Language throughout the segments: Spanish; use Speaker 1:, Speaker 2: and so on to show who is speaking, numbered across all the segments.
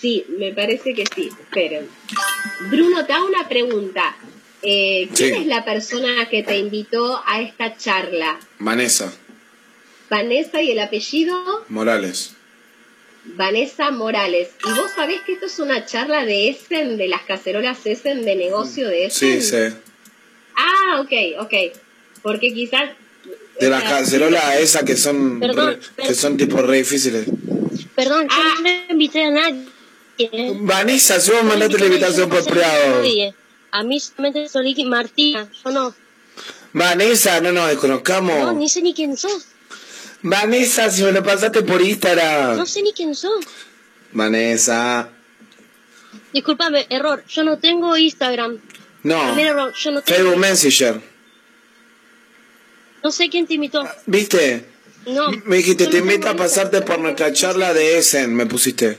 Speaker 1: Sí, me parece que sí. Esperen. Bruno, te hago una pregunta. Eh, ¿Quién
Speaker 2: Sí.
Speaker 1: es la persona que te invitó a esta charla?
Speaker 2: Vanessa
Speaker 1: Vanessa y el apellido
Speaker 2: Morales.
Speaker 1: Vanessa Morales. ¿Y vos sabés que esto es una charla de Essen, de las cacerolas Essen, de negocio de Essen?
Speaker 2: Sí, sí.
Speaker 1: Ah, ok, ok. Porque quizás...
Speaker 2: De las cacerolas esas que son
Speaker 3: Perdón,
Speaker 2: re- que son tipo re difíciles.
Speaker 3: Perdón, yo
Speaker 1: Ah.
Speaker 3: no invité a nadie. ¿Eh?
Speaker 2: Vanessa, si vos
Speaker 3: No
Speaker 2: mandaste la invitación por privado.
Speaker 3: A mí solamente Soliki Martina, yo no.
Speaker 2: Vanessa, no nos
Speaker 3: No,
Speaker 2: desconozcamos.
Speaker 3: ni sé ni quién sos.
Speaker 2: Vanessa, si me lo pasaste por Instagram.
Speaker 3: No sé ni quién sos.
Speaker 2: Vanessa.
Speaker 3: Disculpame, error. Yo no tengo Instagram.
Speaker 2: No.
Speaker 3: Error, yo no tengo.
Speaker 2: Facebook Messenger.
Speaker 3: No sé quién te invitó.
Speaker 2: ¿Viste?
Speaker 3: No.
Speaker 2: Me dijiste,
Speaker 3: yo
Speaker 2: te
Speaker 3: no
Speaker 2: invito a pasarte por nuestra charla de Essen, me pusiste.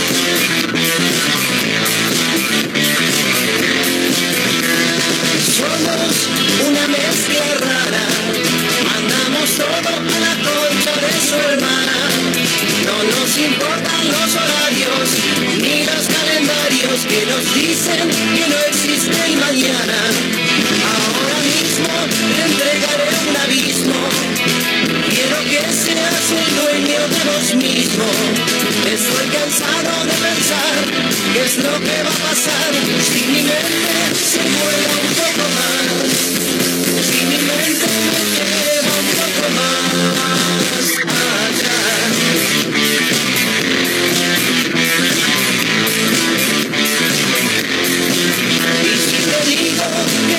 Speaker 4: No nos importan los horarios ni los calendarios que nos dicen que no existe el mañana. Ahora mismo te entregaré un abismo. Quiero que seas el dueño de vos mismo. Estoy cansado de pensar qué es lo que va a pasar si mi mente se vuela un poco más. Si mi mente me lleva un poco más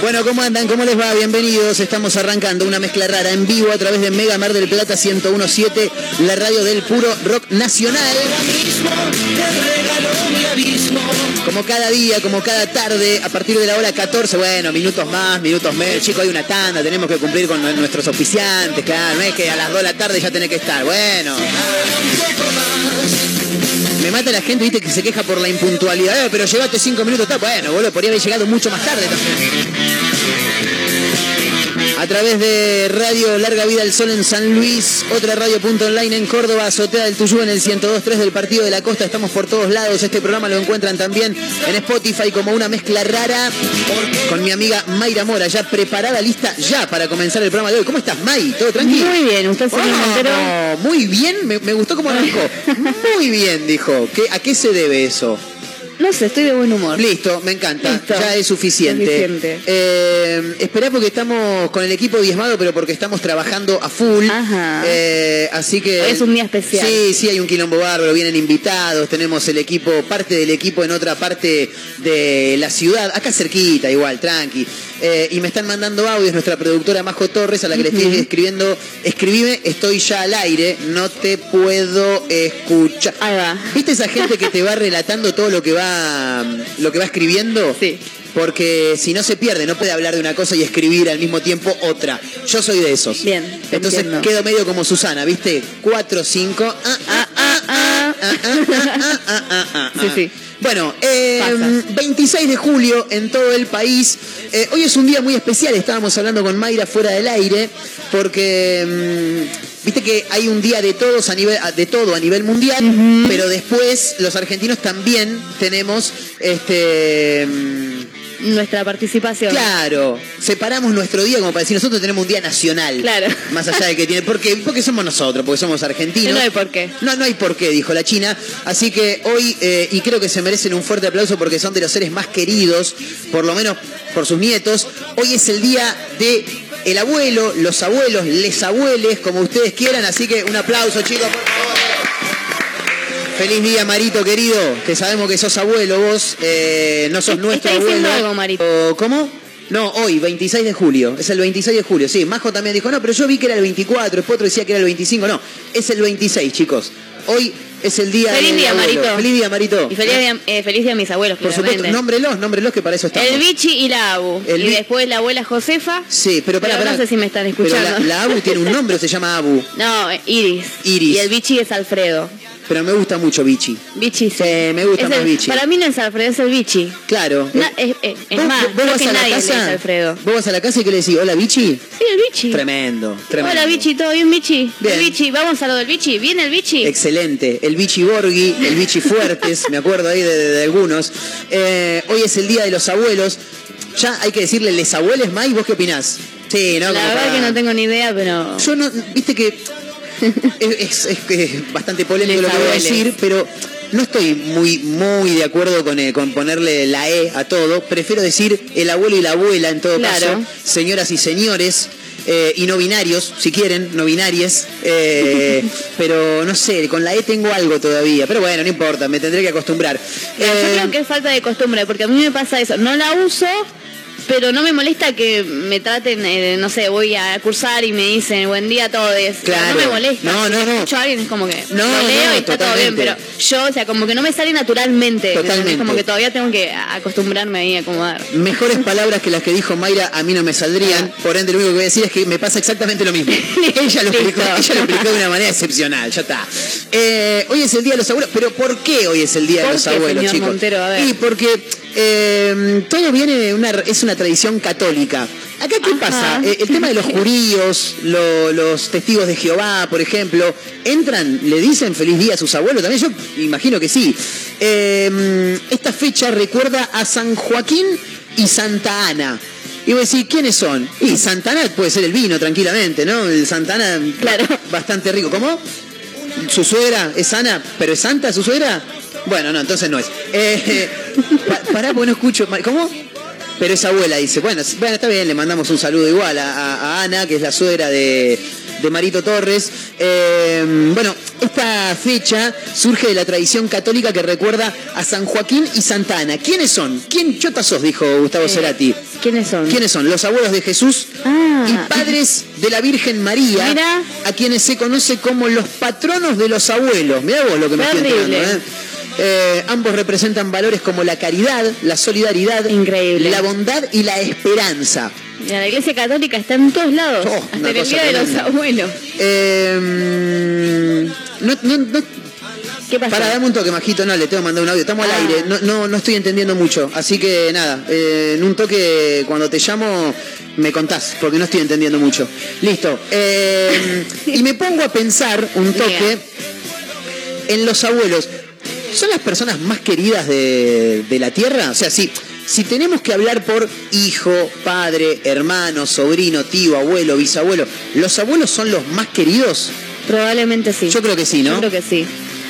Speaker 5: Bueno, ¿cómo andan? ¿Cómo les va? Bienvenidos. Estamos arrancando una mezcla rara en vivo a través de Mega Mar del Plata 1017, la radio del puro rock nacional. Como cada día, como cada tarde, a partir de la hora 14, bueno, minutos más, minutos menos. Chicos, hay una tanda, tenemos que cumplir con nue- nuestros oficiantes, claro. Es que a las 2 de la tarde ya tenés que estar. Bueno. Me mata la gente, viste, que se queja por la impuntualidad. Pero llegaste 5 minutos, está bueno, boludo, podría haber llegado mucho más tarde también. A través de Radio Larga Vida al Sol en San Luis, otra radio punto online en Córdoba, Azotea del Tuyú en el 102.3 del Partido de la Costa. Estamos por todos lados. Este programa lo encuentran también en Spotify como una mezcla rara con mi amiga Mayra Mora, ya preparada, lista ya para comenzar el programa de hoy. ¿Cómo estás, May? ¿Todo tranquilo?
Speaker 6: Muy bien, ¿usted Montero?
Speaker 5: Oh, muy bien, me, me gustó cómo arrancó. Muy bien, dijo. ¿Qué, ¿A qué se debe eso?
Speaker 6: No sé, estoy de buen humor.
Speaker 5: Listo, me encanta.
Speaker 6: Listo.
Speaker 5: Ya es suficiente.
Speaker 6: Suficiente.
Speaker 5: Eh, esperá porque estamos con el equipo diezmado, pero porque estamos trabajando a full.
Speaker 6: Ajá.
Speaker 5: Eh, así que.
Speaker 6: Es un día especial.
Speaker 5: Sí, sí, hay un quilombo bárbaro, vienen invitados, tenemos el equipo, parte del equipo en otra parte de la ciudad, acá cerquita, igual, tranqui. Eh, y me están mandando audios nuestra productora Majo Torres, a la que le estoy escribiendo, escribime, estoy ya al aire, no te puedo escuchar.
Speaker 6: Ahí va.
Speaker 5: ¿Viste esa gente que te va relatando todo lo que va lo que va escribiendo. Porque si no se pierde, no puede hablar de una cosa y escribir al mismo tiempo otra. Yo soy de esos.
Speaker 6: Bien.
Speaker 5: Entonces quedo medio como Susana, ¿viste? Cuatro, cinco.
Speaker 6: Sí, sí.
Speaker 5: Bueno, eh, 26 de julio en todo el país. Hoy es un día muy especial. Estábamos hablando con Mayra fuera del aire porque viste que hay un día de todos a nivel de todo a nivel mundial, pero después los argentinos también tenemos este mm,
Speaker 6: Nuestra participación.
Speaker 5: Claro, separamos nuestro día como para decir nosotros tenemos un día nacional.
Speaker 6: Claro.
Speaker 5: Más allá de que tiene. Porque, porque somos nosotros, porque somos argentinos.
Speaker 6: No hay por qué.
Speaker 5: No, no hay por qué, dijo la China. Así que hoy, eh, y creo que se merecen un fuerte aplauso porque son de los seres más queridos, por lo menos por sus nietos. Hoy es el día de el abuelo, los abuelos, les abueles, como ustedes quieran. Así que un aplauso, chicos, por favor. Feliz día, Marito querido, que sabemos que sos abuelo vos, eh, no sos nuestro abuelo.
Speaker 6: algo, Marito.
Speaker 5: O, ¿Cómo? No, hoy, 26 de julio. Es el 26 de julio. Sí, Majo también dijo, no, pero yo vi que era el 24, el Potro decía que era el 25. No, es el 26, chicos. Hoy es el día
Speaker 6: Feliz día,
Speaker 5: abuelo.
Speaker 6: Marito.
Speaker 5: Feliz día, Marito.
Speaker 6: Y feliz día, eh, feliz día a mis abuelos,
Speaker 5: Por supuesto,
Speaker 6: claramente.
Speaker 5: nómbrelos, nómbrelos, que para eso estamos.
Speaker 6: El bichi y la abu.
Speaker 5: El
Speaker 6: y
Speaker 5: bi-
Speaker 6: después la abuela Josefa.
Speaker 5: Sí, pero para,
Speaker 6: no sé si me están escuchando.
Speaker 5: La, la Abu tiene un nombre o se llama Abu.
Speaker 6: No, eh, Iris.
Speaker 5: Iris.
Speaker 6: Y el bichi es Alfredo.
Speaker 5: Pero me gusta mucho Bichi.
Speaker 6: Bichi sí.
Speaker 5: Me gusta
Speaker 6: Es
Speaker 5: más
Speaker 6: el-
Speaker 5: Bichi.
Speaker 6: Para mí no es Alfredo, es el bichi.
Speaker 5: Claro.
Speaker 6: Na- es, es- es
Speaker 5: ¿Vos-
Speaker 6: más,
Speaker 5: vos
Speaker 6: creo
Speaker 5: vas
Speaker 6: que
Speaker 5: a la
Speaker 6: nadie le dice
Speaker 5: casa?
Speaker 6: Alfredo.
Speaker 5: ¿Vos vas a la casa y qué le decís? ¿Hola, Bichi?
Speaker 6: Sí, el bichi.
Speaker 5: Tremendo, tremendo.
Speaker 6: Hola bichi, ¿todo bien bichi?
Speaker 5: Bien.
Speaker 6: El bichi, vamos a lo del bichi. ¿Viene el bichi?
Speaker 5: Excelente. El Bichi Borghi, el Bichi Fuertes, me acuerdo ahí de, de- de algunos. Eh, hoy es el Día de los Abuelos. Ya hay que decirle, ¿les abueles, May? ¿Vos qué opinás? Sí, ¿no?
Speaker 6: la
Speaker 5: Como
Speaker 6: verdad
Speaker 5: para-
Speaker 6: que no tengo ni idea, pero...
Speaker 5: Yo no, viste que es, es- es bastante polémico
Speaker 6: Les
Speaker 5: lo que voy a decir, pero no estoy muy, muy de acuerdo con, eh, con ponerle la E a todo. Prefiero decir el abuelo y la abuela en todo
Speaker 6: Claro.
Speaker 5: caso, señoras y señores. eh, y no binarios, si quieren, no binarias. eh, pero no sé, con la E tengo algo todavía. Pero bueno, no importa, me tendré que acostumbrar.
Speaker 6: Mira,
Speaker 5: Eh,
Speaker 6: Yo creo que es falta de costumbre, porque a mí me pasa eso. No la uso, pero no me molesta que me traten, eh, no sé, voy a cursar y me dicen buen día a todos.
Speaker 5: Claro.
Speaker 6: No me molesta.
Speaker 5: No, no, no.
Speaker 6: escucho a alguien es como que
Speaker 5: No,
Speaker 6: lo leo
Speaker 5: no,
Speaker 6: y está todo bien, pero yo, o sea, como que no me sale naturalmente.
Speaker 5: Totalmente.
Speaker 6: Es como que todavía tengo que acostumbrarme ahí a acomodar.
Speaker 5: Mejores palabras que las que dijo Mayra a mí no me saldrían, por ende lo único que voy a decir es que me pasa exactamente lo mismo. ella, lo explicó, ella lo explicó de una manera excepcional, ya está. Eh, hoy es el Día de los Abuelos, pero ¿por qué hoy es el Día de
Speaker 6: ¿Por
Speaker 5: los Abuelos, chicos?
Speaker 6: Montero? A ver.
Speaker 5: Y porque eh, todo viene de una, es una tradición católica. Acá qué
Speaker 6: Ajá.
Speaker 5: pasa? Eh, el tema de los judíos, lo- los testigos de Jehová, por ejemplo, entran, le dicen feliz día a sus abuelos, también yo imagino que sí. Eh, esta fecha recuerda a San Joaquín y Santa Ana. Y voy a decir, ¿quiénes son? Y Santa Ana puede ser el vino, tranquilamente, ¿no? El Santa Ana,
Speaker 6: Claro.
Speaker 5: bastante rico. ¿Cómo? ¿Su suegra es Ana? ¿Pero es santa su suegra? Bueno, no, entonces no es. Eh, pa- pará, porque no escucho. ¿Cómo? Pero es abuela, dice. Bueno, bueno, está bien, le mandamos un saludo igual a, a- a Ana, que es la suegra de, de Marito Torres. Eh, bueno, esta fecha surge de la tradición católica que recuerda a San Joaquín y Santa Ana. ¿Quiénes son? ¿Quién chota sos? Dijo Gustavo
Speaker 6: Eh,
Speaker 5: Cerati.
Speaker 6: ¿Quiénes son?
Speaker 5: ¿Quiénes son? Los abuelos de Jesús
Speaker 6: Ah.
Speaker 5: y padres de la Virgen María,
Speaker 6: Mira.
Speaker 5: a quienes se conoce como los patronos de los abuelos. Mirá vos lo que me estoy enterando, ¿eh? Eh, ambos representan valores como la caridad, la solidaridad,
Speaker 6: Increíble.
Speaker 5: la bondad y la esperanza.
Speaker 6: La iglesia católica está en todos lados.
Speaker 5: Oh,
Speaker 6: hasta en el día de los abuelos.
Speaker 5: Eh, no, no, no,
Speaker 6: ¿Qué pasa?
Speaker 5: para, dame un toque, Majito, no, le tengo que mandar un audio. Estamos
Speaker 6: Ah.
Speaker 5: al aire, no, no, no estoy entendiendo mucho. Así que nada, eh, en un toque, cuando te llamo, me contás, porque no estoy entendiendo mucho. Listo. Eh, y me pongo a pensar un toque en los abuelos. ¿Son las personas más queridas de, de la tierra? O sea, si, si tenemos que hablar por hijo, padre, hermano, sobrino, tío, abuelo, bisabuelo, ¿los abuelos son los más queridos?
Speaker 6: Probablemente sí.
Speaker 5: Yo creo que sí, ¿no?
Speaker 6: Yo creo que sí.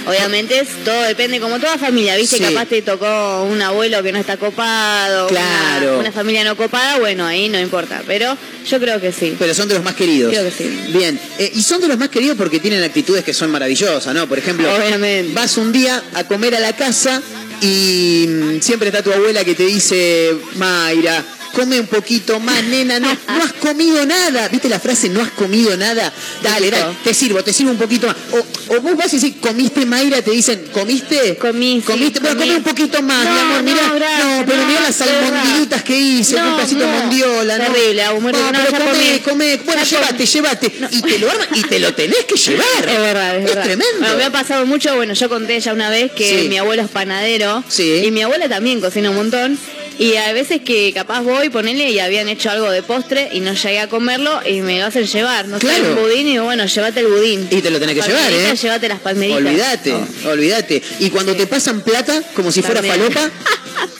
Speaker 6: Obviamente es- todo depende, como toda familia, ¿viste?
Speaker 5: Sí.
Speaker 6: Capaz te tocó un abuelo que no está copado,
Speaker 5: Claro.
Speaker 6: una, una familia no copada, bueno, ahí no importa. Pero yo creo que sí.
Speaker 5: Pero son de los más queridos.
Speaker 6: Creo que sí.
Speaker 5: Bien. Eh, y son de los más queridos porque tienen actitudes que son maravillosas, ¿no? Por ejemplo,
Speaker 6: Obviamente.
Speaker 5: vas un día a comer a la casa y mm, siempre está tu abuela que te dice, Mayra, come un poquito más, nena, no, no has comido nada. ¿Viste la frase no has comido nada? Dale, dale, te sirvo, te sirvo un poquito más. O, o vos vas y decís, ¿comiste Mayra? Te dicen, ¿comiste?
Speaker 6: Comí, sí,
Speaker 5: ¿Comiste? Bueno,
Speaker 6: comí.
Speaker 5: come un poquito más, mi
Speaker 6: No,
Speaker 5: amor,
Speaker 6: no,
Speaker 5: mira.
Speaker 6: gracias,
Speaker 5: No, pero
Speaker 6: no,
Speaker 5: mira las albondiguitas que hice, un pedacito de mondiola, ¿no?
Speaker 6: Terrible, muerto,
Speaker 5: No, pero come, come. Bueno, llévate, llévate. Y te lo arman y te lo tenés que llevar.
Speaker 6: Es verdad, es, verdad.
Speaker 5: tremendo.
Speaker 6: Bueno, me ha pasado mucho, bueno, yo conté ya una vez que
Speaker 5: Sí.
Speaker 6: mi abuelo es panadero
Speaker 5: Sí.
Speaker 6: y mi abuela también cocina un montón. Y a veces que capaz voy, ponele, y habían hecho algo de postre y no llegué a comerlo y me lo hacen llevar. No sé, un budín y digo, bueno, llévate el budín.
Speaker 5: Y te lo tenés que llevar, ¿eh?
Speaker 6: Llévate las palmeritas.
Speaker 5: Olvídate,
Speaker 6: Oh.
Speaker 5: olvídate. Y cuando te pasan plata, como si fuera
Speaker 6: También.
Speaker 5: falopa,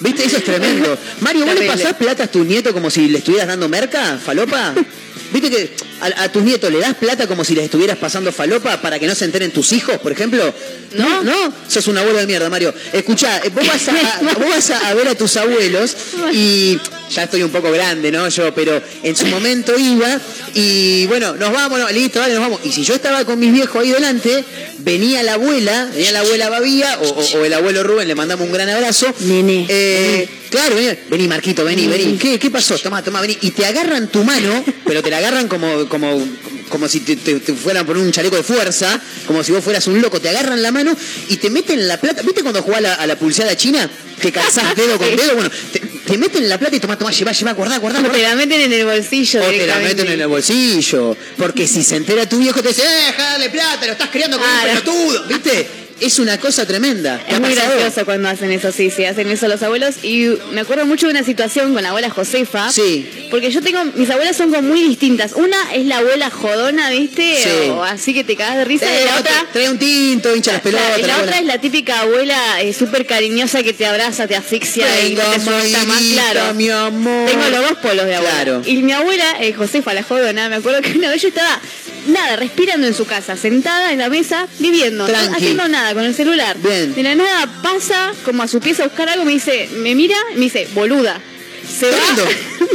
Speaker 5: ¿viste? Eso es tremendo. Mario, ¿vos le
Speaker 6: Terrible.
Speaker 5: pasás plata a tus nietos como si le estuvieras dando merca, falopa? ¿Viste que a, a tus nietos le das plata como si les estuvieras pasando falopa para que no se enteren tus hijos, por ejemplo?
Speaker 6: No.
Speaker 5: ¿No? Sos un abuelo de mierda, Mario. Escuchá, eh, vos vas a, a- vos vas a, ver a tus abuelos y ya estoy un poco grande, ¿no? Yo, pero en su momento iba y bueno, nos vamos, no, listo, vale, nos vamos. Y si yo estaba con mis viejos ahí delante, venía la abuela, venía la abuela Babía o, o- o el abuelo Rubén, le mandamos un gran abrazo.
Speaker 6: Nene,
Speaker 5: Eh, Claro, venía, vení Marquito, vení, vení. ¿Qué, ¿Qué pasó? Toma, toma, vení. Y te agarran tu mano, pero te la agarran como, como, como si te, te- te fueran por un chaleco de fuerza, como si vos fueras un loco. Te agarran la mano y te meten la plata. ¿Viste cuando jugás a la, a la pulseada china? Que calzás dedo con dedo. Bueno, te, te meten la plata y tomá, tomá, llevá, llevá, guardá, guardá,
Speaker 6: O te la meten en el bolsillo.
Speaker 5: O te la meten en el bolsillo. Porque si se entera tu viejo, te dice, eh, dale plata, lo estás criando como
Speaker 6: Claro.
Speaker 5: un pelotudo. ¿Viste? Es una cosa tremenda. ¿Te
Speaker 6: Es muy
Speaker 5: pasado?
Speaker 6: gracioso cuando hacen eso, sí, sí, hacen eso los abuelos. Y me acuerdo mucho de una situación con la abuela Josefa.
Speaker 5: Sí.
Speaker 6: Porque yo tengo, mis abuelas son como muy distintas. Una es la abuela jodona, ¿viste?
Speaker 5: Sí.
Speaker 6: O así que te cagas de risa.
Speaker 5: Eh,
Speaker 6: y la otra...
Speaker 5: Trae un tinto, hincha las pelotas.
Speaker 6: Y la otra es la típica abuela eh, súper cariñosa que te abraza, te asfixia y te suelta más claro.
Speaker 5: mi amor.
Speaker 6: Tengo los dos polos de abuela.
Speaker 5: Claro.
Speaker 6: Y mi abuela, eh, Josefa, la jodona, me acuerdo que una vez yo estaba, nada, respirando en su casa, sentada en la mesa, viviendo,
Speaker 5: Tranqui.
Speaker 6: haciendo nada con el celular.
Speaker 5: Bien.
Speaker 6: De la nada pasa como a su pieza a buscar algo, me dice, me mira, me dice, boluda. Se va,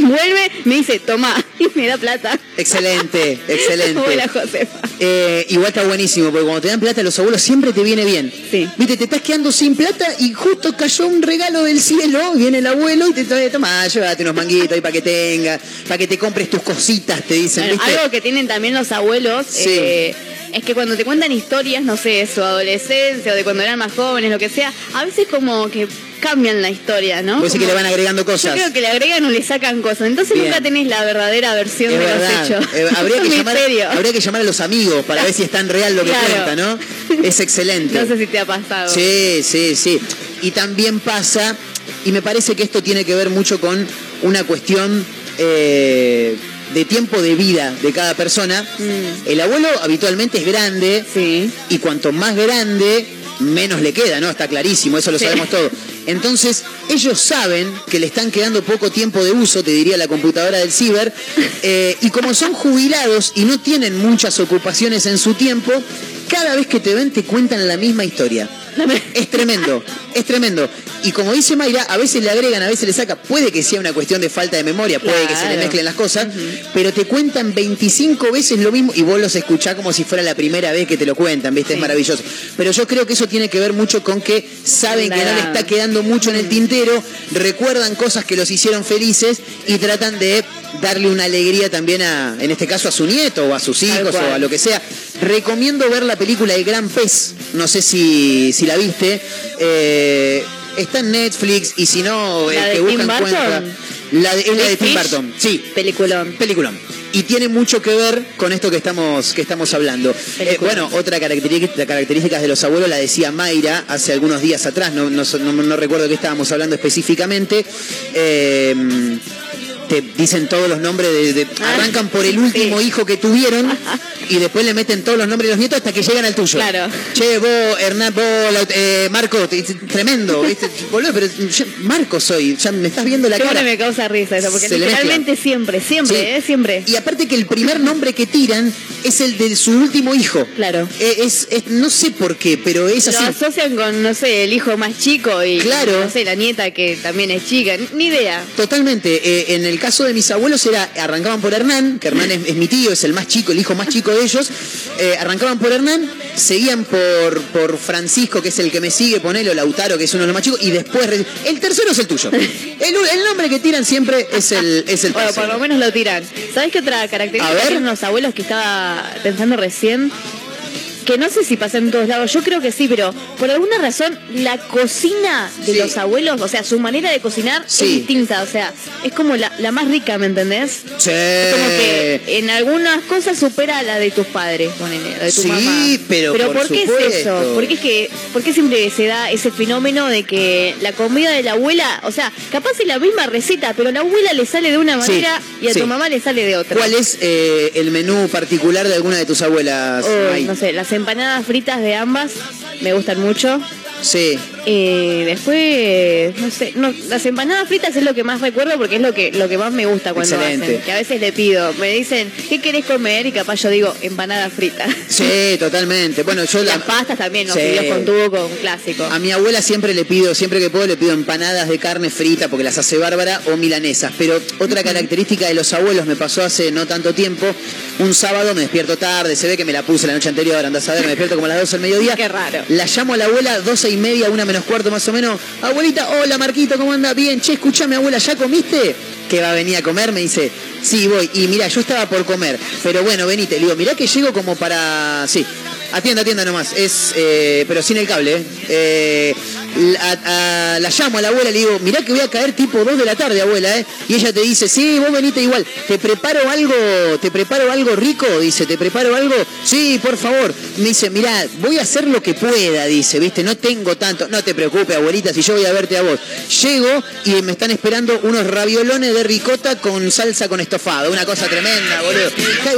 Speaker 6: vuelve, me dice, toma, y me da plata.
Speaker 5: Excelente, excelente.
Speaker 6: Abuela Josefa.
Speaker 5: Eh, igual está buenísimo, porque cuando te dan plata los abuelos siempre te viene bien.
Speaker 6: Sí.
Speaker 5: Viste, te estás quedando sin plata y justo cayó un regalo del cielo, viene el abuelo y te trae, toma, llévate unos manguitos ahí para que tengas, para que te compres tus cositas, te dicen,
Speaker 6: Bueno,
Speaker 5: ¿viste?
Speaker 6: algo que tienen también los abuelos
Speaker 5: Sí.
Speaker 6: eh, es que cuando te cuentan historias, no sé, de su adolescencia o de cuando eran más jóvenes, lo que sea, a veces como que cambian la historia, ¿no?
Speaker 5: Vos decís que le van agregando
Speaker 6: Yo
Speaker 5: cosas.
Speaker 6: creo que le agregan o le sacan cosas. Entonces
Speaker 5: Bien.
Speaker 6: nunca tenés la verdadera versión
Speaker 5: Es
Speaker 6: de
Speaker 5: verdad.
Speaker 6: los hechos.
Speaker 5: Eh, habría, que llamar,
Speaker 6: misterio.
Speaker 5: habría que llamar a los amigos para ver si es tan real lo que
Speaker 6: Claro.
Speaker 5: cuenta, ¿no? Es excelente.
Speaker 6: No sé si te ha pasado.
Speaker 5: Sí, sí, sí. Y también pasa, y me parece que esto tiene que ver mucho con una cuestión eh, de tiempo de vida de cada persona. El abuelo habitualmente es grande
Speaker 6: Sí.
Speaker 5: y cuanto más grande, menos le queda, ¿no? Está clarísimo, eso lo
Speaker 6: Sí.
Speaker 5: sabemos todo. Entonces, ellos saben que le están quedando poco tiempo de uso, te diría la computadora del ciber, eh, y como son jubilados y no tienen muchas ocupaciones en su tiempo, cada vez que te ven te cuentan la misma historia. Es tremendo, es tremendo. Y como dice Mayra, a veces le agregan, a veces le saca. Puede que sea una cuestión de falta de memoria, puede que se le mezclen las cosas, pero te cuentan 25 veces lo mismo y vos los escuchás como si fuera la primera vez que te lo cuentan, ¿viste? Es maravilloso. Pero yo creo que eso tiene que ver mucho con que saben que no le está quedando mucho en el tintero, recuerdan cosas que los hicieron felices y tratan de darle una alegría también a, en este caso, a su nieto o a sus hijos o a lo que sea. Recomiendo ver la película El Gran Pez, no sé si, si la viste. Eh, está en Netflix y si no,
Speaker 6: ¿La
Speaker 5: el
Speaker 6: de
Speaker 5: que busca
Speaker 6: Tim
Speaker 5: encuentra.
Speaker 6: Burton?
Speaker 5: La de- es la de Tim? Burton, sí.
Speaker 6: Peliculón.
Speaker 5: Peliculón. Y tiene mucho que ver con esto que estamos, que estamos hablando. Eh, bueno, otra característica, características de los abuelos la decía Mayra hace algunos días atrás, no, no, no- no recuerdo qué estábamos hablando específicamente. Eh, te dicen todos los nombres de, de-
Speaker 6: Ah,
Speaker 5: arrancan por el último
Speaker 6: sí.
Speaker 5: hijo que tuvieron y después le meten todos los nombres de los nietos hasta que llegan al tuyo.
Speaker 6: Claro.
Speaker 5: Che, vos, Hernán, vos, eh, Marco, tremendo, ¿viste? Boludo, pero yo- Marco soy, ya me estás viendo la
Speaker 6: Siempre
Speaker 5: cara.
Speaker 6: me causa risa eso, porque literalmente siempre, siempre,
Speaker 5: Sí.
Speaker 6: ¿eh? Siempre.
Speaker 5: Y aparte que el primer nombre que tiran es el de su último hijo.
Speaker 6: Claro.
Speaker 5: Eh, Es, es- no sé por qué, pero es
Speaker 6: Lo
Speaker 5: así.
Speaker 6: asocian con, no sé, el hijo más chico y,
Speaker 5: Claro.
Speaker 6: no sé, la nieta que también es chica. Ni- Ni idea.
Speaker 5: Totalmente. Eh, en el caso de mis abuelos era, arrancaban por Hernán, que Hernán es, es mi tío, es el más chico, el hijo más chico de ellos. Eh, arrancaban por Hernán, seguían por, por Francisco, que es el que me sigue, ponelo, Lautaro, que es uno de los más chicos, y después, el tercero es el tuyo. El, el nombre que tiran siempre es el, es el
Speaker 6: Bueno, por
Speaker 5: tercero.
Speaker 6: lo menos lo tiran. ¿Sabes qué otra característica
Speaker 5: A ver.
Speaker 6: tienen los abuelos que estaba pensando recién? Que no sé si pasa en todos lados, yo creo que sí, pero por alguna razón la cocina de
Speaker 5: Sí.
Speaker 6: los abuelos, o sea, su manera de cocinar
Speaker 5: Sí.
Speaker 6: es distinta, o sea, es como la, la más rica, ¿me entendés?
Speaker 5: Sí.
Speaker 6: Como que en algunas cosas supera a la de tus padres, ponele, la de tu
Speaker 5: Sí,
Speaker 6: mamá.
Speaker 5: pero por
Speaker 6: ¿por qué es
Speaker 5: supuesto.
Speaker 6: eso? ¿Por qué, es que, ¿Por qué siempre se da ese fenómeno de que la comida de la abuela, o sea, capaz es la misma receta, pero a la abuela le sale de una
Speaker 5: Sí,
Speaker 6: manera y a
Speaker 5: sí.
Speaker 6: tu mamá le sale de otra?
Speaker 5: ¿Cuál es eh, el menú particular de alguna de tus abuelas?
Speaker 6: Oh, no sé, las empanadas fritas de ambas me gustan mucho.
Speaker 5: Sí.
Speaker 6: Eh, después, no sé, no, las empanadas fritas es lo que más recuerdo porque es lo que lo que más me gusta cuando
Speaker 5: Excelente.
Speaker 6: hacen. Que a veces le pido, me dicen, ¿qué querés comer? Y capaz yo digo, empanadas fritas.
Speaker 5: Sí, totalmente. Bueno, yo la,
Speaker 6: Las pastas también, los
Speaker 5: Sí.
Speaker 6: con tubo, con clásico.
Speaker 5: A mi abuela siempre le pido, siempre que puedo, le pido empanadas de carne frita porque las hace bárbara o milanesas. Pero otra característica de los abuelos me pasó hace no tanto tiempo. Un sábado me despierto tarde, se ve que me la puse la noche anterior, andás a ver, me despierto como a las 12 del mediodía.
Speaker 6: Qué raro.
Speaker 5: La llamo a la abuela, 12 y media, una menos cuarto más o menos. Abuelita, hola Marquito, ¿cómo anda? Bien, che, escuchame abuela, ¿ya comiste? Que va a venir a comer, me dice, sí, voy. Y mira, yo estaba por comer, pero bueno, venite. Le digo, mirá que llego como para. Sí, atienda, atienda nomás. Es, eh, pero sin el cable, ¿eh? Eh, la, llamo a la abuela, le digo, mirá que voy a caer tipo 2 de la tarde, abuela, ¿eh? Y ella te dice, sí, vos venite igual, te preparo algo, te preparo algo rico, dice, te preparo algo, sí, por favor. Me dice, mirá, voy a hacer lo que pueda, dice, viste, no tengo tanto, no te preocupes, abuelita, si yo voy a verte a vos. Llego y me están esperando unos raviolones de ricota con salsa con estofado, una cosa tremenda, boludo.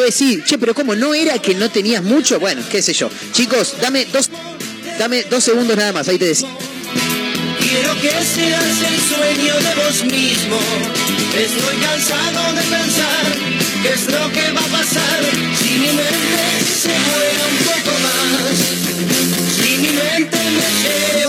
Speaker 5: Decir, che, pero ¿cómo? ¿No era que no tenías mucho? Bueno, qué sé yo. Chicos, dame dos, dame dos segundos nada más, ahí te decía.
Speaker 7: Quiero que seas el sueño de vos mismo. Estoy cansado de pensar qué es lo que va a pasar si mi mente se mueve un poco más. Si mi mente me lleva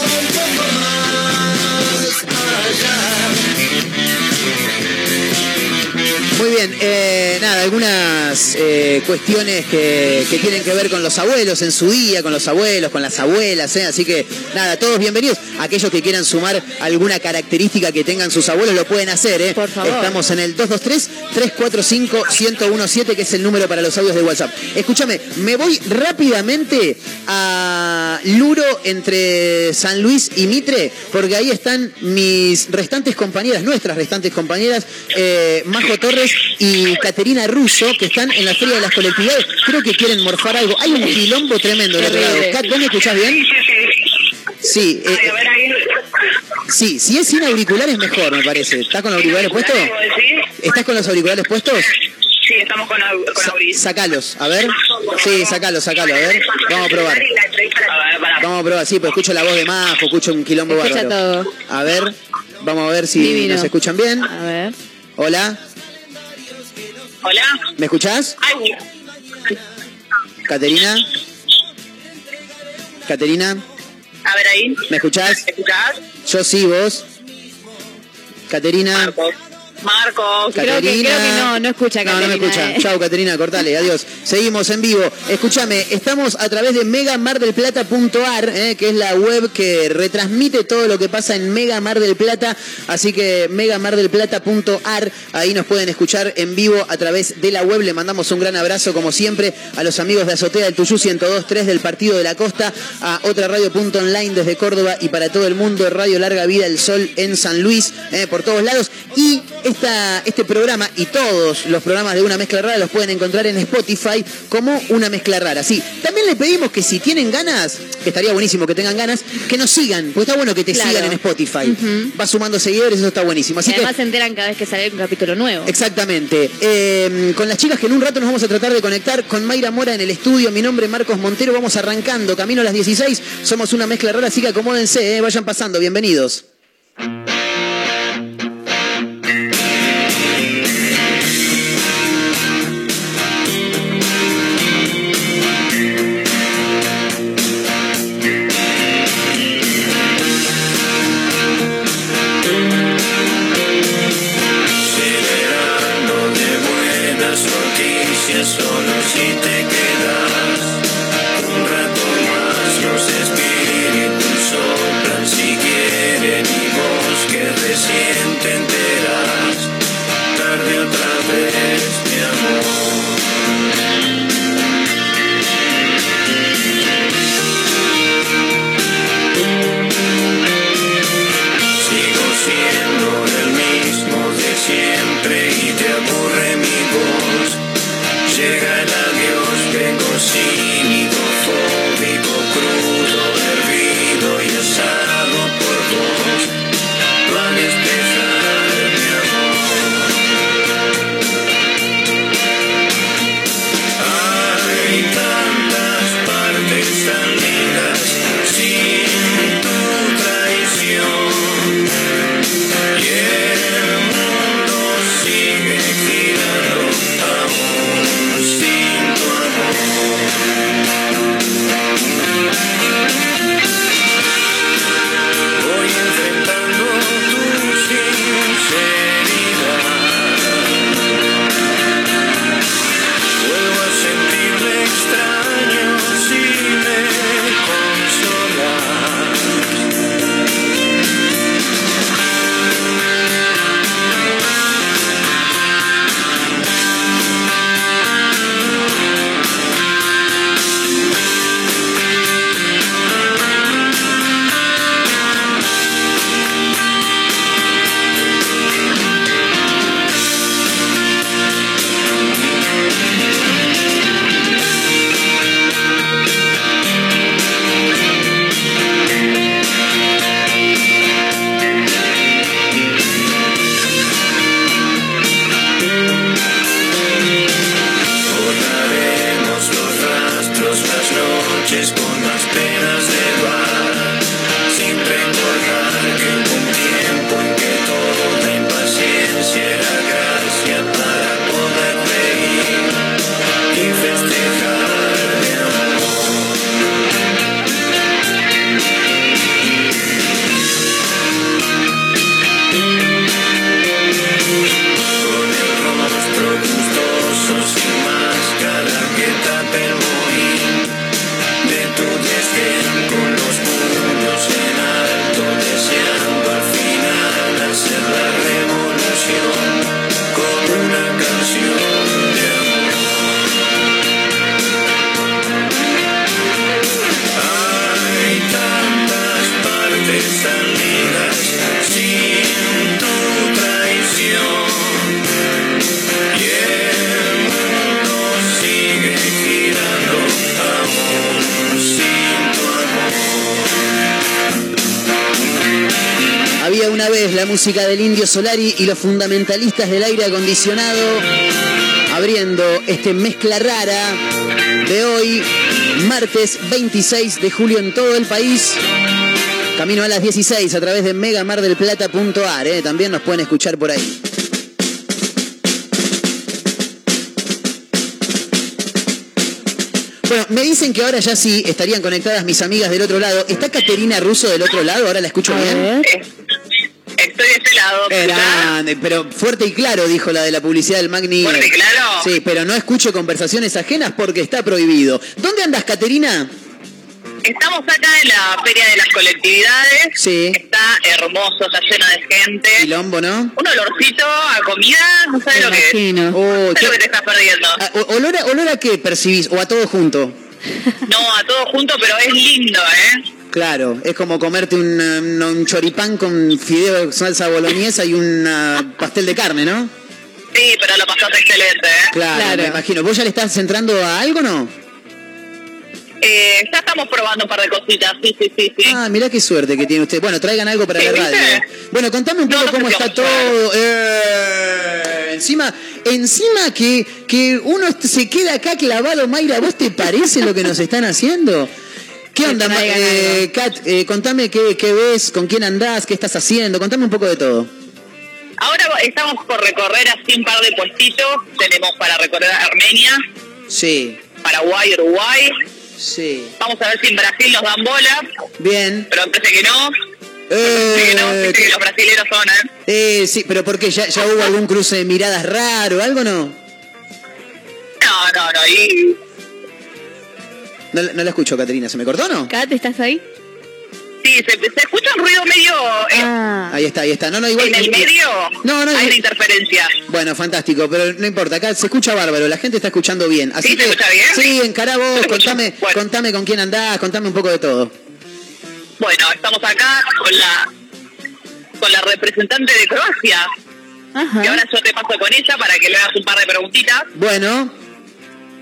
Speaker 5: Muy bien, eh, nada, algunas eh, cuestiones que, que tienen que ver con los abuelos en su día, con los abuelos, con las abuelas, ¿eh? así que nada, todos bienvenidos. Aquellos que quieran sumar alguna característica que tengan sus abuelos lo pueden hacer, ¿eh?
Speaker 6: Por favor.
Speaker 5: Estamos en el 223-345-1017, que es el número para los audios de WhatsApp. Escúchame, me voy rápidamente a Luro entre San Luis y Mitre, porque ahí están mis restantes compañeras, nuestras restantes compañeras, eh, Majo Torres y Caterina Russo, que están en la Feria de las Colectividades. Creo que quieren morfar algo. Hay un quilombo tremendo lado.
Speaker 6: Terrible.
Speaker 5: Cat, ¿vos me escuchás bien? Sí, eh, sí, si es sin auriculares mejor, me parece. ¿Estás con los auriculares puestos? ¿Estás con los auriculares puestos?
Speaker 8: Sí, estamos con, au- con
Speaker 5: Sa-
Speaker 8: Auris.
Speaker 5: sacalos, a ver. Sí, sacalos, sacalos, a ver. Vamos a probar.
Speaker 8: A.
Speaker 5: Vamos a probar, sí, pues escucho la voz de Majo, escucho un quilombo
Speaker 6: Escucha
Speaker 5: bárbaro.
Speaker 6: todo.
Speaker 5: A ver, vamos a ver si
Speaker 6: Divino.
Speaker 5: nos escuchan bien.
Speaker 6: A ver.
Speaker 5: Hola,
Speaker 8: Hola.
Speaker 5: ¿me escuchás?
Speaker 8: Ay,
Speaker 5: Caterina. Caterina,
Speaker 8: a ver ahí.
Speaker 5: ¿me escuchás?
Speaker 8: ¿Escuchás?
Speaker 5: Yo sí, vos. Caterina.
Speaker 8: Marcos. Marcos.
Speaker 6: Creo que- creo que no, no escucha
Speaker 5: No, no me
Speaker 6: Caterina,
Speaker 5: escucha.
Speaker 6: eh.
Speaker 5: Chau, Caterina, cortale, adiós. Seguimos en vivo. Escúchame, estamos a través de megamardelplata.ar, eh, que es la web que retransmite todo lo que pasa en Mega Mar del Plata. Así que megamardelplata.ar, ahí nos pueden escuchar en vivo a través de la web. Le mandamos un gran abrazo, como siempre, a los amigos de Azotea del Tuyú 102.3 del Partido de la Costa, a otra radio.online desde Córdoba y para todo el mundo, Radio Larga Vida el Sol en San Luis, eh, por todos lados. Y esta, este programa y todos los programas de Una Mezcla Rara los pueden encontrar en Spotify como Una Mezcla Rara. Sí, también le pedimos que si tienen ganas, que estaría buenísimo que tengan ganas, que nos sigan, porque está bueno que te
Speaker 6: Claro.
Speaker 5: sigan en Spotify. Va sumando seguidores, eso está buenísimo. Así
Speaker 6: Y
Speaker 5: que
Speaker 6: además se enteran cada vez que sale un capítulo nuevo.
Speaker 5: Exactamente. Eh, con las chicas que en un rato nos vamos a tratar de conectar con Mayra Mora en el estudio. Mi nombre es Marcos Montero. Vamos arrancando. Camino a las 16. Somos una mezcla rara, así que acomódense. eh, vayan pasando. Bienvenidos. just música del Indio Solari y los fundamentalistas del aire acondicionado abriendo este mezcla rara de hoy, martes 26 de julio en todo el país. Camino a las 16 a través de megamardelplata.ar, ¿eh? también nos pueden escuchar por ahí. Bueno, me dicen que ahora ya sí estarían conectadas mis amigas del otro lado. ¿Está Caterina Russo del otro lado? ¿Ahora la escucho bien? Grande, pero fuerte y claro, dijo la de la publicidad del Magni.
Speaker 8: ¿Fuerte y claro?
Speaker 5: Sí, pero no escucho conversaciones ajenas porque está prohibido. ¿Dónde andas, Caterina?
Speaker 8: Estamos acá en la Feria de las Colectividades.
Speaker 5: Sí.
Speaker 8: Está hermoso, está lleno de gente.
Speaker 5: Quilombo, ¿no?
Speaker 8: Un olorcito a comida, no sabes lo que es.
Speaker 5: Oh,
Speaker 8: No
Speaker 5: ¿qué-
Speaker 8: lo que te estás perdiendo.
Speaker 5: Ah, ¿Olor a, olor a qué percibís? ¿O a todo junto?
Speaker 8: No, a todo junto, pero es lindo, ¿eh?
Speaker 5: Claro, es como comerte un, um, un choripán con fideo, salsa boloñesa y un ah, pastel de carne, ¿no?
Speaker 8: Sí, pero lo pasaste excelente, ¿eh?
Speaker 5: Claro,
Speaker 6: Claro.
Speaker 5: me imagino. ¿Vos ya le estás centrando a algo no?
Speaker 8: Eh, ya estamos probando un par de cositas, sí, sí, sí, sí.
Speaker 5: Ah, mirá qué suerte que tiene usted. Bueno, traigan algo para la radio. Bueno, contame un poco
Speaker 8: no
Speaker 5: cómo está todo. Eh, encima, encima que, que uno se queda acá clavado, Mayra, ¿vos te parece lo que nos están haciendo? ¿Qué onda, eh, Kat? Eh, contame qué, qué ves, con quién andás, qué estás haciendo. Contame un poco de todo.
Speaker 8: Ahora estamos por recorrer así un par de puestitos. Tenemos para recorrer Armenia,
Speaker 5: Sí,
Speaker 8: Paraguay, Uruguay.
Speaker 5: sí.
Speaker 8: Vamos a ver si en Brasil nos dan bola,
Speaker 5: Bien.
Speaker 8: pero parece que no. Parece que no,
Speaker 5: Eh,
Speaker 8: parece que los brasileros son, ¿eh?
Speaker 5: eh, sí, pero ¿por qué? ¿Ya, ¿Ya hubo algún cruce de miradas raro, algo no?
Speaker 8: No, no, no. Y
Speaker 5: No, la- no la escucho, Caterina. ¿Se me cortó o no?
Speaker 6: Kat, ¿estás ahí?
Speaker 8: sí, se, se escucha un ruido medio... eh,
Speaker 6: Ah.
Speaker 5: Ahí está, ahí está. No, no, igual.
Speaker 8: en el medio
Speaker 5: No, no,
Speaker 8: hay una interferencia.
Speaker 5: Bueno, fantástico, pero no importa, acá se escucha bárbaro, la gente está escuchando bien. Así
Speaker 8: ¿Sí, se
Speaker 5: que,
Speaker 8: escucha bien?
Speaker 5: sí, encará vos,
Speaker 8: Se
Speaker 5: contame,
Speaker 8: Bueno.
Speaker 5: contame con quién andás, contame un poco de todo.
Speaker 8: Bueno, estamos acá con la con la representante de Croacia.
Speaker 6: Ajá.
Speaker 8: Y ahora yo te paso con ella para que le hagas un par de preguntitas.
Speaker 5: Bueno,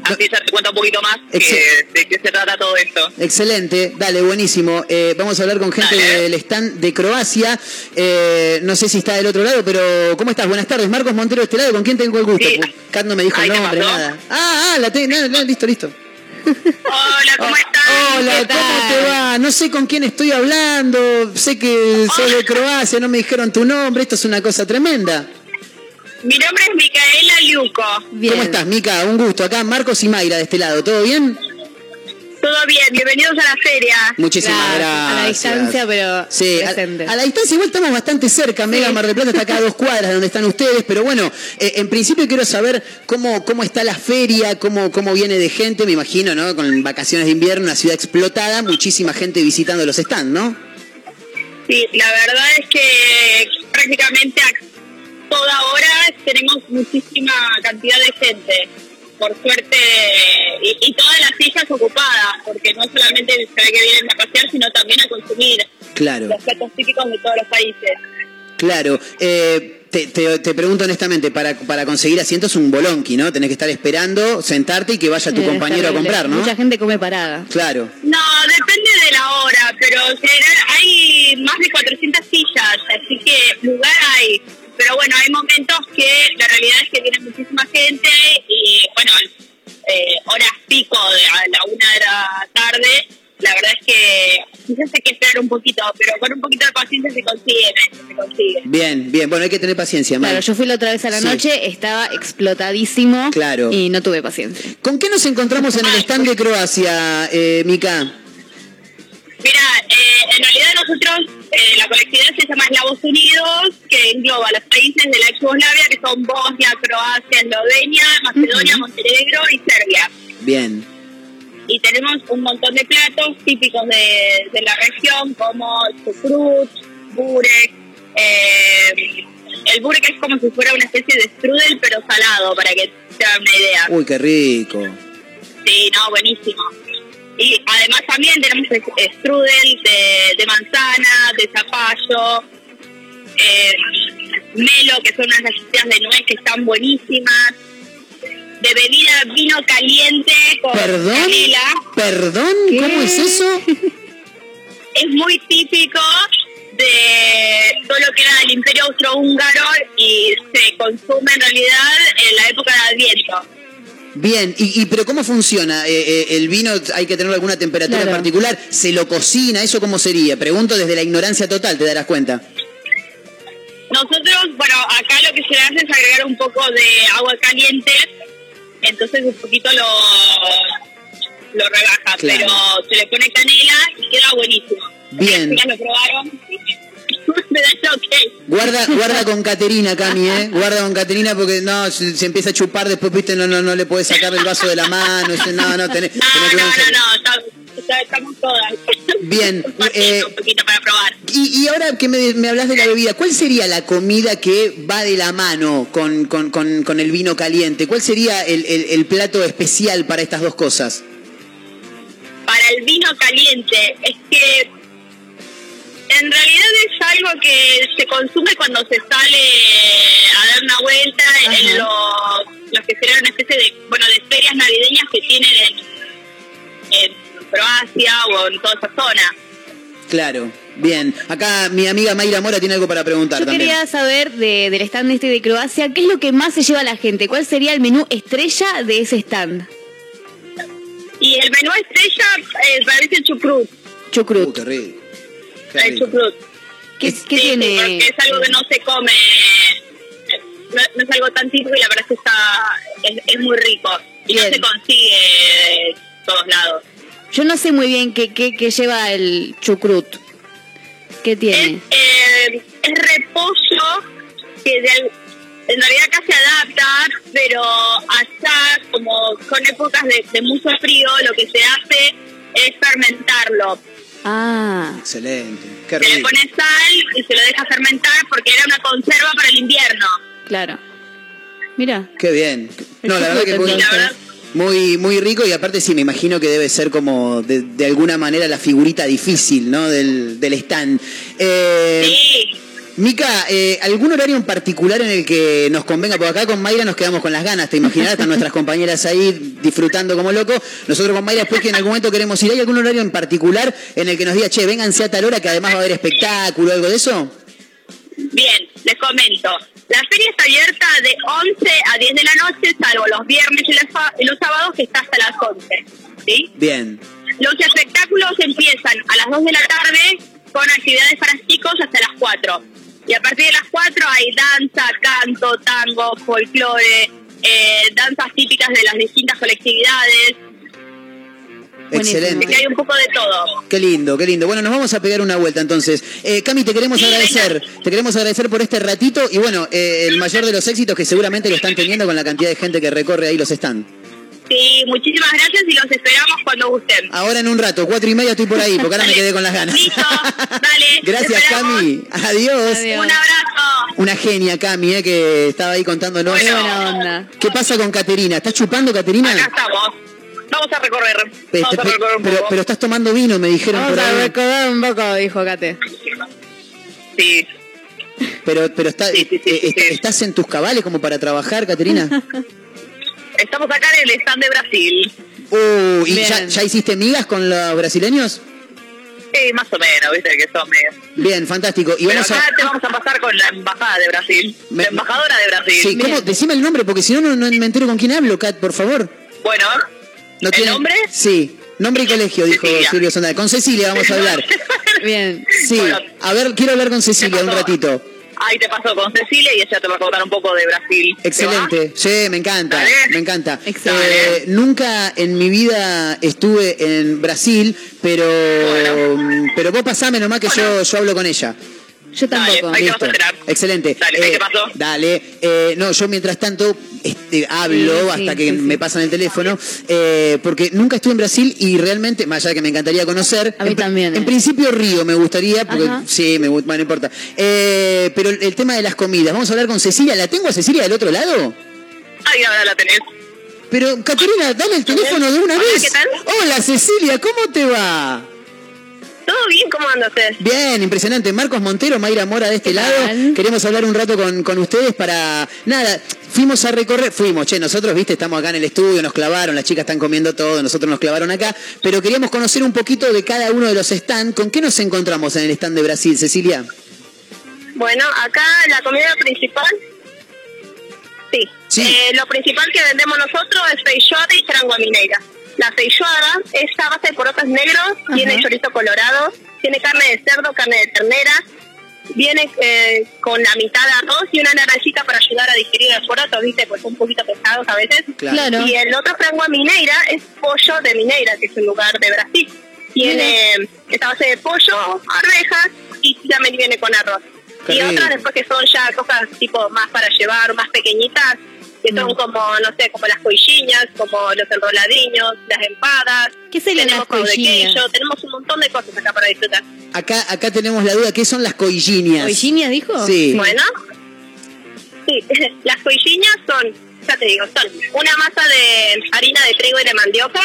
Speaker 8: Así ella te cuenta un poquito más que- de qué se trata todo esto.
Speaker 5: excelente, dale, buenísimo. Eh, vamos a hablar con gente
Speaker 8: Dale.
Speaker 5: del stand de Croacia. Eh, no sé si está del otro lado, pero ¿cómo estás? Buenas tardes, Marcos Montero de este lado, ¿con quién tengo el gusto?
Speaker 8: Sí.
Speaker 5: Kat no me dijo el nombre, nada. Ah, ah, la tengo, no, no, listo, listo.
Speaker 8: Hola, ¿cómo estás?
Speaker 5: Hola,
Speaker 6: ¿Qué
Speaker 5: ¿cómo
Speaker 6: tal?
Speaker 5: te va? No sé con quién estoy hablando, sé que soy de Croacia, no me dijeron tu nombre, esto es una cosa tremenda.
Speaker 8: Mi nombre es Micaela Liuco.
Speaker 6: Bien.
Speaker 5: ¿Cómo estás, Mica? Un gusto. Acá Marcos y Mayra de este lado. ¿Todo bien?
Speaker 8: Todo bien, bienvenidos a la feria.
Speaker 5: Muchísimas
Speaker 6: Gracias.
Speaker 5: gracias.
Speaker 6: A la distancia, pero
Speaker 5: Sí, a,
Speaker 6: presente.
Speaker 5: a la distancia igual estamos bastante cerca. Mega Mar del Plata está acá a dos cuadras de donde están ustedes. Pero bueno, eh, en principio quiero saber cómo, cómo está la feria, cómo, cómo viene de gente. Me imagino, ¿no? Con vacaciones de invierno, una ciudad explotada, muchísima gente visitando los stands, ¿no?
Speaker 8: Sí, la verdad es que prácticamente toda hora tenemos muchísima cantidad de gente. Por suerte, y, y todas las sillas ocupadas, porque no solamente se ve que vienen a pasear, sino también a consumir
Speaker 5: Claro.
Speaker 8: los platos típicos de todos los países.
Speaker 5: Claro, eh, te, te- te pregunto honestamente, para, para conseguir asientos es un bolonqui, ¿no? Tenés que estar esperando, sentarte y que vaya tu
Speaker 6: Eh,
Speaker 5: compañero a comprar, ¿no?
Speaker 6: Mucha gente come parada.
Speaker 5: Claro,
Speaker 8: No, depende de la hora, pero en general hay más de 400 sillas, así que lugar hay. Pero bueno, hay momentos que la realidad es que viene muchísima gente y bueno, eh, horas pico de a la una de la tarde, la verdad es que quizás hay que esperar un poquito, pero con un poquito de paciencia se consigue, se consigue.
Speaker 5: Bien, bien. Bueno, hay que tener paciencia.
Speaker 6: Claro, yo fui la otra vez a la
Speaker 5: Sí.
Speaker 6: noche, estaba explotadísimo.
Speaker 5: Claro.
Speaker 6: Y no tuve paciencia.
Speaker 5: ¿Con qué nos encontramos en el stand de Croacia, eh, Mica?
Speaker 8: Mira, eh, en realidad nosotros, eh, la colectividad se llama Eslavos Unidos, que engloba los países de la ex Yugoslavia, que son Bosnia, Croacia, Eslovenia, Macedonia, Montenegro y Serbia.
Speaker 5: Bien.
Speaker 8: Y tenemos un montón de platos típicos de, de la región, como chucrut, burek. eh, el burek es como si fuera una especie de strudel, pero salado, para que te hagan una idea.
Speaker 5: Uy, qué rico.
Speaker 8: Sí, no, buenísimo. Y además también tenemos strudel de, de manzana, de zapallo, eh, melo, que son unas galletitas de nuez que están buenísimas. De bebida vino caliente con
Speaker 5: ¿Perdón?
Speaker 8: canela.
Speaker 5: ¿Perdón? ¿Cómo es eso?
Speaker 8: Es muy típico de todo lo que era del Imperio Austrohúngaro y se consume en realidad en la época de Adviento.
Speaker 5: Bien, y, y- pero ¿cómo funciona? Eh, eh, ¿El vino hay que tener alguna temperatura
Speaker 6: Claro.
Speaker 5: en particular? ¿Se lo cocina? ¿Eso cómo sería? Pregunto desde la ignorancia total, te darás cuenta.
Speaker 8: Nosotros, bueno, acá lo que se hace es agregar un poco de agua caliente, entonces un poquito lo, lo rebaja,
Speaker 5: Claro.
Speaker 8: pero se le pone canela y queda buenísimo.
Speaker 5: Bien.
Speaker 8: Ya lo probaron. Me da el ok.
Speaker 5: Guarda, guarda con Caterina, Cami, ¿eh? Guarda con Caterina porque no, se, se empieza a chupar, después, viste, no, no, no le puedes sacar el vaso de la mano. No, no, tenés,
Speaker 8: No,
Speaker 5: tenés que
Speaker 8: no, no, no, está- está- estamos todas.
Speaker 5: Bien,
Speaker 8: Un poquito,
Speaker 5: eh,
Speaker 8: un poquito para probar.
Speaker 5: Y, y ahora que me, me hablas de la bebida, ¿cuál sería la comida que va de la mano con, con- con- con el vino caliente? ¿Cuál sería el, el- el plato especial para estas dos cosas?
Speaker 8: para el vino caliente es que en realidad es algo que se consume cuando se sale a dar una vuelta en los, los que serían una especie de bueno de ferias navideñas que tienen en, en Croacia o en toda esa zona.
Speaker 5: Claro, bien. Acá mi amiga Mayra Mora tiene algo para preguntar
Speaker 6: Yo
Speaker 5: también.
Speaker 6: quería saber de- del stand este de Croacia, ¿qué es lo que más se lleva la gente? ¿Cuál sería el menú estrella de ese stand?
Speaker 8: Y el menú estrella eh, parece chucrut,
Speaker 5: Uh,
Speaker 6: Chucrut.
Speaker 5: qué rico.
Speaker 8: El chucrut.
Speaker 6: ¿Qué,
Speaker 8: Sí, sí,
Speaker 6: tiene?
Speaker 8: porque es algo que no se come, no, no es algo tan típico y la verdad es que está, es, es muy rico. Y
Speaker 6: Bien.
Speaker 8: no se consigue en todos lados.
Speaker 6: Yo no sé muy bien qué, qué, qué lleva el chucrut. ¿Qué
Speaker 8: Es,
Speaker 6: tiene?
Speaker 8: eh, es repollo que de en realidad acá se adapta, pero allá, como son épocas de, de mucho frío, lo que se hace es fermentarlo.
Speaker 6: Ah,
Speaker 5: Excelente. Qué
Speaker 8: Se le
Speaker 5: rico.
Speaker 8: pone sal y se lo deja fermentar porque era una conserva para el invierno.
Speaker 6: claro. Mira.
Speaker 5: Qué bien. No, la verdad que muy, muy, muy rico y aparte sí, me imagino que debe ser como de, de alguna manera la figurita difícil, ¿no? Del, del stand. Eh,
Speaker 8: sí.
Speaker 5: Mica, eh, ¿algún horario en particular en el que nos convenga? Porque acá con Mayra nos quedamos con las ganas, te imaginarás, están nuestras compañeras ahí disfrutando como locos. Nosotros con Mayra después que en algún momento queremos ir. ¿Hay algún horario en particular en el que nos diga, che, vénganse a tal hora que además va a haber espectáculo, algo de eso?
Speaker 8: Bien, les comento. La feria está abierta de 11 a 10 de la noche, salvo los viernes y los sábados, que está hasta las 11. ¿sí?
Speaker 5: Bien.
Speaker 8: Los espectáculos empiezan a las 2 de la tarde con actividades para chicos hasta las 4. Y a partir de las 4 hay danza, canto, tango, folclore, eh, danzas típicas de las distintas colectividades. Así que hay
Speaker 5: Excelente.
Speaker 8: un poco de todo.
Speaker 5: Qué lindo, qué lindo. Bueno, nos vamos a pegar una vuelta entonces. Eh, Cami, te queremos
Speaker 8: Sí,
Speaker 5: agradecer. Te queremos agradecer por este ratito y bueno, eh, el mayor de los éxitos que seguramente lo están teniendo con la cantidad de gente que recorre ahí los stands.
Speaker 8: Sí, muchísimas gracias y los esperamos cuando gusten.
Speaker 5: Ahora en un rato, cuatro y media estoy por ahí, porque ahora me quedé con las ganas.
Speaker 8: Listo, dale.
Speaker 5: Gracias. Cami. Adiós.
Speaker 6: Adiós.
Speaker 8: Un abrazo.
Speaker 5: Una genia, Cami, eh, que estaba ahí contándonos.
Speaker 6: Qué
Speaker 8: Bueno.
Speaker 6: buena onda.
Speaker 5: ¿Qué pasa con Caterina? ¿Estás chupando, Caterina?
Speaker 8: Acá estamos. Vamos a recorrer.
Speaker 5: Pe-
Speaker 8: Vamos a recorrer un
Speaker 5: pero,
Speaker 8: poco.
Speaker 5: pero estás tomando vino, me dijeron
Speaker 6: Vamos
Speaker 5: por
Speaker 6: a
Speaker 5: ahí.
Speaker 6: recordar un poco, dijo Kate.
Speaker 8: Sí.
Speaker 5: Pero, pero está-
Speaker 8: Sí, sí, sí,
Speaker 5: eh,
Speaker 8: sí.
Speaker 5: ¿estás en tus cabales como para trabajar, Caterina?
Speaker 8: Estamos acá en el stand de Brasil.
Speaker 5: Uh, ¿Y ya, ya hiciste migas con los brasileños?
Speaker 8: Sí, más o menos, viste que son medio.
Speaker 5: Bien, fantástico. Y
Speaker 8: Pero
Speaker 5: vamos
Speaker 8: acá
Speaker 5: a...
Speaker 8: te vamos a pasar con la embajada de Brasil.
Speaker 5: Me-
Speaker 8: la embajadora de Brasil.
Speaker 5: Sí, ¿cómo? Decime el nombre, porque si no, no, no me entero con quién hablo, Cat, por favor.
Speaker 8: Bueno,
Speaker 5: ¿No
Speaker 8: ¿El
Speaker 5: tiene-
Speaker 8: nombre?
Speaker 5: Sí, nombre y colegio, dijo
Speaker 8: Cecilia.
Speaker 5: Silvio Sondal. Con Cecilia vamos a hablar.
Speaker 6: Bien.
Speaker 5: Sí,
Speaker 8: Bueno.
Speaker 5: a ver, quiero hablar con Cecilia un ratito.
Speaker 8: Ahí te paso con Cecilia y ella te va a contar un poco de Brasil. ¿Te
Speaker 5: Excelente, sí, me encanta,
Speaker 8: Dale.
Speaker 5: me encanta.
Speaker 6: Excelente.
Speaker 5: Eh, nunca en mi vida estuve en Brasil, pero
Speaker 8: Bueno.
Speaker 5: pero vos pasame nomás que yo, yo hablo con ella.
Speaker 6: Yo tampoco.
Speaker 8: Dale, ahí te vas a enterar.
Speaker 5: Excelente.
Speaker 8: Dale, ¿qué pasó?
Speaker 5: Dale. Eh, no, yo mientras tanto este, hablo
Speaker 6: Sí,
Speaker 5: hasta
Speaker 6: sí,
Speaker 5: que
Speaker 6: sí,
Speaker 5: me
Speaker 6: sí.
Speaker 5: pasan el teléfono, eh, porque nunca estuve en Brasil y realmente, más allá de que me encantaría conocer.
Speaker 6: A mí
Speaker 5: en,
Speaker 6: también,
Speaker 5: En
Speaker 6: eh.
Speaker 5: principio Río me gustaría, porque
Speaker 6: Ajá.
Speaker 5: sí, me bueno, no importa. Eh, pero el, tema de las comidas, vamos a hablar con Cecilia. ¿La tengo a Cecilia del otro lado?
Speaker 8: Ahí ahora la tenés.
Speaker 5: Pero, Caterina, dale el teléfono de una
Speaker 8: Hola,
Speaker 5: vez.
Speaker 8: ¿qué tal?
Speaker 5: Hola, Cecilia, ¿cómo te va?
Speaker 8: ¿Todo bien? ¿Cómo andas? eh?
Speaker 5: Bien, impresionante. Marcos Montero, Mayra Mora de este
Speaker 6: ¿Qué
Speaker 5: lado.
Speaker 6: tal?
Speaker 5: Queremos hablar un rato con, con ustedes para. Nada, fuimos a recorrer. Fuimos, che, nosotros, viste, estamos acá en el estudio, nos clavaron, las chicas están comiendo todo, nosotros nos clavaron acá. Pero queríamos conocer un poquito de cada uno de los stands. ¿Con qué nos encontramos en el stand de Brasil, Cecilia?
Speaker 8: Bueno, acá la comida principal. Sí.
Speaker 5: Sí.
Speaker 8: Eh, lo principal que vendemos nosotros es feijoada y frangua mineira. La feijoada es a base de porotos negros, tiene chorizo colorado, tiene carne de cerdo, carne de ternera, viene eh, con la mitad de arroz y una naranjita para ayudar a digerir los porotos, ¿viste? Pues un poquito pesados a veces.
Speaker 6: Claro.
Speaker 8: Y el otro frangua mineira es pollo de Mineira, que es un lugar de Brasil. Tiene esta base de pollo, arvejas y también viene con arroz.
Speaker 5: Qué
Speaker 8: y otras después que son ya cosas tipo más para llevar, más pequeñitas, que
Speaker 6: Mm.
Speaker 8: son como, no sé, como las coilliñas, como los enroladiños, las empadas.
Speaker 6: ¿Qué serían
Speaker 8: tenemos
Speaker 6: las coilliñas?
Speaker 8: tenemos un montón de cosas acá para disfrutar.
Speaker 5: Acá, acá tenemos la duda, ¿qué son las coilliñas?
Speaker 6: ¿Virginia dijo?
Speaker 5: Sí.
Speaker 8: Bueno, sí, las coilliñas son, ya te digo, son una masa de harina de trigo y de mandioca.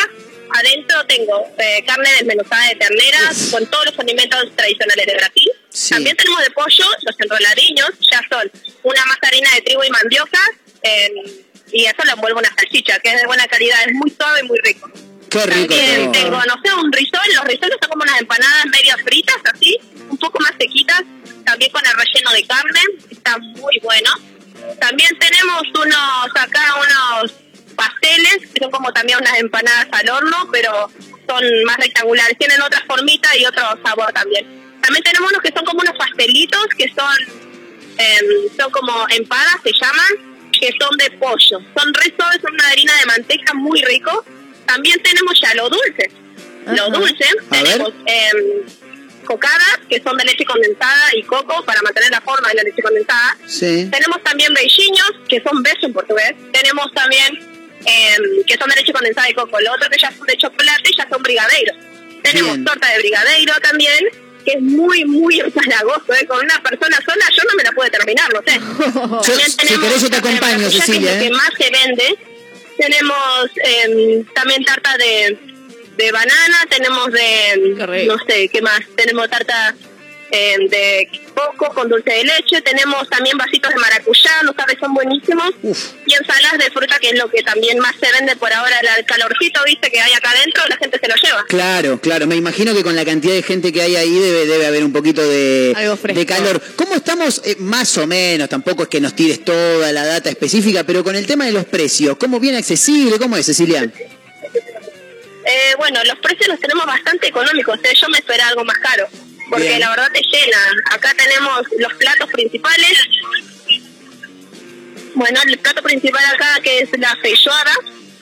Speaker 8: Adentro tengo eh, carne desmenuzada de ternera con todos los alimentos tradicionales de Brasil.
Speaker 5: Sí.
Speaker 8: También tenemos de pollo, los enroladiños, ya son una masa de harina de trigo y mandioca. Eh, y eso lo envuelve una salchicha, que es de buena calidad, es muy suave y muy rico.
Speaker 5: Qué rico.
Speaker 8: También
Speaker 5: todo.
Speaker 8: tengo, no sé, un risol. Los risoles son como unas empanadas medias fritas, así, un poco más sequitas, también con el relleno de carne, está muy bueno. También tenemos unos, acá unos pasteles, que son como también unas empanadas al horno, pero son más rectangulares, tienen otra formita y otro sabor también. También tenemos unos que son como unos pastelitos, que son, em, son como empadas, se llaman, que son de pollo. Son re suaves, son una harina de manteca muy rico. También tenemos ya lo dulce. Lo dulce,
Speaker 5: A
Speaker 8: tenemos em, cocadas, que son de leche condensada y coco, para mantener la forma de la leche condensada.
Speaker 5: Sí.
Speaker 8: Tenemos también beijinhos, que son besos en portugués. Tenemos también em, que son de leche condensada y coco. Lo otro que ya son de chocolate ya son brigadeiros. Tenemos
Speaker 5: Bien.
Speaker 8: torta de brigadeiro también, que es muy, muy empalagoso. ¿eh? Con una persona sola yo no me la puedo terminar, no sé.
Speaker 5: Yo,
Speaker 8: También
Speaker 5: si querés yo te acompaño, Cecilia.
Speaker 8: que
Speaker 5: ¿eh?
Speaker 8: lo que más se vende. Tenemos em, también tarta de, de banana, tenemos de, no sé, ¿qué más? Tenemos tarta em, de coco con dulce de leche, tenemos también vasitos de maracuyá, no sabes, son buenísimos.
Speaker 5: Uf.
Speaker 8: Y ensaladas de fruta, que es lo que también más se vende por ahora, el calorcito, viste, que hay acá adentro, la gente se lo lleva.
Speaker 5: Claro, claro. Me imagino que con la cantidad de gente que hay ahí debe, debe haber un poquito de,
Speaker 6: Algo fresco.
Speaker 5: de calor. ¿Cómo estamos, eh, más o menos? Tampoco es que nos tires toda la data específica, pero con el tema de los precios, ¿cómo viene accesible? ¿Cómo es, Cecilia?
Speaker 8: Eh, bueno, los precios los tenemos bastante económicos. ¿eh? Yo me esperaba algo más caro. Porque
Speaker 5: Bien.
Speaker 8: la verdad te llena. Acá tenemos los platos principales. Bueno, el plato principal acá que es la feijoada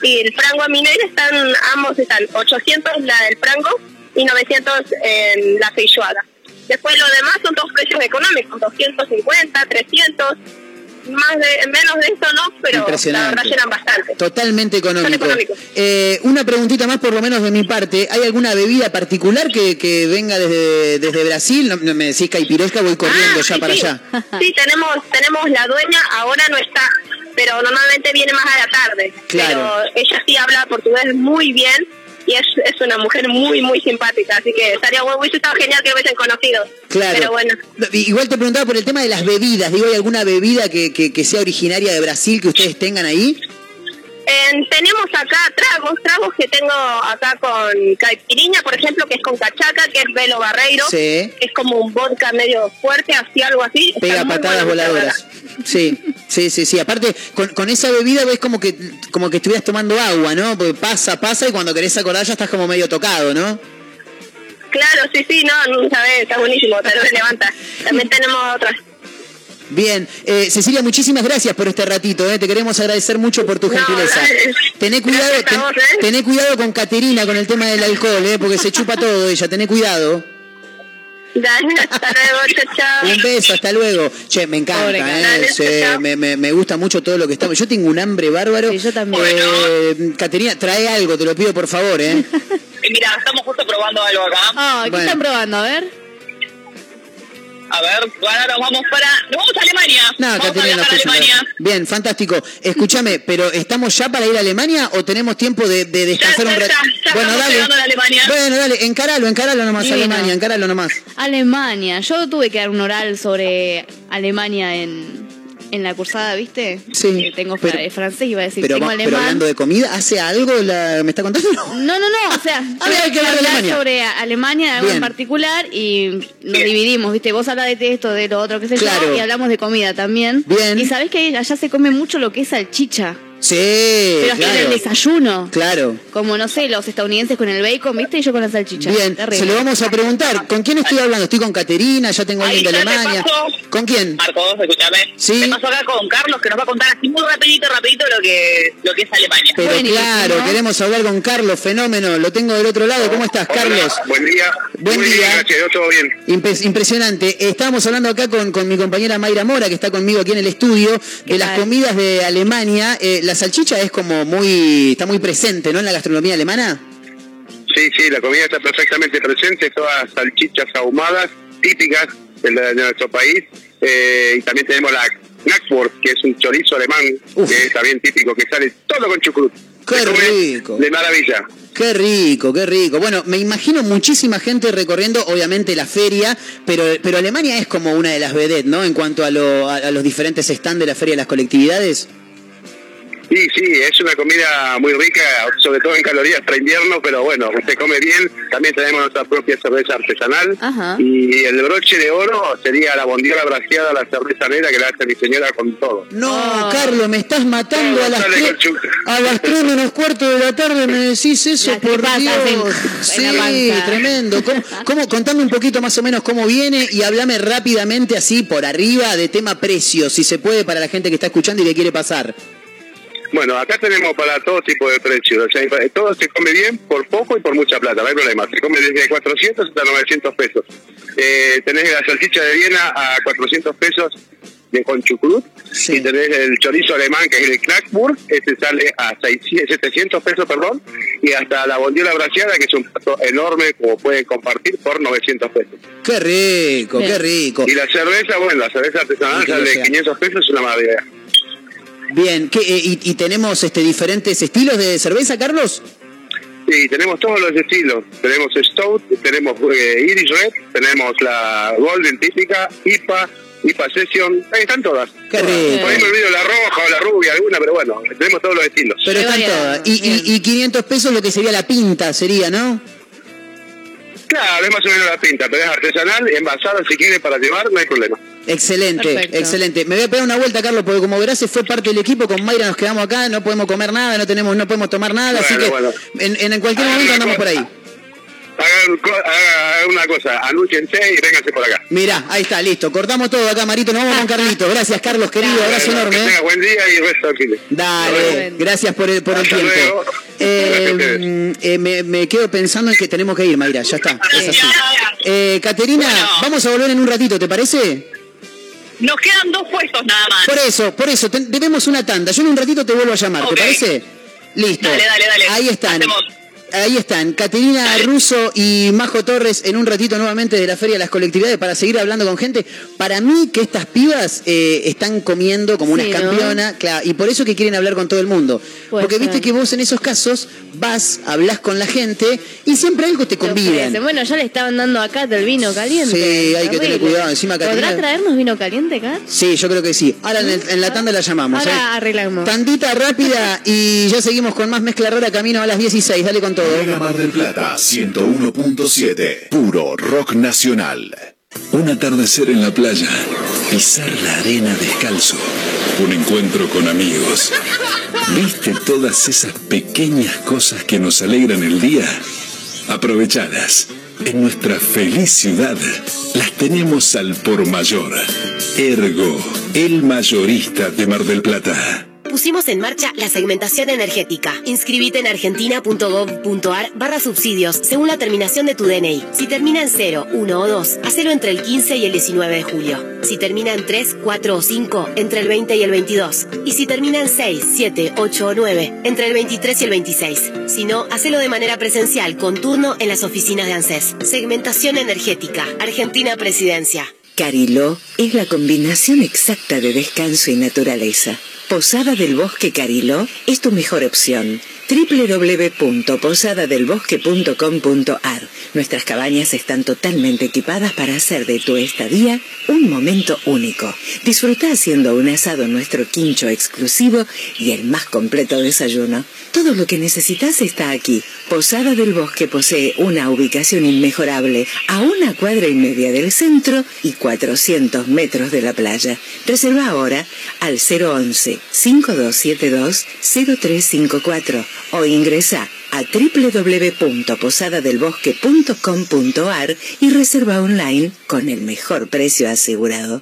Speaker 8: y el frango mineiro están, ambos están 800 la del frango y 900 en la feijoada. Después lo demás son dos precios económicos, 250, 300, más de, menos de eso no, pero la verdad bastante.
Speaker 5: Totalmente económico. Eh, una preguntita más, por lo menos de mi parte. ¿Hay alguna bebida particular que, que venga desde, desde Brasil? No, no me decís caipiresca, voy corriendo
Speaker 8: Ah,
Speaker 5: ya
Speaker 8: sí,
Speaker 5: para allá.
Speaker 8: Sí, tenemos, tenemos la dueña, ahora no está, pero normalmente viene más a la tarde.
Speaker 5: Claro.
Speaker 8: Pero ella sí habla portugués muy bien y es, es una mujer muy, muy simpática. Así que estaría bueno, hubiese estado genial que lo hubiesen conocido.
Speaker 5: Claro.
Speaker 8: Pero bueno.
Speaker 5: Igual te preguntaba por el tema de las bebidas. Digo, ¿hay alguna bebida que, que, que sea originaria de Brasil que ustedes tengan ahí?
Speaker 1: Eh, tenemos acá tragos, tragos que tengo acá con caipirinha, por ejemplo, que es con cachaca, que es velo barreiro,
Speaker 5: Sí.
Speaker 1: que es como un vodka medio fuerte, así algo así.
Speaker 5: Pega patadas voladoras. Sí, sí, sí, sí. Aparte, con, con esa bebida ves como que como que estuvieras tomando agua, ¿no? Porque pasa, pasa y cuando querés acordar ya estás como medio tocado, ¿no?
Speaker 1: Claro, sí, sí, no, no sabes, está buenísimo, te lo levanta. También tenemos otras.
Speaker 5: Bien, eh, Cecilia, muchísimas gracias por este ratito, ¿eh? te queremos agradecer mucho por tu
Speaker 1: No,
Speaker 5: gentileza.
Speaker 1: gracias.
Speaker 5: Tené cuidado, ten-
Speaker 1: vos, ¿eh?
Speaker 5: tené cuidado con Caterina con el tema del alcohol, ¿eh? porque se chupa todo ella, tené cuidado.
Speaker 1: Dale, hasta luego, chao, chao.
Speaker 5: Un beso, hasta luego. Che, me encanta,
Speaker 6: Pobre
Speaker 5: ¿eh?
Speaker 1: Dale,
Speaker 5: Sí,
Speaker 1: chao.
Speaker 5: me, me- me gusta mucho todo lo que estamos. Yo tengo un hambre bárbaro.
Speaker 6: Sí, yo también.
Speaker 5: Eh, Caterina, trae algo, te lo pido por favor, ¿eh?
Speaker 8: Mira, estamos justo probando algo acá.
Speaker 6: Ah, ¿qué
Speaker 5: Bueno.
Speaker 6: están probando? A ver.
Speaker 8: A ver, ahora nos vamos para... Nos vamos a Alemania.
Speaker 5: No,
Speaker 8: vamos a
Speaker 5: Caterina, no
Speaker 8: viajar a
Speaker 5: escucho
Speaker 8: Alemania.
Speaker 5: Bien, fantástico. Escúchame, pero ¿estamos ya para ir a Alemania o tenemos tiempo de, de descansar
Speaker 8: Ya,
Speaker 5: un rato? Bueno, dale. Bueno, dale, encaralo, encaralo nomás,
Speaker 6: Divino.
Speaker 5: Alemania, encaralo nomás.
Speaker 6: Alemania. Yo tuve que dar un oral sobre Alemania en, en la cursada, ¿viste?
Speaker 5: Sí,
Speaker 6: Que tengo
Speaker 5: pero-
Speaker 6: francés, iba a decir.
Speaker 5: Pero,
Speaker 6: tengo
Speaker 5: va- pero
Speaker 6: alemán.
Speaker 5: hablando de comida, ¿hace algo? La, ¿Me está contando?
Speaker 6: No, no, no, o sea,
Speaker 5: A ver, hay que hablar Alemania.
Speaker 6: sobre Alemania, algo
Speaker 5: Bien.
Speaker 6: en particular, y nos dividimos, ¿viste? Vos hablas de esto, de lo otro, qué sé
Speaker 5: Claro.
Speaker 6: yo, y hablamos de comida también.
Speaker 5: Bien.
Speaker 6: Y sabés que allá se come mucho lo que es salchicha,
Speaker 5: Sí,
Speaker 6: pero hasta en el
Speaker 5: claro.
Speaker 6: desayuno.
Speaker 5: Claro.
Speaker 6: Como, no sé, los estadounidenses con el bacon, ¿viste? Y yo con la salchicha.
Speaker 5: Bien,
Speaker 6: Terrible.
Speaker 5: se lo vamos a preguntar. ¿Con quién estoy hablando? Estoy con Caterina, ya tengo alguien de Alemania.
Speaker 8: paso.
Speaker 5: ¿Con quién?
Speaker 8: Marcos, escúchame.
Speaker 5: Sí.
Speaker 8: Te paso acá con Carlos, que nos va a contar así muy rapidito, rapidito lo que, lo que es Alemania.
Speaker 5: Pero
Speaker 6: Buenísimo.
Speaker 5: claro, queremos hablar con Carlos, fenómeno. Lo tengo del otro lado. ¿Cómo estás, Carlos?
Speaker 9: Buen día.
Speaker 5: Buen
Speaker 9: Muy
Speaker 5: día.
Speaker 9: Bien, gracias, todo bien.
Speaker 5: Impe- impresionante. Estábamos hablando acá con, con mi compañera Mayra Mora, que está conmigo aquí en el estudio, de las
Speaker 6: tal?
Speaker 5: comidas de Alemania. Eh, la salchicha es como muy, está muy presente, ¿no? En la gastronomía alemana.
Speaker 9: Sí, sí, la comida está perfectamente presente, todas salchichas ahumadas típicas de, la- de nuestro país. Eh, y también tenemos la Knackwurst, que es un chorizo alemán,
Speaker 5: Uf.
Speaker 9: que es también típico, que sale todo con chucrut.
Speaker 5: Qué rico.
Speaker 9: De maravilla.
Speaker 5: Qué rico, qué rico. Bueno, me imagino muchísima gente recorriendo, obviamente, la feria, pero, pero Alemania es como una de las vedettes, ¿no? En cuanto a, lo- a- a los diferentes stands de la feria de las colectividades.
Speaker 9: Sí, sí, es una comida muy rica, sobre todo en calorías para invierno, pero bueno, se come bien. También tenemos nuestra propia cerveza artesanal.
Speaker 6: Ajá.
Speaker 9: Y el broche de oro sería la bondiola braseada, la cerveza negra que la hace mi señora con todo.
Speaker 5: No,
Speaker 6: Oh.
Speaker 5: Carlos, me estás matando
Speaker 9: No,
Speaker 5: a las tres, a las tres menos cuarto de la tarde me decís eso,
Speaker 6: Las
Speaker 5: por Dios. Sí,
Speaker 6: en panza.
Speaker 5: tremendo. ¿Cómo, cómo, contame un poquito más o menos cómo viene y hablame rápidamente así por arriba de tema precios, si se puede para la gente que está escuchando y que quiere pasar.
Speaker 9: Bueno, acá tenemos para todo tipo de precios. O sea, todo se come bien por poco y por mucha plata, no hay problema. Se come desde 400 hasta 900 pesos. Eh, tenés la salchicha de Viena a 400 pesos de con chucrut.
Speaker 5: Sí.
Speaker 9: Y tenés el chorizo alemán, que es el Knackburg, este sale a 600, 700 pesos, perdón. Y hasta la bondiola braseada, que es un plato enorme, como pueden compartir, por 900 pesos.
Speaker 5: Qué rico,
Speaker 6: Bien.
Speaker 5: qué rico.
Speaker 9: Y la cerveza, bueno, la cerveza artesanal sale
Speaker 5: sea.
Speaker 9: 500 pesos, es una maravilla.
Speaker 5: Bien, ¿qué, eh, y, y tenemos este diferentes estilos de cerveza, Carlos?
Speaker 9: Sí, tenemos todos los estilos. Tenemos Stout, tenemos eh, Irish Red, tenemos la Golden típica, IPA, IPA Session, ahí están todas.
Speaker 5: Qué.
Speaker 9: Por ahí me olvido la roja o la rubia, alguna, pero bueno, tenemos todos los estilos.
Speaker 5: Pero están todas. Y, y, y 500 pesos lo que sería la pinta, sería, ¿no?
Speaker 9: Claro, es más o menos la pinta, pero es artesanal, envasada si quiere para llevar, no hay problema.
Speaker 5: Excelente,
Speaker 6: Perfecto.
Speaker 5: excelente. Me voy a pegar una vuelta, Carlos, porque como verás, se fue parte del equipo. Con Mayra nos quedamos acá, no podemos comer nada, no tenemos, no podemos tomar nada, así
Speaker 9: Bueno,
Speaker 5: que
Speaker 9: bueno.
Speaker 5: en, en cualquier
Speaker 9: Ah,
Speaker 5: momento andamos por ahí.
Speaker 9: Hagan, hagan una cosa, anúnciense y vénganse por acá.
Speaker 5: Mirá, ahí está, listo. Cortamos todo acá, Marito. Nos vamos con Carlitos. Gracias, Carlos, querido.
Speaker 6: Dale.
Speaker 5: Abrazo
Speaker 9: Bueno,
Speaker 5: enorme.
Speaker 9: Que
Speaker 5: ¿eh?
Speaker 9: tenga buen día y resto de-
Speaker 5: Dale, gracias por el, por el tiempo. Eh, mm, eh, me, me quedo pensando en que tenemos que ir, Mayra. Ya está, es así. Eh, Caterina,
Speaker 8: Bueno.
Speaker 5: vamos a volver en un ratito, ¿te parece?
Speaker 8: Nos quedan dos puestos nada más.
Speaker 5: Por eso, por eso, te- debemos una tanda. Yo en un ratito te vuelvo a llamar. ¿te parece? Listo.
Speaker 8: Dale, dale, dale.
Speaker 5: Ahí están.
Speaker 8: Hacemos.
Speaker 5: Ahí están, Caterina Russo y Majo Torres en un ratito nuevamente de la Feria de las Colectividades para seguir hablando con gente. Para mí que estas pibas eh, están comiendo como unas
Speaker 6: Sí, ¿no?
Speaker 5: campeonas, claro, y por eso que quieren hablar con todo el mundo.
Speaker 6: Puede
Speaker 5: Porque viste que vos en esos casos vas, hablas con la gente y siempre algo te
Speaker 6: ofrecen. Bueno, ya le estaban dando a Kat el vino caliente.
Speaker 5: Sí, hay que tener cuidado. Encima,
Speaker 6: ¿Podrá
Speaker 5: Caterina-
Speaker 6: traernos vino caliente, Kat?
Speaker 5: Sí, yo creo que sí. Ahora en, el- en la tanda la llamamos.
Speaker 6: Ahora
Speaker 5: ¿eh?
Speaker 6: arreglamos.
Speaker 5: Tandita rápida y ya seguimos con más mezcla rara camino a las 16. Dale con todo.
Speaker 10: Mega Mar del Plata 101.7. Puro rock nacional. Un atardecer en la playa. Pisar la arena descalzo. Un encuentro con amigos. ¿Viste todas esas pequeñas cosas que nos alegran el día? Aprovechadas. En nuestra feliz ciudad las tenemos al por mayor. Ergo, el mayorista de Mar del Plata.
Speaker 11: Pusimos en marcha la segmentación energética. Inscribite en argentina.gov.ar barra subsidios según la terminación de tu DNI. Si termina en 0, 1 o 2, hacelo entre el 15 y el 19 de julio. Si termina en 3, 4 o 5, entre el 20 y el 22. Y si termina en 6, 7, 8 o 9, entre el 23 y el 26. Si no, hacelo de manera presencial con turno en las oficinas de ANSES. Segmentación energética. Argentina Presidencia.
Speaker 12: Cariló es la combinación exacta de descanso y naturaleza. Posada del Bosque Cariló es tu mejor opción. www.posadadelbosque.com.ar Nuestras cabañas están totalmente equipadas para hacer de tu estadía un momento único. Disfruta haciendo un asado en nuestro quincho exclusivo y el más completo desayuno. Todo lo que necesitas está aquí. Posada del Bosque posee una ubicación inmejorable a una cuadra y media del centro y 400 metros de la playa. Reserva ahora al 011 5272 0354 o ingresa a www.posadadelbosque.com.ar y reserva online con el mejor precio asegurado.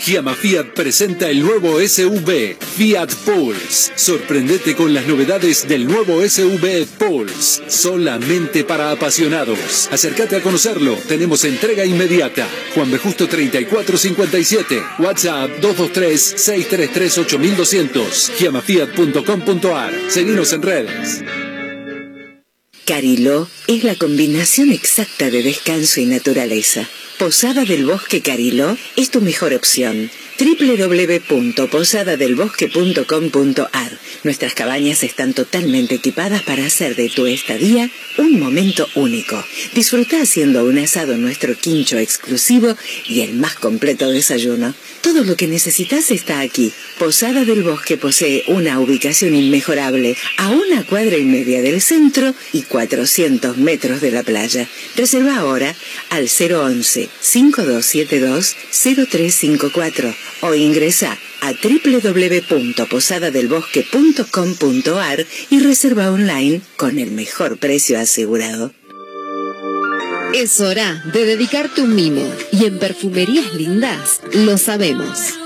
Speaker 13: Giamma Fiat presenta el nuevo SUV Fiat Pulse. Sorprendete con las novedades del nuevo SUV Pulse. Solamente para apasionados. Acércate a conocerlo. Tenemos entrega inmediata. Juan B. Justo 3457. WhatsApp 223-633-8200. Giamafiat.com.ar. Seguinos en redes.
Speaker 12: Cariló es la combinación exacta de descanso y naturaleza. Posada del Bosque Cariló es tu mejor opción. www.posadadelbosque.com.ar Nuestras cabañas están totalmente equipadas para hacer de tu estadía un momento único. Disfruta haciendo un asado nuestro quincho exclusivo y el más completo desayuno. Todo lo que necesitas está aquí. Posada del Bosque posee una ubicación inmejorable a una cuadra y media del centro y 400 metros de la playa. Reserva ahora al 011 5272 0354 o ingresa a www.posadadelbosque.com.ar y reserva online con el mejor precio asegurado.
Speaker 14: Es hora de dedicarte un mimo y en Perfumerías Lindas lo sabemos.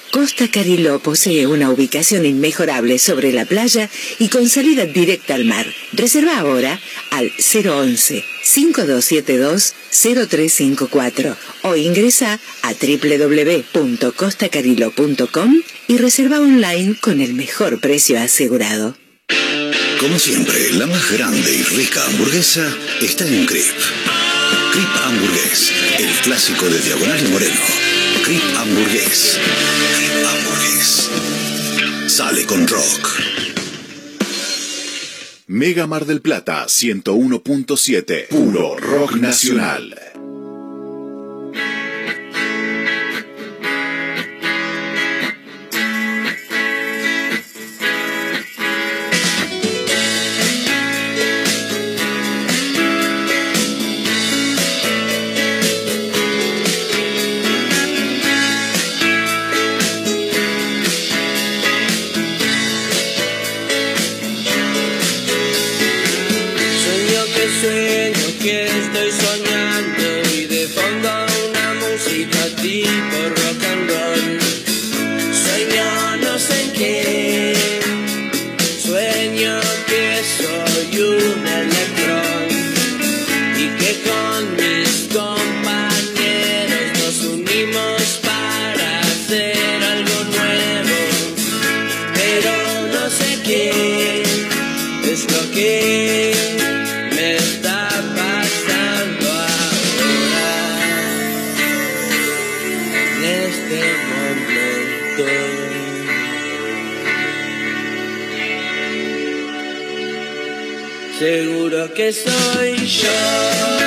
Speaker 12: Costa Cariló posee una ubicación inmejorable sobre la playa y con salida directa al mar. Reserva ahora al 011 5272 0354 o ingresa a www.costacariló.com y reserva online con el mejor precio asegurado.
Speaker 10: Como siempre, la más grande y rica hamburguesa está en Crip. Crip Hamburgués, el clásico de Diagonal y Moreno. Crip Hamburgués. Crip Hamburgués. Sale con rock.
Speaker 4: Mega Mar del Plata 101.7. Puro rock nacional.
Speaker 15: Que soy yo.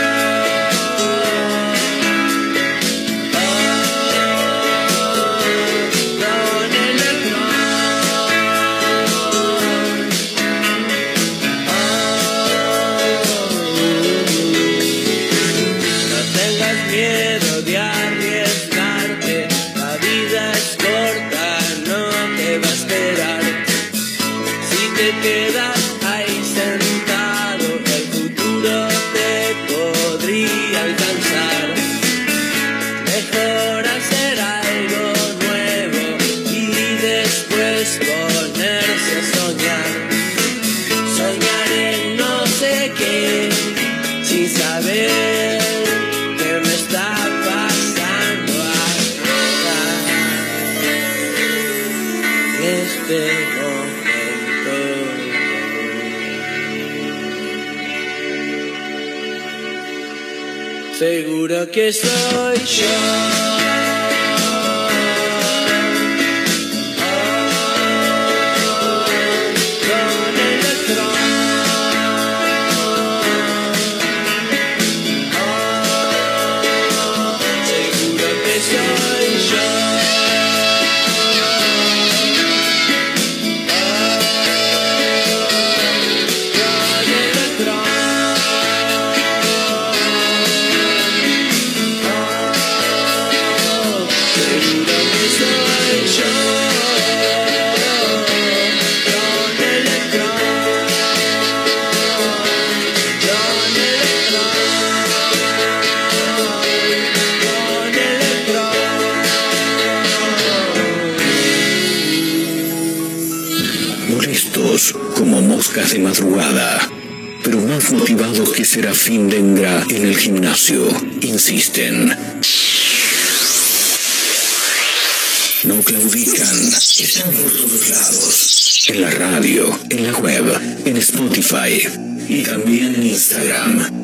Speaker 15: Que soy yo.
Speaker 10: De madrugada, pero más motivados que Serafín Dengra en el gimnasio, insisten. No claudican, están por todos lados. En la radio, en la web, en Spotify y también en Instagram,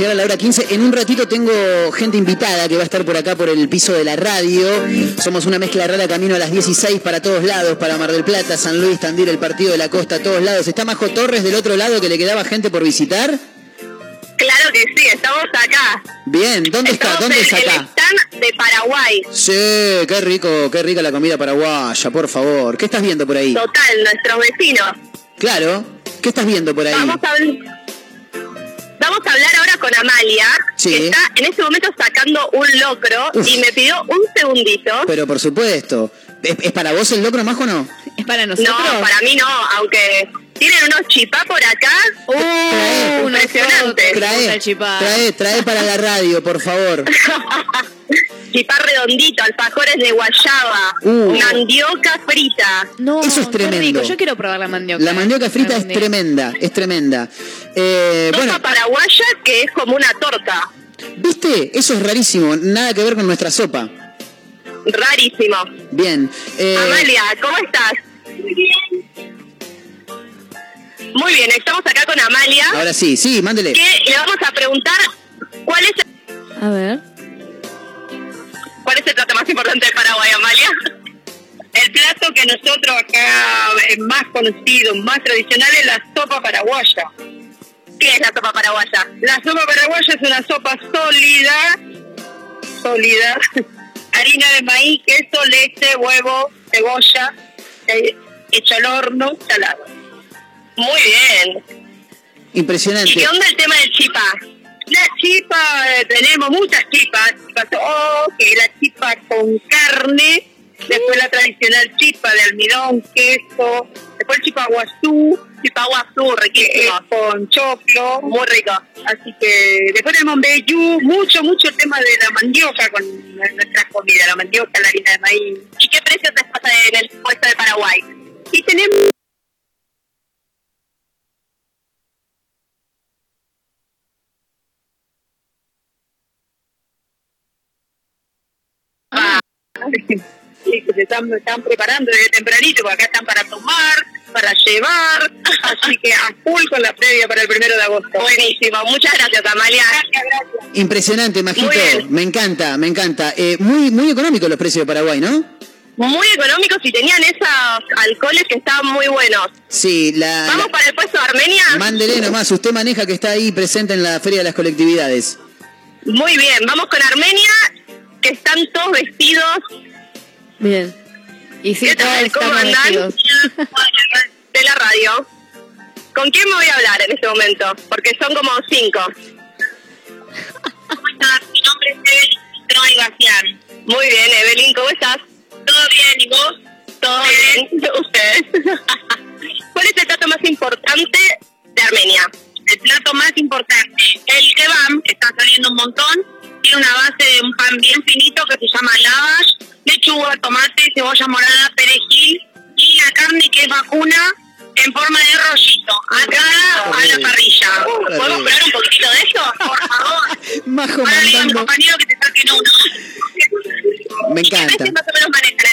Speaker 5: Llegar a la hora 15. En un ratito tengo gente invitada que va a estar por acá por el piso de la radio. Somos una mezcla rara camino a las 16 para todos lados, para Mar del Plata, San Luis, Tandil, el Partido de la Costa, todos lados. ¿Está Majo Torres del otro lado que le quedaba gente por visitar?
Speaker 8: Claro que sí, estamos acá.
Speaker 5: Bien, ¿dónde está? ¿Dónde
Speaker 8: en
Speaker 5: es
Speaker 8: el
Speaker 5: acá?
Speaker 8: de Paraguay.
Speaker 5: Sí, qué rico, qué rica la comida paraguaya, por favor. ¿Qué estás viendo por ahí?
Speaker 8: Total, nuestros vecinos.
Speaker 5: Claro, ¿qué estás viendo por ahí?
Speaker 8: Vamos a, vamos a hablar ahora con Amalia,
Speaker 5: Sí.
Speaker 8: que está en este momento sacando un locro
Speaker 5: Uf.
Speaker 8: y me pidió un segundito.
Speaker 5: Pero por supuesto. ¿Es, es para vos el locro, Majo, o no?
Speaker 6: ¿Es para
Speaker 8: No, para mí no, aunque tienen unos chipá por acá.
Speaker 6: Uh,
Speaker 8: impresionante.
Speaker 5: Trae, trae, trae para la radio, por favor.
Speaker 8: chipá redondito, alfajores de guayaba,
Speaker 5: Uh.
Speaker 8: mandioca frita.
Speaker 6: No,
Speaker 5: Eso es tremendo.
Speaker 6: rico. Yo quiero probar la mandioca.
Speaker 5: La mandioca frita es tremenda, es tremenda. Eh,
Speaker 8: Sopa
Speaker 5: bueno,
Speaker 8: paraguaya que es como una torta.
Speaker 5: ¿viste? Eso es rarísimo, nada que ver con nuestra sopa.
Speaker 8: Rarísimo.
Speaker 5: Bien. eh,
Speaker 8: Amalia, ¿cómo estás? Muy bien. Muy bien, estamos acá con Amalia.
Speaker 5: ahora sí, sí, mándele.
Speaker 8: Que le vamos a preguntar cuál es
Speaker 6: A ver.
Speaker 8: cuál es el plato más importante de Paraguay, Amalia.
Speaker 16: El plato que nosotros acá es más conocido, más tradicional es la sopa paraguaya.
Speaker 8: ¿Qué es la sopa paraguaya?
Speaker 16: La sopa paraguaya es una sopa sólida, sólida, harina de maíz, queso, leche, huevo, cebolla, eh, hecho al horno, salado.
Speaker 8: Muy bien.
Speaker 5: Impresionante.
Speaker 8: ¿Y qué onda el tema del chipá?
Speaker 16: La chipa, eh, tenemos muchas chipas, chipa oh, que la chipa con carne, después la tradicional chipa de almidón, queso, después el chipa guazú,
Speaker 8: Chipá guazú, riquísimo.
Speaker 16: con choclo,
Speaker 8: Muy rico.
Speaker 16: así que después tenemos mbayú, mucho, mucho el tema de la mandioca con nuestra comida, la mandioca, la harina de maíz.
Speaker 8: ¿Y qué precios se pasa en el puesto de Paraguay?
Speaker 16: Y tenemos Sí, que se están, están preparando desde tempranito, porque acá están para tomar, para llevar, así que a full con la previa para el primero de agosto.
Speaker 8: Buenísimo. Muchas gracias, Amalia.
Speaker 5: Impresionante, Majito.
Speaker 8: Muy bien.
Speaker 5: Me encanta, me encanta. Eh, muy, muy económicos los precios de Paraguay, ¿no?
Speaker 8: Muy económicos y tenían esos alcoholes que estaban muy buenos.
Speaker 5: Sí, la.
Speaker 8: ¿Vamos para el puesto de Armenia?
Speaker 5: Mándele nomás, usted maneja que está ahí presente en la Feria de las Colectividades.
Speaker 8: Muy bien, vamos con Armenia, que están todos vestidos.
Speaker 6: Bien. Y sí,
Speaker 8: ¿Qué tal?
Speaker 6: todos
Speaker 8: ¿Cómo
Speaker 6: estamos
Speaker 8: andan?
Speaker 6: vestidos.
Speaker 8: De la radio. ¿Con quién me voy a hablar en este momento? Porque son como cinco.
Speaker 16: ¿Cómo estás? Mi nombre es Evelyn Troy Bastián.
Speaker 8: Muy bien, Evelyn, ¿cómo estás?
Speaker 16: ¿Todo bien? ¿Y vos?
Speaker 8: ¿Todo bien? ¿Ustedes? ¿Cuál es el plato más importante de Armenia?
Speaker 16: El plato más importante, el kebab, que está saliendo un montón, tiene una base de un pan bien finito que se llama lavash, lechuga, tomate, cebolla morada, perejil y la carne que es vacuna en forma de rollito, acá a la parrilla.
Speaker 8: ¿Podemos probar un poquitito de eso?
Speaker 16: Por favor.
Speaker 5: Majo
Speaker 16: Ahora le digo a mi
Speaker 5: mandando.
Speaker 16: compañero que te saquen uno.
Speaker 5: Me
Speaker 16: ¿Qué
Speaker 5: encanta.
Speaker 16: precios más o menos manejan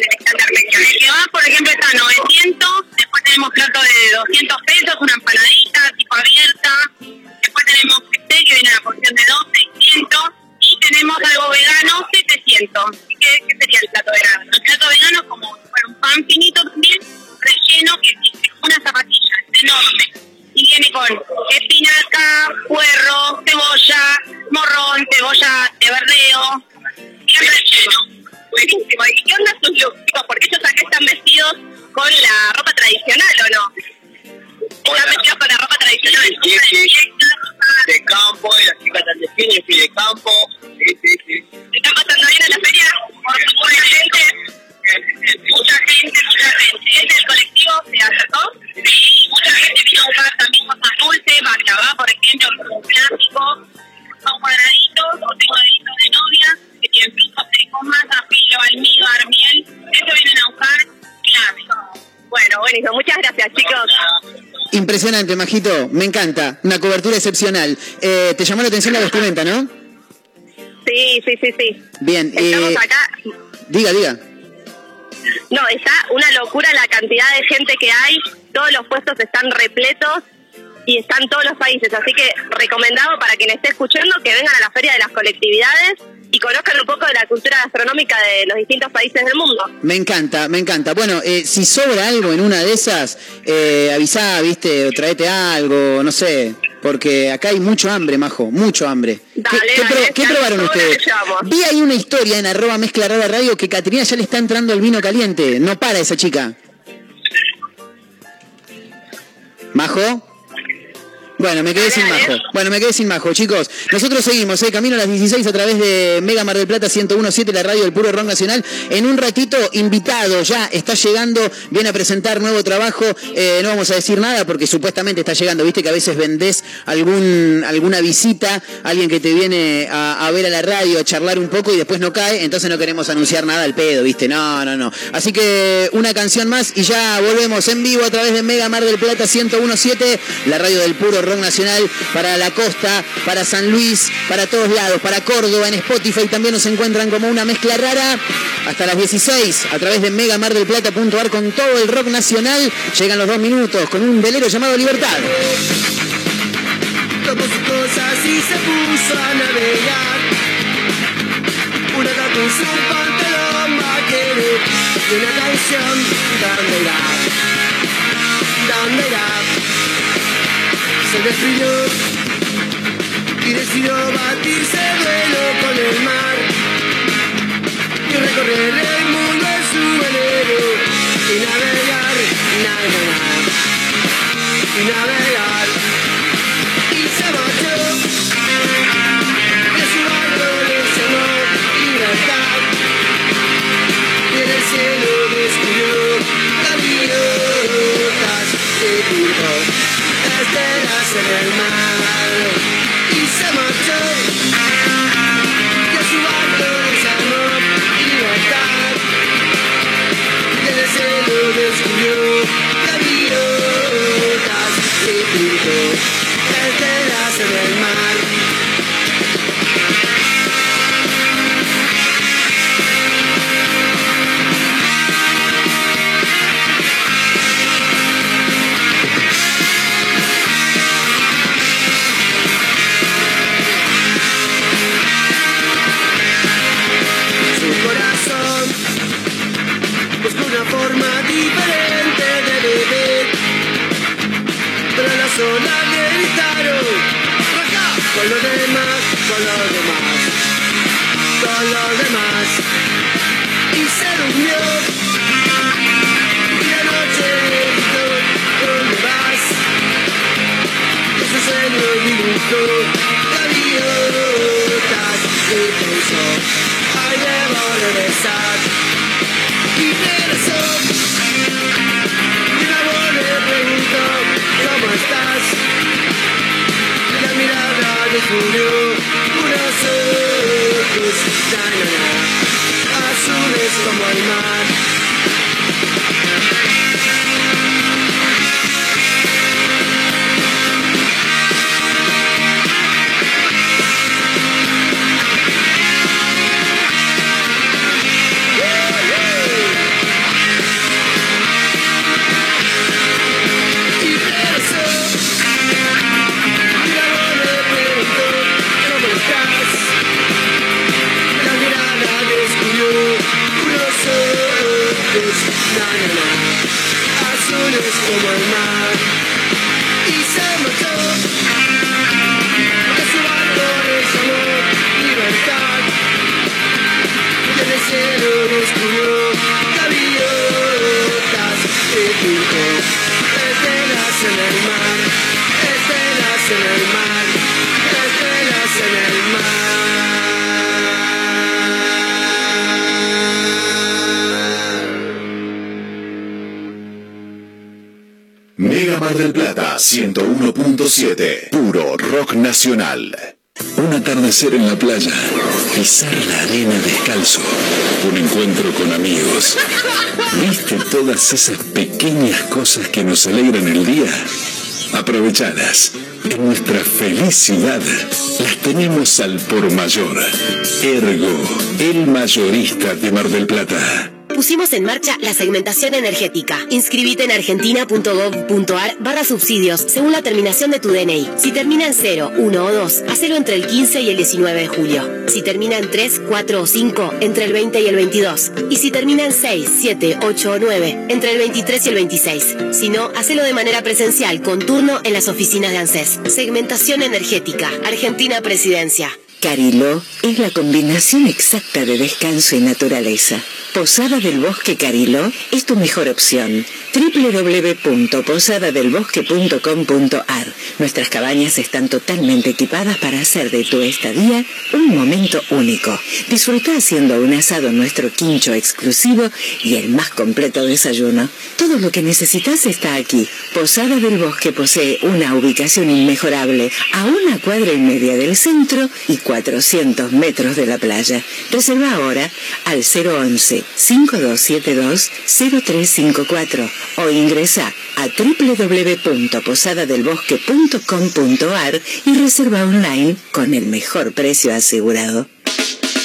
Speaker 5: Impresionante, Majito. Me encanta. Una cobertura excepcional. Eh, ¿Te llamó la atención la vestimenta, no?
Speaker 8: Sí, sí, sí, sí.
Speaker 5: Bien.
Speaker 8: Estamos
Speaker 5: eh,
Speaker 8: acá.
Speaker 5: diga, diga.
Speaker 8: No, está una locura la cantidad de gente que hay. Todos los puestos están repletos y están todos los países. Así que recomendado para quien esté escuchando que vengan a la Feria de las Colectividades y conozcan un poco de la cultura gastronómica de los distintos países del mundo.
Speaker 5: Me encanta, me encanta. Bueno, eh, si sobra algo en una de esas, eh, avisá, viste, o traete algo, no sé. Porque acá hay mucho hambre, majo, mucho hambre.
Speaker 8: Dale,
Speaker 5: ¿Qué, qué
Speaker 8: dale,
Speaker 5: probaron ustedes? Vi ahí una historia en arroba mezcla rara radio que Caterina ya le está entrando el vino caliente. No para esa chica. ¿Majo? Bueno, me quedé sin majo. Bueno, me quedé sin majo, chicos. Nosotros seguimos, ¿eh? Camino a las 16 a través de Mega Mar del Plata 1017, la radio del puro rock nacional. En un ratito, invitado, ya está llegando, viene a presentar nuevo trabajo. Eh, no vamos a decir nada porque supuestamente está llegando. Viste que a veces vendés algún, alguna visita, alguien que te viene a, a ver a la radio, a charlar un poco y después no cae, entonces no queremos anunciar nada al pedo, ¿viste? No, no, no. Así que una canción más y ya volvemos en vivo a través de Mega Mar del Plata 1017, la radio del puro rock nacional para la costa, para San Luis, para todos lados, para Córdoba, en Spotify también nos encuentran como una mezcla rara. Hasta las 16 a través de megamardelplata.ar con todo el rock nacional. Llegan los dos minutos con un velero llamado Libertad.
Speaker 7: Una su pantalón vaquero y una. Se destruyó y decidió batirse duelo con el mar y recorrer el mundo en su velero y navegar, navegar, y navegar y se marchó. Estelas en el mar. Y se marchó. Y a su barco llamó libertad. Y en el cielo descubrió gaviotas en la
Speaker 10: playa. Pisar la arena descalzo. Un encuentro con amigos. ¿Viste todas esas pequeñas cosas que nos alegran el día? Aprovechalas. En nuestra felicidad las tenemos al por mayor. Ergo, el mayorista de Mar del Plata.
Speaker 11: Pusimos en marcha la segmentación energética. Inscribite en argentina.gov.ar barra subsidios según la terminación de tu DNI. Si termina en 0, 1 o 2, hacelo entre el 15 y el 19 de julio. Si termina en 3, 4 o 5, entre el 20 y el 22. Y si termina en 6, 7, 8 o 9, entre el 23 y el 26. Si no, hacelo de manera presencial con turno en las oficinas de ANSES. Segmentación energética. Argentina Presidencia.
Speaker 12: Cariló es la combinación exacta de descanso y naturaleza. Posada del Bosque Cariló es tu mejor opción. www.posadadelbosque.com.ar. Nuestras cabañas están totalmente equipadas para hacer de tu estadía un momento único. Disfruta haciendo un asado en nuestro quincho exclusivo y el más completo desayuno. Todo lo que necesitas está aquí. Posada del Bosque posee una ubicación inmejorable a una cuadra y media del centro y 400 metros de la playa. Reserva ahora al 011 5272 0354 o ingresa a www.posadadelbosque.com.ar y reserva online con el mejor precio asegurado.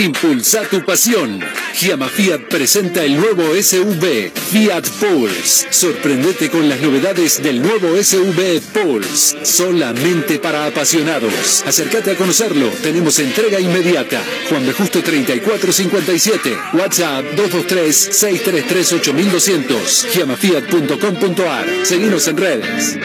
Speaker 13: Impulsa tu pasión. Giamma Fiat presenta el nuevo SUV Fiat Pulse. Sorprendete con las novedades del nuevo SUV Pulse. Solamente para apasionados. Acércate a conocerlo. Tenemos entrega inmediata. Juan de Justo 3457. WhatsApp 223-633-8200. Giamafiat.com.ar. Seguimos en redes.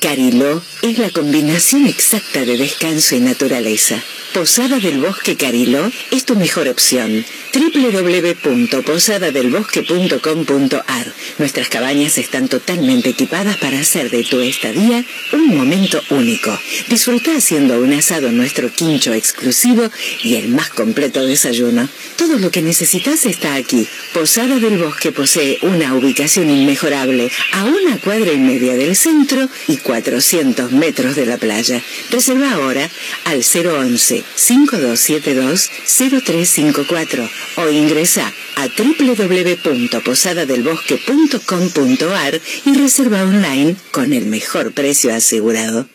Speaker 12: Carilo es la combinación exacta de descanso y naturaleza. Posada del Bosque Carilo es tu mejor opción. www.posadadelbosque.com.ar Nuestras cabañas están totalmente equipadas para hacer de tu estadía un momento único. Disfruta haciendo un asado en nuestro quincho exclusivo y el más completo desayuno. Todo lo que necesitas está aquí. Posada del Bosque posee una ubicación inmejorable a una cuadra y media del centro y 400 metros de la playa. Reserva ahora al 011 5272 0354 o ingresa a www.posadadelbosque.com.ar y reserva online con el mejor precio asegurado.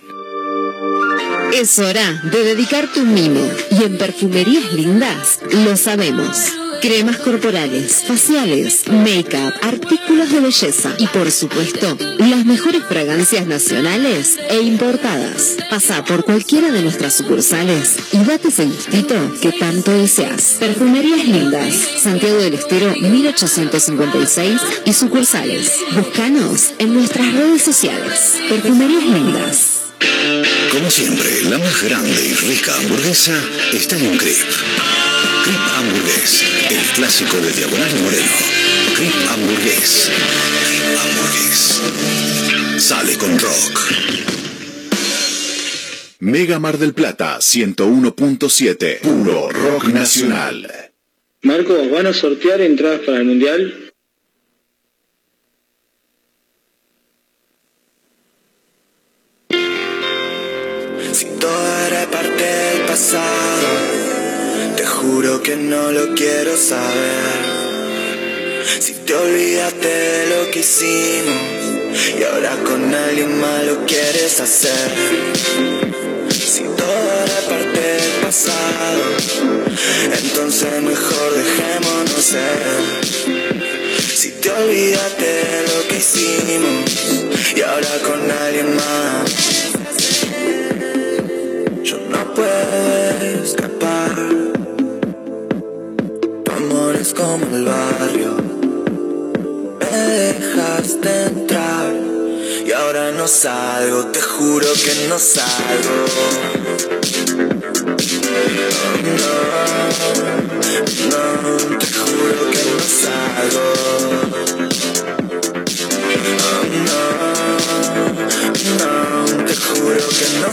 Speaker 14: Es hora de dedicarte un mimo y en Perfumerías Lindas lo sabemos. Cremas corporales, faciales, make-up, artículos de belleza y por supuesto las mejores fragancias nacionales e importadas. Pasa por cualquiera de nuestras sucursales y date ese gustito que tanto deseas. Perfumerías Lindas, Santiago del Estero 1856 y sucursales. Búscanos en nuestras redes sociales. Perfumerías Lindas.
Speaker 10: Como siempre, la más grande y rica hamburguesa está en un Crip. Crip Hamburgués, el clásico de Diagonal Moreno. Crip Hamburgués. Hamburgués. Sale con rock.
Speaker 17: Mega Mar del Plata 101.7. Puro rock nacional.
Speaker 18: Marco, ¿van a sortear entradas para el Mundial?
Speaker 19: Si todo era parte del pasado, juro que no lo quiero saber. Si te olvidaste de lo que hicimos y ahora con alguien más lo quieres hacer. Si todo era parte del pasado, entonces mejor dejémonos ser. Si te olvidaste de lo que hicimos y ahora con alguien más. Yo no puedo como el barrio. Me dejaste entrar y ahora no salgo. Te juro que no salgo. No, no, te juro que no salgo. Te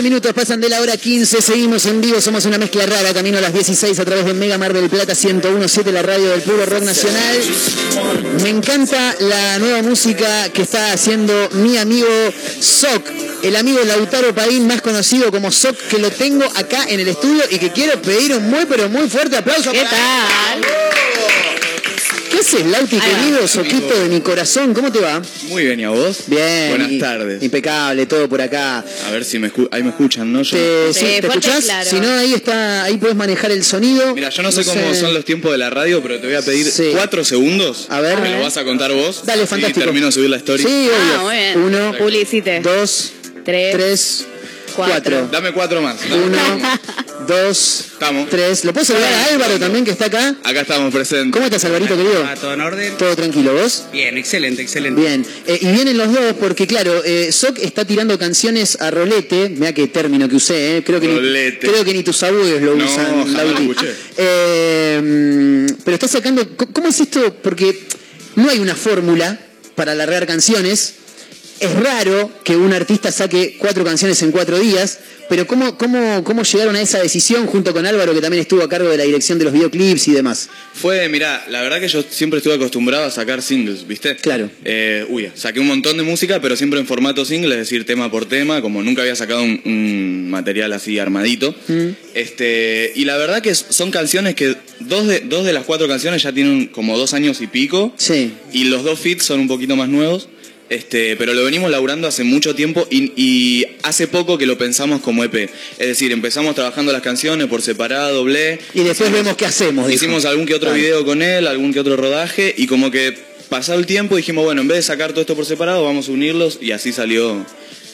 Speaker 5: 11 minutos pasan de la hora 15, seguimos en vivo, somos una mezcla rara, camino a las 16 a través de Mega Mar del Plata 1017, la radio del puro rock nacional. Me encanta la nueva música que está haciendo mi amigo Soc, el amigo Lautaro Paín, más conocido como Soc, que lo tengo acá en el estudio y que quiero pedir un muy pero muy fuerte aplauso.
Speaker 6: ¿Qué
Speaker 5: para
Speaker 6: tal?
Speaker 5: ¿Qué haces, Lauti, querido Soquito de mi corazón? ¿Cómo te va?
Speaker 20: Muy bien, ¿y a vos?
Speaker 5: Bien.
Speaker 20: Buenas
Speaker 5: y-
Speaker 20: tardes.
Speaker 5: Impecable, todo por acá.
Speaker 20: A ver si me escu- ahí me escuchan, ¿no? Yo-
Speaker 5: ¿Te, sí, ¿te
Speaker 6: y
Speaker 5: escuchás?
Speaker 6: claro.
Speaker 5: Si no, ahí está, ahí puedes manejar el sonido.
Speaker 20: Mira, yo no sé cómo son los tiempos de la radio, pero te voy a pedir
Speaker 5: Sí.
Speaker 20: cuatro segundos.
Speaker 5: A ver.
Speaker 20: Me lo vas a contar vos.
Speaker 5: Dale, fantástico.
Speaker 20: termino de subir la story.
Speaker 5: Sí, obvio.
Speaker 6: Ah, muy bien.
Speaker 5: Uno,
Speaker 6: Publicite.
Speaker 5: dos,
Speaker 6: Tres,
Speaker 5: tres, cuatro.
Speaker 20: Dame cuatro más. Dame
Speaker 5: Uno, dos,
Speaker 20: Estamos.
Speaker 5: tres. ¿Lo puedo saludar a Álvaro también que está acá?
Speaker 20: Acá estamos presentes.
Speaker 5: ¿Cómo estás, Alvarito, querido?
Speaker 21: ¿Va todo en orden?
Speaker 5: ¿Todo tranquilo, vos?
Speaker 21: Bien, excelente, excelente.
Speaker 5: Bien, Eh, y vienen los dos porque, claro, eh, Soc está tirando canciones a rolete. Mira qué término que usé, eh. creo, que ni,
Speaker 20: Rolete.
Speaker 5: creo que ni tus abuelos lo
Speaker 20: No,
Speaker 5: usan.
Speaker 20: jamás lo
Speaker 5: Lauti.
Speaker 20: escuché.
Speaker 5: Eh, pero está sacando. ¿Cómo es esto? Porque no hay una fórmula para alargar canciones. Es raro que un artista saque cuatro canciones en cuatro días, pero ¿cómo, cómo, ¿cómo llegaron a esa decisión junto con Álvaro, que también estuvo a cargo de la dirección de los videoclips y demás?
Speaker 20: Fue, mira, la verdad que yo siempre estuve acostumbrado a sacar singles, ¿viste?
Speaker 5: Claro.
Speaker 20: Eh, uy, saqué un montón de música, pero siempre en formato single, es decir, tema por tema, como nunca había sacado un, un material así armadito. Este, y la verdad que son canciones que dos de, dos de las cuatro canciones ya tienen como dos años y pico.
Speaker 5: Sí.
Speaker 20: Y los dos feats son un poquito más nuevos. Este, pero lo venimos laburando hace mucho tiempo y, y hace poco que lo pensamos como EP. Es decir, empezamos trabajando las canciones por separado, doble.
Speaker 5: Y después vemos qué hacemos. dijo.
Speaker 20: Hicimos algún que otro video con él, algún que otro rodaje y como que pasado el tiempo dijimos, bueno, en vez de sacar todo esto por separado, vamos a unirlos y así salió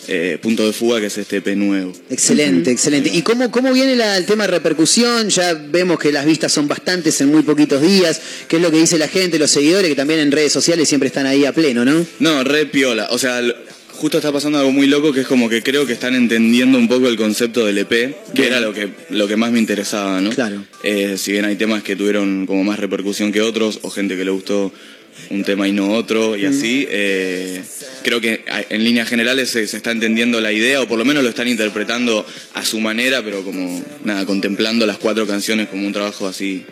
Speaker 20: eh, Punto de Fuga, que es este EP nuevo.
Speaker 5: Excelente, excelente. ¿Y cómo, cómo viene la- el tema de repercusión? Ya vemos que las vistas son bastantes en muy poquitos días. ¿Qué es lo que dice la gente, los seguidores, que también en redes sociales siempre están ahí a pleno, ¿no?
Speaker 20: No, re piola. O sea, justo está pasando algo muy loco que es como que creo que están entendiendo un poco el concepto del EP, que
Speaker 5: Bien.
Speaker 20: era lo que, lo que más me interesaba, ¿no?
Speaker 5: Claro.
Speaker 20: Eh, si bien hay temas que tuvieron como más repercusión que otros, o gente que le gustó un tema y no otro, y
Speaker 5: Mm.
Speaker 20: así, eh, creo que en líneas generales se, se está entendiendo la idea, o por lo menos lo están interpretando a su manera, pero como, nada, contemplando las cuatro canciones como un trabajo así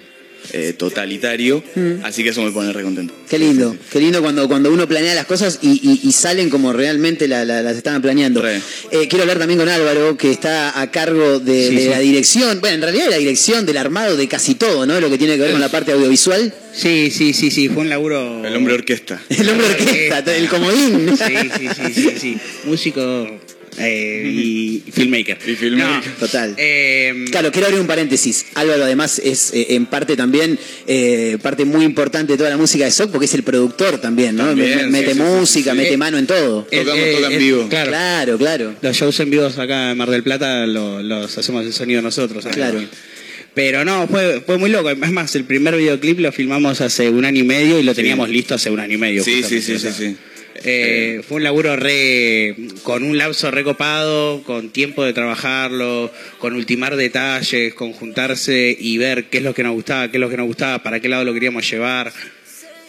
Speaker 20: eh, totalitario.
Speaker 5: Mm.
Speaker 20: Así que eso me pone re contento.
Speaker 5: Qué lindo, qué lindo cuando, cuando uno planea las cosas y, y- y salen como realmente la- la- las estaban planeando. Eh, quiero hablar también con Álvaro, que está a cargo de,
Speaker 21: Sí,
Speaker 5: de
Speaker 21: sí.
Speaker 5: la dirección, bueno, en realidad de la dirección del armado de casi todo, ¿no? Lo que tiene que ver con la parte audiovisual.
Speaker 21: Sí, sí, sí, sí, fue un laburo...
Speaker 20: El hombre orquesta.
Speaker 5: El hombre orquesta, el comodín.
Speaker 21: Sí, sí, sí, sí, sí. Músico eh, y, filmmaker.
Speaker 20: Y filmmaker.
Speaker 5: Total.
Speaker 21: Eh,
Speaker 5: Claro, quiero abrir un paréntesis. Álvaro además es eh, en parte también, eh, parte muy importante de toda la música de SOC porque es el productor también, ¿no?
Speaker 21: También,
Speaker 5: Me-
Speaker 21: sí,
Speaker 5: mete
Speaker 21: sí,
Speaker 5: música,
Speaker 21: sí.
Speaker 5: mete mano en todo.
Speaker 21: Eh, eh, eh, Claro.
Speaker 5: claro, claro.
Speaker 21: Los shows en vivos acá en Mar del Plata lo- los hacemos el sonido nosotros.
Speaker 5: Claro.
Speaker 21: Pero no, fue, fue muy loco. Es más, el primer videoclip lo filmamos hace un año y medio y lo teníamos listo hace un año y medio.
Speaker 20: Sí, sí, sí,
Speaker 21: o sea,
Speaker 20: sí, sí.
Speaker 21: Eh, fue un laburo re con un lapso recopado, con tiempo de trabajarlo, con ultimar detalles, con juntarse y ver qué es lo que nos gustaba, qué es lo que nos gustaba, para qué lado lo queríamos llevar.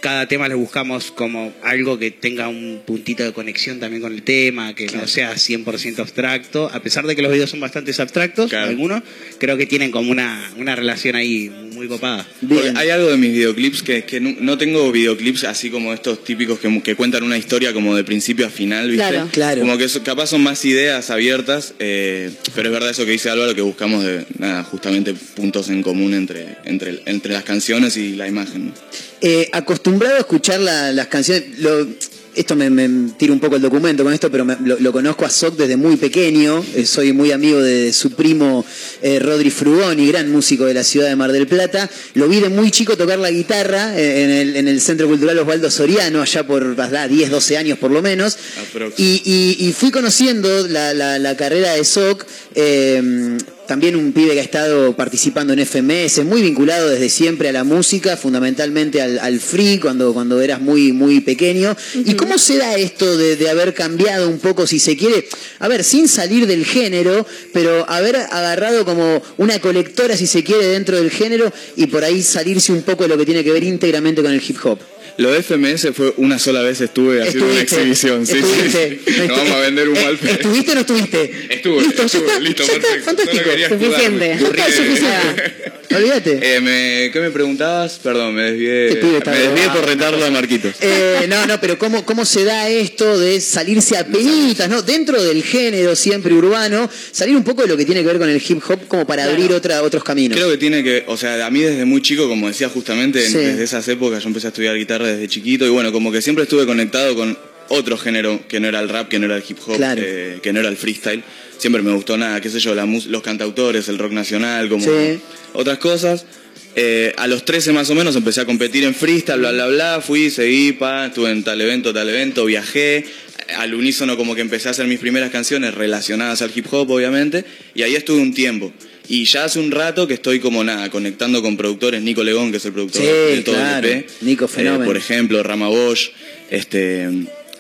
Speaker 21: Cada tema le buscamos como algo que tenga un puntito de conexión también con el tema, que no sea 100% abstracto, a pesar de que los videos son bastante abstractos, algunos, creo que tienen como una, una relación ahí muy copada.
Speaker 20: Hay algo de mis videoclips que, que no, no tengo videoclips así como estos típicos que, que cuentan una historia como de principio a final, ¿viste?
Speaker 5: Claro. Claro.
Speaker 20: Como que capaz son más ideas abiertas, eh, pero es verdad eso que dice Álvaro, que buscamos de, nada, justamente puntos en común entre, entre, entre las canciones y la imagen. ¿no?
Speaker 5: Eh, acostumbrado a escuchar la- las canciones, lo- esto me, me tiro un poco el documento con esto, pero me- lo, lo conozco a Soc desde muy pequeño. Eh, soy muy amigo de su primo eh, Rodri Frugoni, gran músico de la ciudad de Mar del Plata. Lo vi de muy chico tocar la guitarra eh, en, el, en el Centro Cultural Osvaldo Soriano, allá por ah, 10, 12 años por lo menos. Y, y- y fui conociendo la, la- la carrera de Soc. También un pibe que ha estado participando en FMS, muy vinculado desde siempre a la música, fundamentalmente al, al free cuando, cuando eras muy, muy pequeño. ¿Y cómo se da esto de, de haber cambiado un poco, si se quiere? A ver, sin salir del género, pero haber agarrado como una colectora, si se quiere, dentro del género y por ahí salirse un poco de lo que tiene que ver íntegramente con el hip hop.
Speaker 20: Lo de FMS fue una sola vez estuve haciendo una exhibición. Sí, sí. No vamos a vender un mal
Speaker 5: ¿Estuviste o no estuviste?
Speaker 20: Estuve,
Speaker 5: Listo, ya
Speaker 20: estuve,
Speaker 5: está,
Speaker 20: listo,
Speaker 5: ya está, fantástico.
Speaker 20: No
Speaker 6: Suficiente.
Speaker 5: Ya. Olvídate.
Speaker 20: Eh, me- ¿Qué me preguntabas? Perdón, me desvié.
Speaker 5: Este
Speaker 20: Me desvié por retarlo a Marquitos.
Speaker 5: Eh, no, no, pero ¿cómo, ¿cómo se da esto de salirse a penitas, ¿no? Dentro del género siempre urbano, salir un poco de lo que tiene que ver con el hip hop como para abrir otra, otros caminos.
Speaker 20: Creo que tiene que, o sea, a mí desde muy chico, como decía justamente,
Speaker 5: Sí.
Speaker 20: desde esas épocas yo empecé a estudiar guitarra desde chiquito y bueno, como que siempre estuve conectado con otro género que no era el rap, que no era el hip hop,
Speaker 5: Claro.
Speaker 20: eh, que no era el freestyle. Siempre me gustó nada, qué sé yo, la mus- los cantautores, el rock nacional, como
Speaker 5: Sí.
Speaker 20: otras cosas. Eh, a los 13 más o menos empecé a competir en freestyle, bla, bla, bla, fui, seguí, pa, estuve en tal evento, tal evento, viajé. Al unísono como que empecé a hacer mis primeras canciones relacionadas al hip hop, obviamente, y ahí estuve un tiempo. Y ya hace un rato que estoy como nada, conectando con productores, Nico Legón, que es el productor
Speaker 5: Sí,
Speaker 20: de todo
Speaker 5: claro.
Speaker 20: el EP.
Speaker 5: Nico, fenómeno.
Speaker 20: por ejemplo, Rama Bosch, este,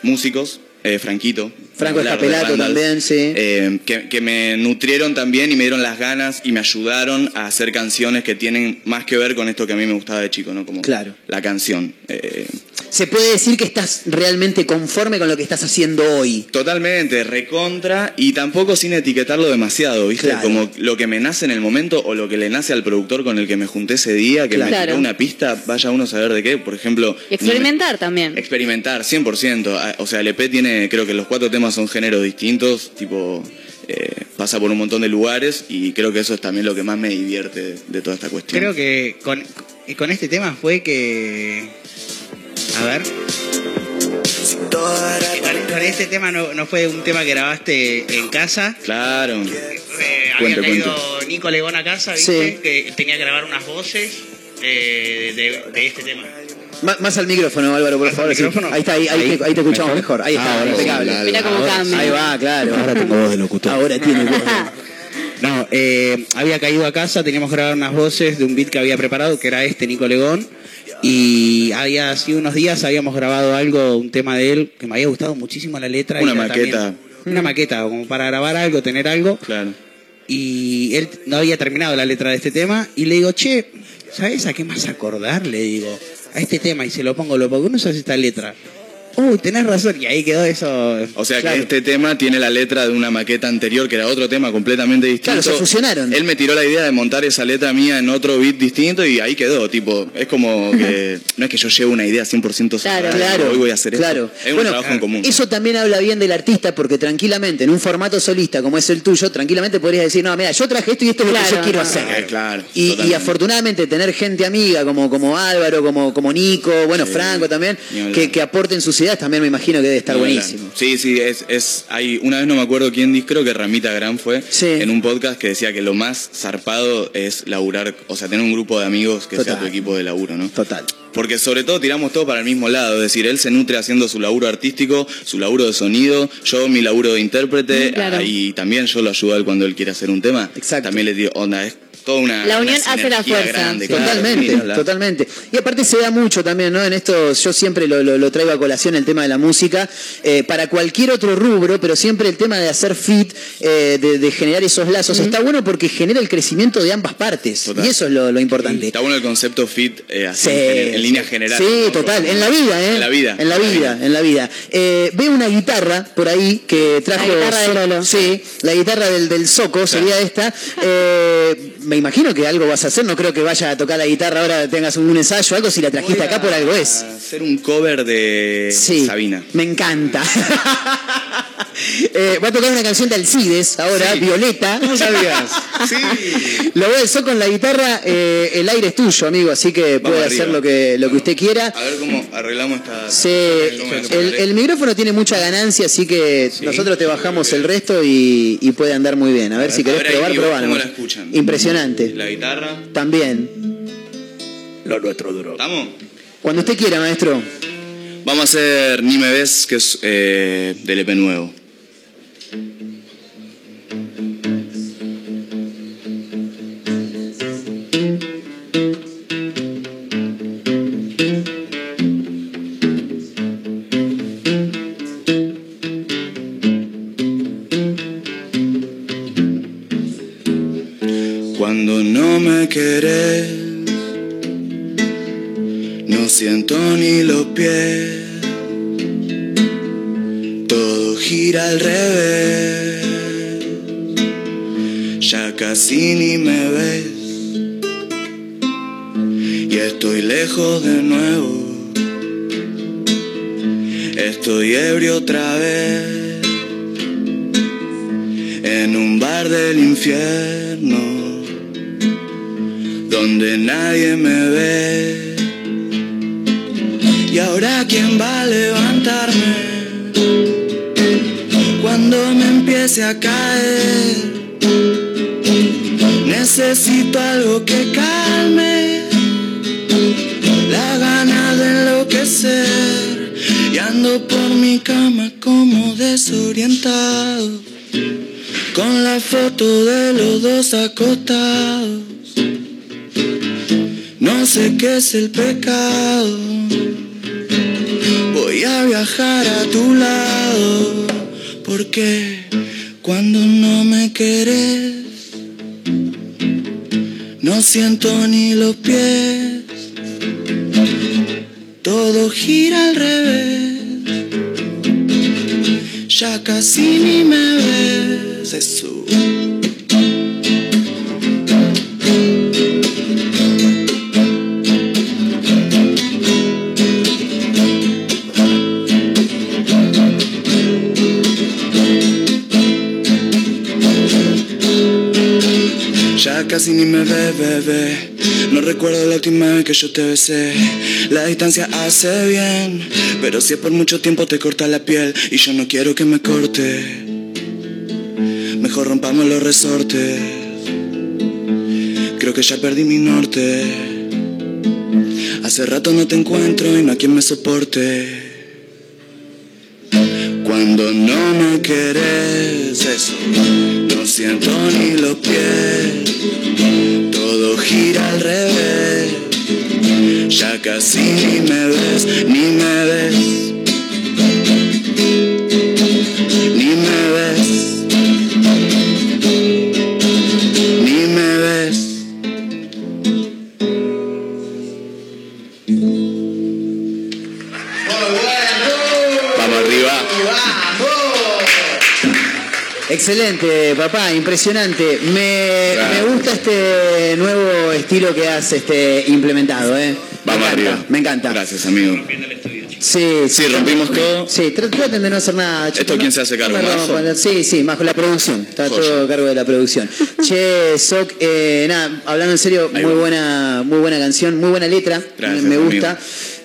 Speaker 20: músicos, eh, Franquito.
Speaker 5: Franco Escapelato también, sí.
Speaker 20: eh, que, que me nutrieron también y me dieron las ganas y me ayudaron a hacer canciones que tienen más que ver con esto que a mí me gustaba de chico, ¿no? Como
Speaker 5: Claro.
Speaker 20: la canción. Eh,
Speaker 5: Se puede decir que estás realmente conforme con lo que estás haciendo hoy.
Speaker 20: Totalmente, recontra y tampoco sin etiquetarlo demasiado, ¿viste?
Speaker 5: Claro.
Speaker 20: Como lo que me nace en el momento o lo que le nace al productor con el que me junté ese día, que me
Speaker 6: Claro.
Speaker 20: tiró una pista, vaya uno a saber de qué, por ejemplo...
Speaker 6: Y experimentar también.
Speaker 20: Experimentar, 100%. Ah, O sea, el EP tiene, creo que los cuatro temas son géneros distintos, tipo, eh, pasa por un montón de lugares y creo que eso es también lo que más me divierte de, de toda esta cuestión.
Speaker 21: Creo que con, con este tema fue que. A ver. Con, con este tema no, no fue un tema que grabaste en casa.
Speaker 20: Claro.
Speaker 21: Eh,
Speaker 20: Cuente,
Speaker 21: había caído Nico Legón a casa, ¿viste? Que tenía que grabar unas voces eh, de, de este tema.
Speaker 5: Má- Más al micrófono, Álvaro, por favor. sí.
Speaker 21: micrófono?
Speaker 5: Ahí está, ahí, ahí
Speaker 21: Ahí.
Speaker 5: te, ahí te escuchamos
Speaker 21: ¿Mejor?
Speaker 5: mejor. Ahí está,
Speaker 21: Ah, ahora
Speaker 5: impecable.
Speaker 21: Mira cómo cambia.
Speaker 5: Ahí va, claro.
Speaker 21: Ahora tengo
Speaker 5: voz de locutor. Ahora tiene voz.
Speaker 21: No, eh, había caído a casa, teníamos que grabar unas voces de un beat que había preparado, que era este, Nico Legón. Y había hace unos días habíamos grabado algo, un tema de él, que me había gustado muchísimo la letra.
Speaker 20: Una
Speaker 21: y
Speaker 20: maqueta.
Speaker 21: también- una maqueta, como para grabar algo, tener algo.
Speaker 20: Claro.
Speaker 21: Y él no había terminado la letra de este tema. Y le digo, che, ¿sabes a qué más acordar? Le digo, a este tema. Y se lo pongo, lo pongo, no usas esta letra. Uy, tenés razón. Y ahí quedó eso.
Speaker 20: O sea
Speaker 21: Claro.
Speaker 20: que este tema tiene la letra de una maqueta anterior, que era otro tema completamente distinto.
Speaker 5: Claro, se fusionaron.
Speaker 20: Él me tiró la idea de montar esa letra mía en otro beat distinto y ahí quedó. Tipo, es como que no es que yo llevo una idea 100%
Speaker 5: Claro,
Speaker 20: cerrada,
Speaker 5: claro.
Speaker 20: Hoy voy a hacer
Speaker 5: claro.
Speaker 20: esto. Es un
Speaker 5: Bueno,
Speaker 20: trabajo en común.
Speaker 5: Eso también habla bien del artista porque tranquilamente, en un formato solista como es el tuyo, tranquilamente podrías decir, no, mira, yo traje esto y esto es lo que yo quiero hacer.
Speaker 20: Eh, claro.
Speaker 5: Y, afortunadamente tener gente amiga como, como Álvaro, como, como Nico, bueno, Franco también, que, que aporten sus también me imagino que debe estar buenísimo.
Speaker 20: Sí, sí, es, es, hay, una vez no me acuerdo quién dijo, creo que Ramita Gran fue, en un podcast que decía que lo más zarpado es laburar, o sea, tener un grupo de amigos que sea tu equipo de laburo, ¿no?
Speaker 5: Total.
Speaker 20: Porque sobre todo tiramos todo para el mismo lado, es decir, él se nutre haciendo su laburo artístico, su laburo de sonido, yo mi laburo de intérprete,
Speaker 6: Mm, claro.
Speaker 20: y también yo lo ayudo a él cuando él quiere hacer un tema. También le digo, onda, es toda una
Speaker 6: La unión
Speaker 20: una
Speaker 6: hace la fuerza.
Speaker 20: grande,
Speaker 5: Totalmente, totalmente. Y aparte se da mucho también, ¿no? En esto yo siempre lo, lo- lo traigo a colación el tema de la música, eh, para cualquier otro rubro, pero siempre el tema de hacer fit, eh, de, de generar esos lazos, está bueno porque genera el crecimiento de ambas partes.
Speaker 20: Total.
Speaker 5: Y eso es lo, lo importante.
Speaker 20: Está bueno el concepto fit eh, así,
Speaker 5: Sí,
Speaker 20: en, en línea general.
Speaker 5: Sí,
Speaker 20: ¿no?
Speaker 5: total,
Speaker 20: Como-
Speaker 5: en la vida, ¿eh?
Speaker 20: En la vida.
Speaker 5: En la vida, en la vida. Eh, veo una guitarra por ahí que trajo.
Speaker 6: La guitarra de Lolo.
Speaker 5: Sí, la guitarra del, del Soco sería esta. Eh, me imagino que algo vas a hacer, no creo que vaya a tocar la guitarra ahora, tengas un ensayo o algo, si la trajiste acá por algo es.
Speaker 20: Hacer un cover de
Speaker 5: Sí.
Speaker 20: Sabina.
Speaker 5: Me encanta. Eh, va a tocar una canción de Alcides ahora,
Speaker 20: Sí.
Speaker 5: Violeta.
Speaker 20: ¿Cómo sabías?
Speaker 5: Lo voy a hacer con la guitarra, eh, el aire es tuyo, amigo, así que puede
Speaker 20: arriba.
Speaker 5: hacer lo que, lo que usted quiera.
Speaker 20: A ver cómo arreglamos esta.
Speaker 5: Sí,
Speaker 20: ¿Cómo me
Speaker 5: el, el micrófono tiene mucha ganancia, así que nosotros te bajamos el resto y, y puede andar muy bien. A ver, si querés
Speaker 20: ver
Speaker 5: probar, probá
Speaker 20: ¿Cómo
Speaker 5: nomás.
Speaker 20: la escuchan?
Speaker 5: Impresionante.
Speaker 20: La guitarra.
Speaker 5: También.
Speaker 22: Lo nuestro duro.
Speaker 20: ¿Estamos?
Speaker 5: Cuando usted quiera, maestro.
Speaker 20: Vamos a hacer Ni me ves, que es eh, del EP nuevo. Siento ni los pies. Todo gira al revés. Ya casi ni me ves. Y estoy lejos de nuevo. Estoy ebrio otra vez. En un bar del infierno. Donde nadie me ve. A caer. Necesito algo que calme la gana de enloquecer. Y ando por mi cama como desorientado, con la foto de los dos acostados. No sé qué es el pecado. Voy a viajar a tu lado, porque cuando no me querés, no siento ni los pies. Todo gira al revés, ya casi ni me ves. Jesús. Casi ni me ve, bebé. No recuerdo la última vez que yo te besé. La distancia hace bien, pero si es por mucho tiempo te corta la piel y yo no quiero que me corte. Mejor rompamos los resortes. Creo que ya perdí mi norte. Hace rato no te encuentro y no hay quien me soporte. Cuando no me querés, eso, siento ni los pies, todo gira al revés, ya casi ni me ves, ni me ves,
Speaker 5: Excelente, papá, impresionante. Me, me gusta este nuevo estilo que has este, implementado, ¿eh?
Speaker 20: Vamos arriba.
Speaker 5: Me encanta.
Speaker 20: Gracias, amigo.
Speaker 5: Sí,
Speaker 20: Sí, rompimos todo.
Speaker 5: Sí, tr- traten de no hacer nada.
Speaker 20: ¿Esto
Speaker 5: no-
Speaker 20: quién se hace cargo?
Speaker 5: poner- Sí, sí, bajo la producción. Está
Speaker 20: Joya.
Speaker 5: todo a cargo de la producción. che, Soc, eh, nada, hablando en serio, muy buena, muy buena canción, muy buena letra.
Speaker 20: Gracias,
Speaker 5: me gusta.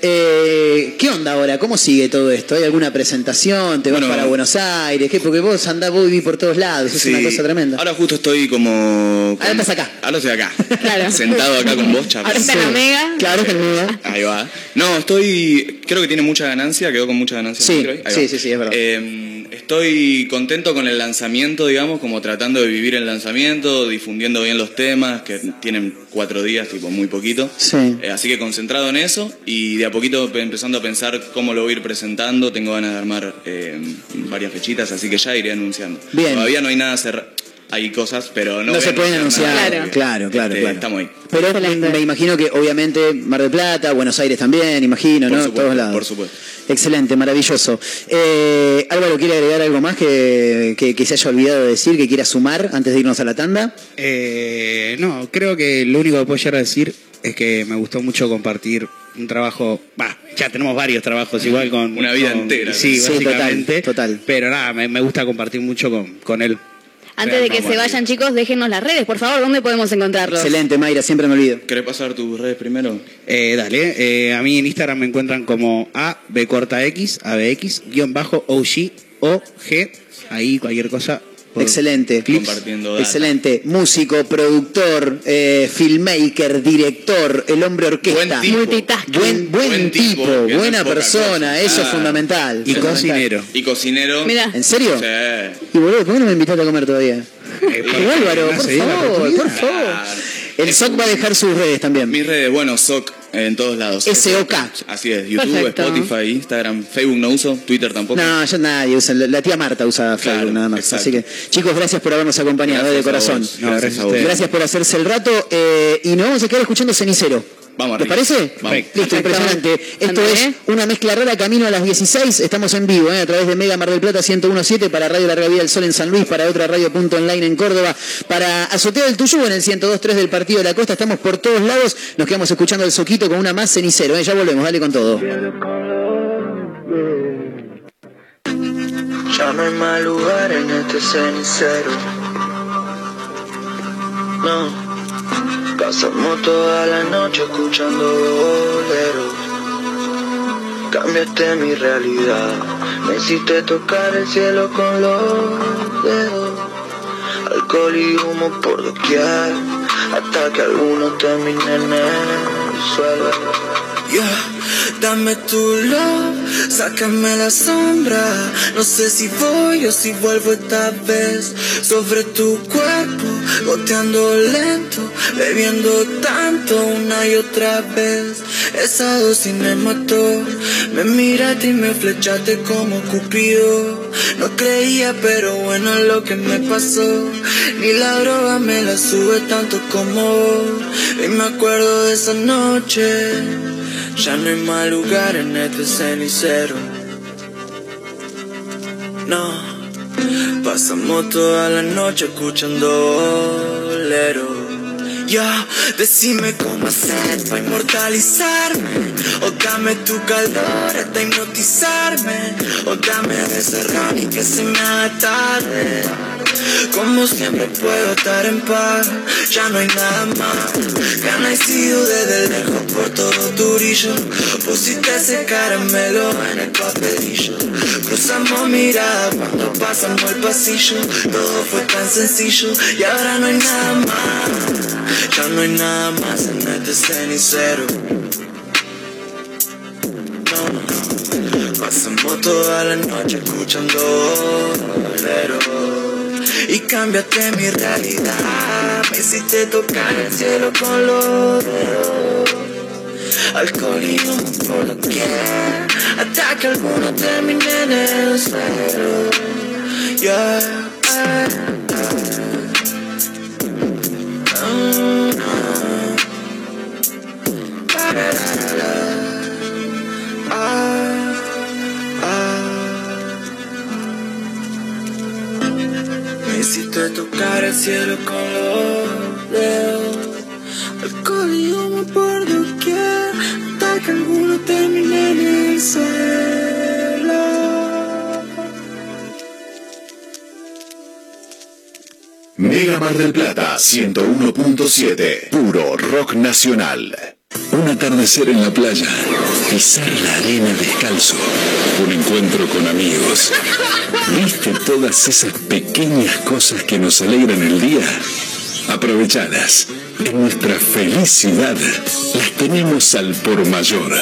Speaker 5: Eh, ¿Qué onda ahora? ¿Cómo sigue todo esto? ¿Hay alguna presentación? ¿Te vas
Speaker 20: Bueno.
Speaker 5: para Buenos Aires? ¿Qué? Porque vos andás, vos vivís por todos lados. Es
Speaker 20: Sí.
Speaker 5: una cosa tremenda.
Speaker 20: Ahora justo estoy como...
Speaker 5: Ahora estás acá.
Speaker 20: Ahora estoy acá. Sentado acá con vos, chaval.
Speaker 6: Ahora está la mega.
Speaker 5: Claro que no.
Speaker 20: Ahí va. No, estoy. Creo que tiene mucha ganancia, quedó con mucha ganancia.
Speaker 5: Sí,
Speaker 20: el
Speaker 5: sí, sí, sí, es verdad.
Speaker 20: Eh, estoy contento con el lanzamiento, digamos, como tratando de vivir el lanzamiento, difundiendo bien los temas, que tienen cuatro días, tipo muy poquito.
Speaker 5: Sí.
Speaker 20: Eh, así que concentrado en eso y de a poquito pe- empezando a pensar cómo lo voy a ir presentando. Tengo ganas de armar eh, varias fechitas, así que ya iré anunciando.
Speaker 5: Bien.
Speaker 20: Todavía no hay nada cerrado. Hay cosas, pero no,
Speaker 5: se pueden
Speaker 20: anunciar.
Speaker 5: Claro, claro,
Speaker 20: Este,
Speaker 5: claro.
Speaker 20: Estamos ahí.
Speaker 5: Pero me, me imagino que obviamente Mar del Plata, Buenos Aires también, imagino,
Speaker 20: Por
Speaker 5: ¿no?
Speaker 20: supuesto,
Speaker 5: Todos lados.
Speaker 20: por supuesto.
Speaker 5: Excelente, maravilloso. Eh, Álvaro, ¿quiere agregar algo más que, que- que se haya olvidado de decir, que quiera sumar antes de irnos a la tanda?
Speaker 21: Eh, no, creo que lo único que puedo llegar a decir es que me gustó mucho compartir un trabajo, bah, ya tenemos varios trabajos igual con...
Speaker 20: Una vida
Speaker 21: con-
Speaker 20: entera.
Speaker 21: Sí,
Speaker 5: Sí,
Speaker 21: básicamente.
Speaker 5: total, total.
Speaker 21: Pero nada, me, me gusta compartir mucho con, con él.
Speaker 6: Antes de que se vayan, chicos, déjenos las redes, por favor, ¿dónde podemos encontrarlos?
Speaker 5: Excelente, Mayra, siempre me olvido.
Speaker 20: ¿Querés pasar tus redes primero?
Speaker 21: Eh, dale, eh, a mí en Instagram me encuentran como A, B corta X, ABX, guion bajo, OG, OG, ahí cualquier cosa. Por-
Speaker 5: Excelente.
Speaker 20: Compartiendo data.
Speaker 5: Excelente. Músico, productor, eh, filmmaker, director, el hombre orquesta.
Speaker 20: Buen tipo.
Speaker 5: Buen, buen
Speaker 20: Buen tipo,
Speaker 5: buena persona,
Speaker 20: cosa.
Speaker 5: eso es
Speaker 20: Ah.
Speaker 5: fundamental.
Speaker 21: Y
Speaker 5: fundamental.
Speaker 21: cocinero.
Speaker 20: Y cocinero.
Speaker 6: Mira.
Speaker 5: ¿En serio?
Speaker 20: Sí.
Speaker 5: Y boludo, ¿por qué no me invitaste a comer todavía?
Speaker 21: Eh,
Speaker 5: Álvaro, por favor, por favor. El SOC va a dejar sus redes también.
Speaker 20: Mis redes, bueno, SOC en todos lados.
Speaker 5: SOK.
Speaker 20: Así es, YouTube,
Speaker 6: Perfecto.
Speaker 20: Spotify, Instagram, Facebook no uso, Twitter tampoco.
Speaker 5: No, ya nadie usa. La tía Marta usa Facebook nada más.
Speaker 20: exacto.
Speaker 5: Así que, chicos, gracias por habernos acompañado
Speaker 20: Gracias
Speaker 5: de
Speaker 20: a
Speaker 5: corazón.
Speaker 20: vos,
Speaker 21: No,
Speaker 20: gracias
Speaker 21: gracias
Speaker 20: a
Speaker 21: a
Speaker 20: vos.
Speaker 21: ustedes.
Speaker 5: Gracias por hacerse el rato. eh, y nos vamos a quedar escuchando Cenicero.
Speaker 20: Vamos
Speaker 5: ¿Te parece?
Speaker 20: Vamos.
Speaker 5: Listo, impresionante. Esto es una mezcla rara camino a las 16. Estamos en vivo ¿eh? a través de Mega Mar del Plata 1017 para Radio Larga Vida del Sol en San Luis, para otra radio punto online en Córdoba, para Azotea del Tuyú en el 102.3 del Partido de la Costa. Estamos por todos lados. Nos quedamos escuchando el soquito con una más cenicero. ¿eh? Ya volvemos, dale con todo.
Speaker 23: Ya no hay más lugar en este cenicero. No, pasamos toda la noche escuchando boleros. Cambiaste mi realidad, me hiciste tocar el cielo con los dedos. Alcohol y humo por doquier, hasta que algunos terminen en el suelo.
Speaker 19: Dame tu love, sácame la sombra. No sé si voy o si vuelvo esta vez. Sobre tu cuerpo, goteando lento, bebiendo tanto una y otra vez. Esa dosis me mató. Me miraste y me flechaste como Cupido. No creía, pero bueno lo que me pasó. Ni la droga me la sube tanto como vos. Y me acuerdo de esa noche. Ya no hay más lugar en este cenicero. No, pasamos toda la noche escuchando bolero. Ya, decime cómo hacer para inmortalizarme. O dame tu calor hasta hipnotizarme. O dame de ese y que se me haga tarde. Como siempre puedo estar en paz, ya no hay nada más. Gana y sido desde lejos por todo tu brillo. Pusiste ese caramelo en el papelillo. Cruzamos miradas cuando pasamos el pasillo. Todo fue tan sencillo y ahora no hay nada más. Ya no hay nada más en este cenicero. No, pasamos toda la noche escuchando bolero y cambiaste mi realidad. Me hiciste tocar el cielo con los dedos. Alcohol y humo por doquier, hasta que algunos terminen en el suelo. Yeah. Mm, ah, Hiciste tocar el cielo con los dedos. Alcohol y humo por doquier, hasta que alguno termine en el suelo.
Speaker 17: Mega Mar del Plata 101.7. Puro rock nacional.
Speaker 10: Un atardecer en la playa, pisar la arena descalzo, un encuentro con amigos. ¿Viste todas esas pequeñas cosas que nos alegran el día? Aprovechadas. En nuestra felicidad las tenemos al por mayor.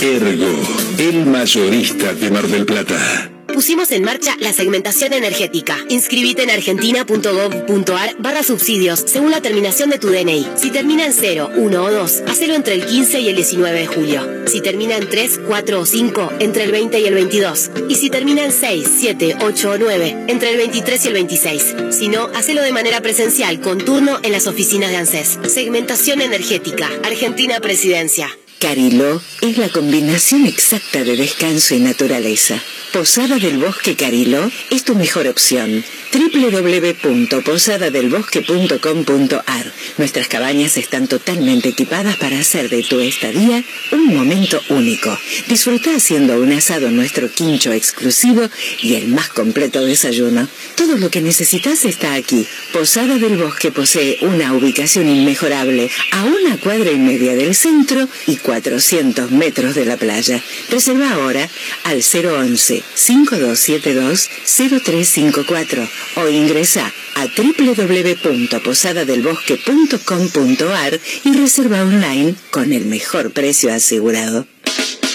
Speaker 10: Ergo, el mayorista de Mar del Plata.
Speaker 11: Pusimos en marcha la segmentación energética. Inscribite en argentina.gov.ar barra subsidios según la terminación de tu DNI. Si termina en 0, 1 o 2, hacelo entre el 15 y el 19 de julio. Si termina en 3, 4 o 5, entre el 20 y el 22. Y si termina en 6, 7, 8 o 9, entre el 23 y el 26. Si no, hacelo de manera presencial con turno en las oficinas de ANSES. Segmentación energética. Argentina Presidencia.
Speaker 12: Cariló es la combinación exacta de descanso y naturaleza. Posada del Bosque Cariló es tu mejor opción. www.posadadelbosque.com.ar Nuestras cabañas están totalmente equipadas para hacer de tu estadía un momento único. Disfruta haciendo un asado en nuestro quincho exclusivo y el más completo desayuno. Todo lo que necesitas está aquí. Posada del Bosque posee una ubicación inmejorable a una cuadra y media del centro y 400 metros de la playa. Reserva ahora al 011 5272 0354 o ingresa a www.posadadelbosque.com.ar y reserva online con el mejor precio asegurado.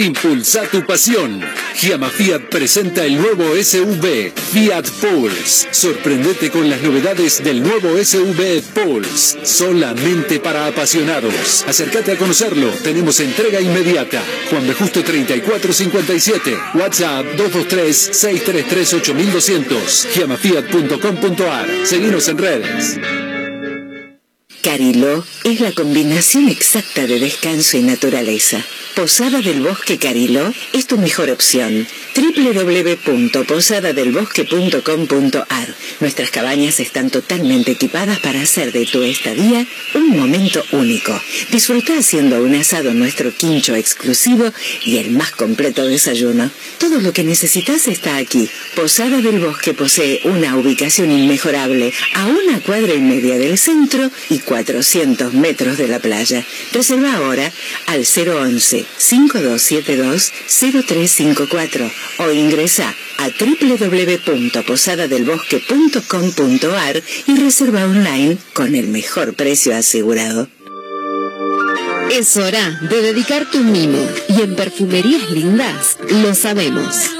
Speaker 13: Impulsa tu pasión. Giamma Fiat presenta el nuevo SUV Fiat Pulse. Sorprendete con las novedades del nuevo SUV Pulse. Solamente para apasionados. Acércate a conocerlo. Tenemos entrega inmediata. Juan de Justo 3457. WhatsApp 223-633-8200. Giamafiat.com.ar. Seguinos en redes.
Speaker 12: Cariló es la combinación exacta de descanso y naturaleza. Posada del Bosque Cariló es tu mejor opción. www.posadadelbosque.com.ar Nuestras cabañas están totalmente equipadas para hacer de tu estadía un momento único. Disfruta haciendo un asado nuestro quincho exclusivo y el más completo desayuno. Todo lo que necesitas está aquí. Posada del Bosque posee una ubicación inmejorable a una cuadra y media del centro y 400 metros de la playa. Reserva ahora al 011 5272 0354 o ingresa a www.posadadelbosque.com.ar y reserva online con el mejor precio asegurado.
Speaker 14: Es hora de dedicar tu mimo y en perfumerías lindas lo sabemos.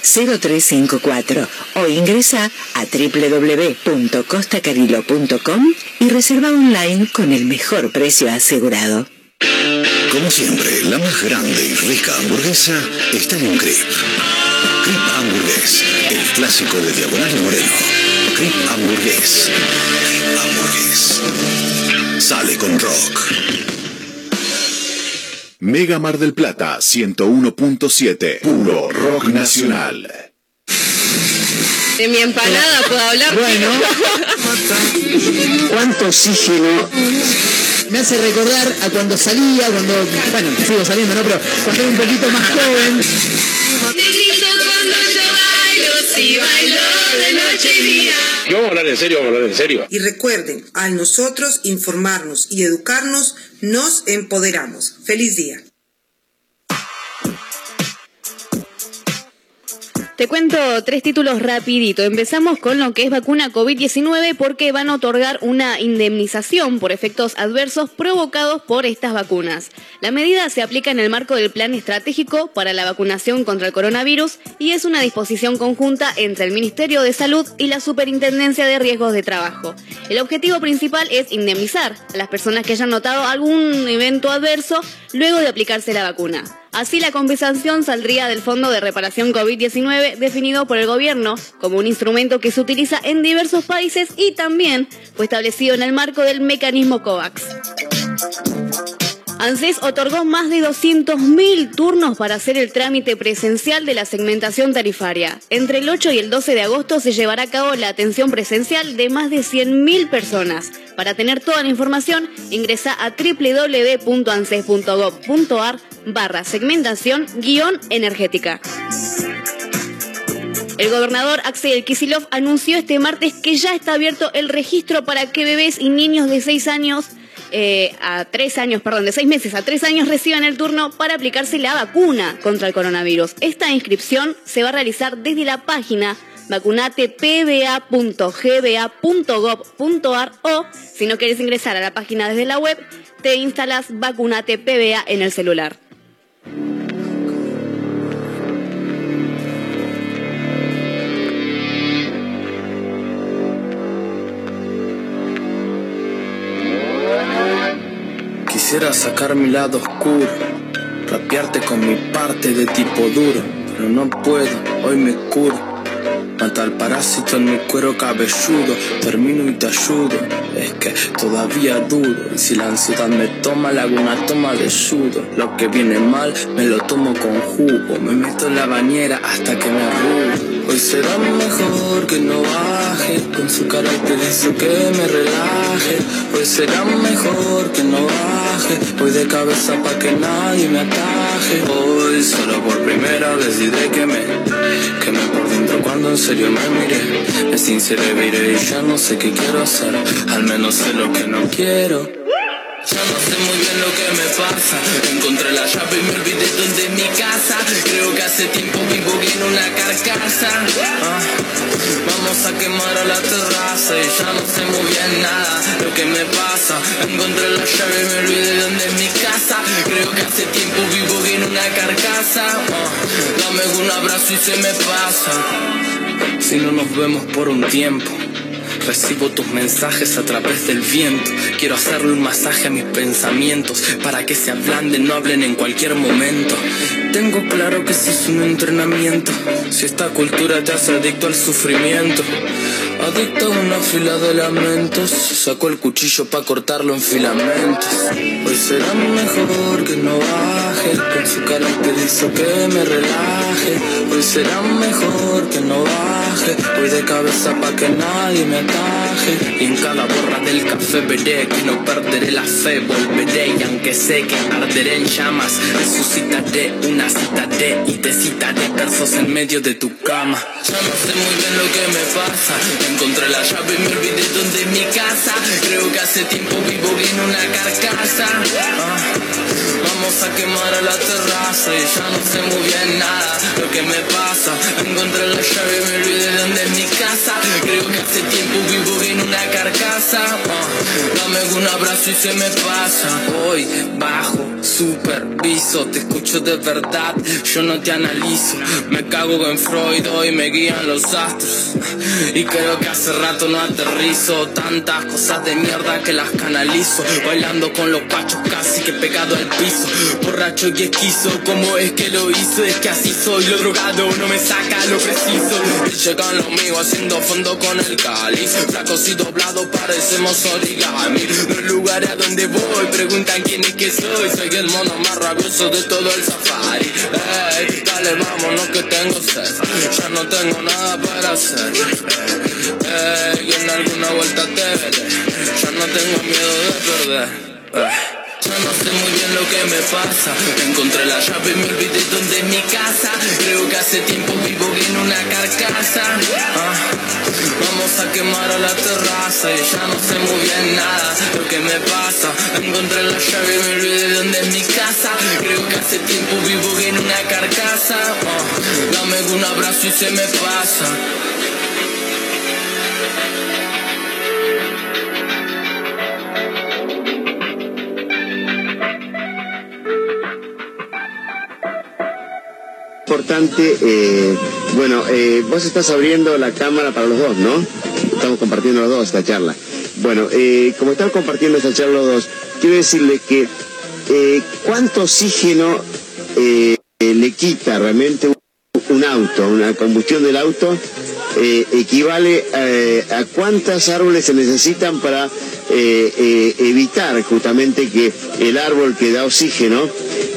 Speaker 12: 0354 o ingresa a www.costacarillo.com y reserva online con el mejor precio asegurado.
Speaker 17: Como siempre, la más grande y rica hamburguesa está en un creep. Creep Hamburgués, el clásico de Diagonal Moreno. Creep Hamburgués. Hamburgués. Sale con rock. Mega Mar del Plata 101.7. Puro rock nacional.
Speaker 3: De mi empanada puedo hablar.
Speaker 5: Bueno. ¿Cuánto oxígeno? Me hace recordar a cuando salía, cuando, bueno, sigo saliendo, ¿no? Pero cuando era un poquito más joven.
Speaker 7: Negrito cuando yo bailo, si bailo de noche y día.
Speaker 22: Y vamos a hablar en serio, vamos a hablar en serio.
Speaker 24: Y recuerden, al nosotros informarnos y educarnos, nos empoderamos. Feliz día.
Speaker 6: Te cuento tres títulos rapidito. Empezamos con lo que es vacuna COVID-19 porque van a otorgar una indemnización por efectos adversos provocados por estas vacunas. La medida se aplica en el marco del Plan Estratégico para la Vacunación contra el Coronavirus y es una disposición conjunta entre el Ministerio de Salud y la Superintendencia de Riesgos de Trabajo. El objetivo principal es indemnizar a las personas que hayan notado algún evento adverso luego de aplicarse la vacuna. Así la compensación saldría del Fondo de Reparación COVID-19 definido por el gobierno como un instrumento que se utiliza en diversos países y también fue establecido en el marco del mecanismo COVAX. ANSES otorgó más de 200.000 turnos para hacer el trámite presencial de la segmentación tarifaria. Entre el 8 y el 12 de agosto se llevará a cabo la atención presencial de más de 100.000 personas. Para tener toda la información, ingresa a www.anses.gov.ar barra segmentación guion energética. El gobernador Axel Kisilov anunció este martes que ya está abierto el registro para que bebés y niños de 6 años eh, a tres años, perdón, de seis meses a tres años reciban el turno para aplicarse la vacuna contra el coronavirus. Esta inscripción se va a realizar desde la página vacunatepba.gba.gov.ar o si no quieres ingresar a la página desde la web, te instalas Vacunate PBA en el celular.
Speaker 19: Quisiera sacar mi lado oscuro, rapearte con mi parte de tipo duro, pero no puedo, hoy me curo. Mata al parásito en mi cuero cabelludo. Termino y te ayudo. Es que todavía dudo. Y si la ansiedad me toma, le toma de sudo. Lo que viene mal, me lo tomo con jugo. Me meto en la bañera hasta que me arrugo. Hoy será mejor que no baje Con su carácter hizo que me relaje Hoy será mejor que no baje Voy de cabeza pa' que nadie me ataje Hoy solo por primera vez diré que me Que me cuando en serio me miré. Me sinceré, viré y ya no sé qué quiero hacer. Al menos sé lo que no quiero ya no sé muy bien lo que me pasa. Encontré la llave y me olvidé dónde es mi casa. Creo que hace tiempo vivo en una carcasa. Ah, Vamos a quemar a la terraza Y ya no sé muy bien nada lo que me pasa. Encontré la llave y me olvidé dónde es mi casa. Creo que hace tiempo vivo en una carcasa. Ah, Dame un abrazo y se me pasa. Si no nos vemos por un tiempo Recibo tus mensajes a través del viento. Quiero hacerle un masaje a mis pensamientos para que se ablanden, no hablen en cualquier momento. Tengo claro que si es un entrenamiento. Si esta cultura te hace adicto al sufrimiento. Adicto a una fila de lamentos. Saco el cuchillo para cortarlo en filamentos. Hoy será mejor que no baje. Con su carácter hizo que me relaje. Hoy será mejor que no baje. Voy de cabeza pa' que nadie me Y en cada borra del café veré que no perderé la fe. Volveré y aunque sé que arderé en llamas, resucitaré una cita de y te citaré versos en medio de tu cama. Ya no sé muy bien lo que me pasa. Encontré la llave y me olvidé dónde es mi casa. Creo que hace tiempo vivo en una carcasa. Ah, vamos a quemar a la terraza y ya no sé muy bien nada lo que me pasa. Encontré la llave y me olvidé dónde es mi casa. Creo que hace tiempo vivo en una carcasa. Ah, dame un abrazo y se me pasa. Hoy bajo, superviso, te escucho de verdad, yo no te analizo. Me cago en Freud, hoy me guían los astros. Y creo que hace rato no aterrizo. Tantas cosas de mierda que las canalizo. Bailando con los pachos casi que pegado al piso. Borracho y esquizo, ¿cómo es que lo hizo? Es que así soy, lo drogado no me saca lo preciso. Y llegan los míos haciendo fondo con el cáliz. Flacos y doblados parecemos origami. Los lugares a donde voy preguntan quién es que soy. Soy el mono más rabioso de todo el safari. Ey, dale, vámonos que tengo sed. Ya no tengo nada para hacer. Ey, en alguna vuelta te veré. Ya no tengo miedo de perder. No sé muy bien lo que me pasa. Encontré la llave y me olvidé dónde es mi casa. Creo que hace tiempo vivo en una carcasa. Ah, vamos a quemar a la terraza y ya no sé muy bien nada lo que me pasa. Encontré la llave y me olvidé dónde es mi casa. Creo que hace tiempo vivo en una carcasa. Ah, dame un abrazo y se me pasa.
Speaker 22: Importante, eh, bueno, eh, vos estás abriendo la cámara para los dos, ¿no? Estamos compartiendo los dos esta charla. Bueno, eh, como estamos compartiendo esta charla los dos, quiero decirle que eh, cuánto oxígeno eh, le quita realmente un, un auto, una combustión del auto, eh, equivale eh, a cuántos árboles se necesitan para eh, eh, evitar justamente que el árbol que da oxígeno,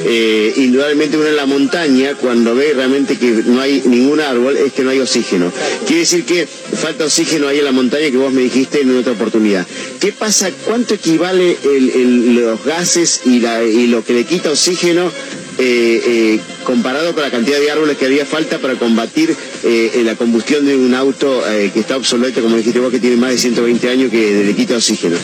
Speaker 22: eh, indudablemente uno en la montaña, cuando ve realmente que no hay ningún árbol, es que no hay oxígeno. Quiere decir que falta oxígeno ahí en la montaña que vos me dijiste en otra oportunidad. ¿Qué pasa? ¿Cuánto equivale el- los gases y, la- y lo que le quita oxígeno eh, eh, comparado con la cantidad de árboles que haría falta para combatir eh, la combustión de un auto eh, que está obsoleto, como dijiste vos, que tiene más de 120 años, que le quita oxígeno?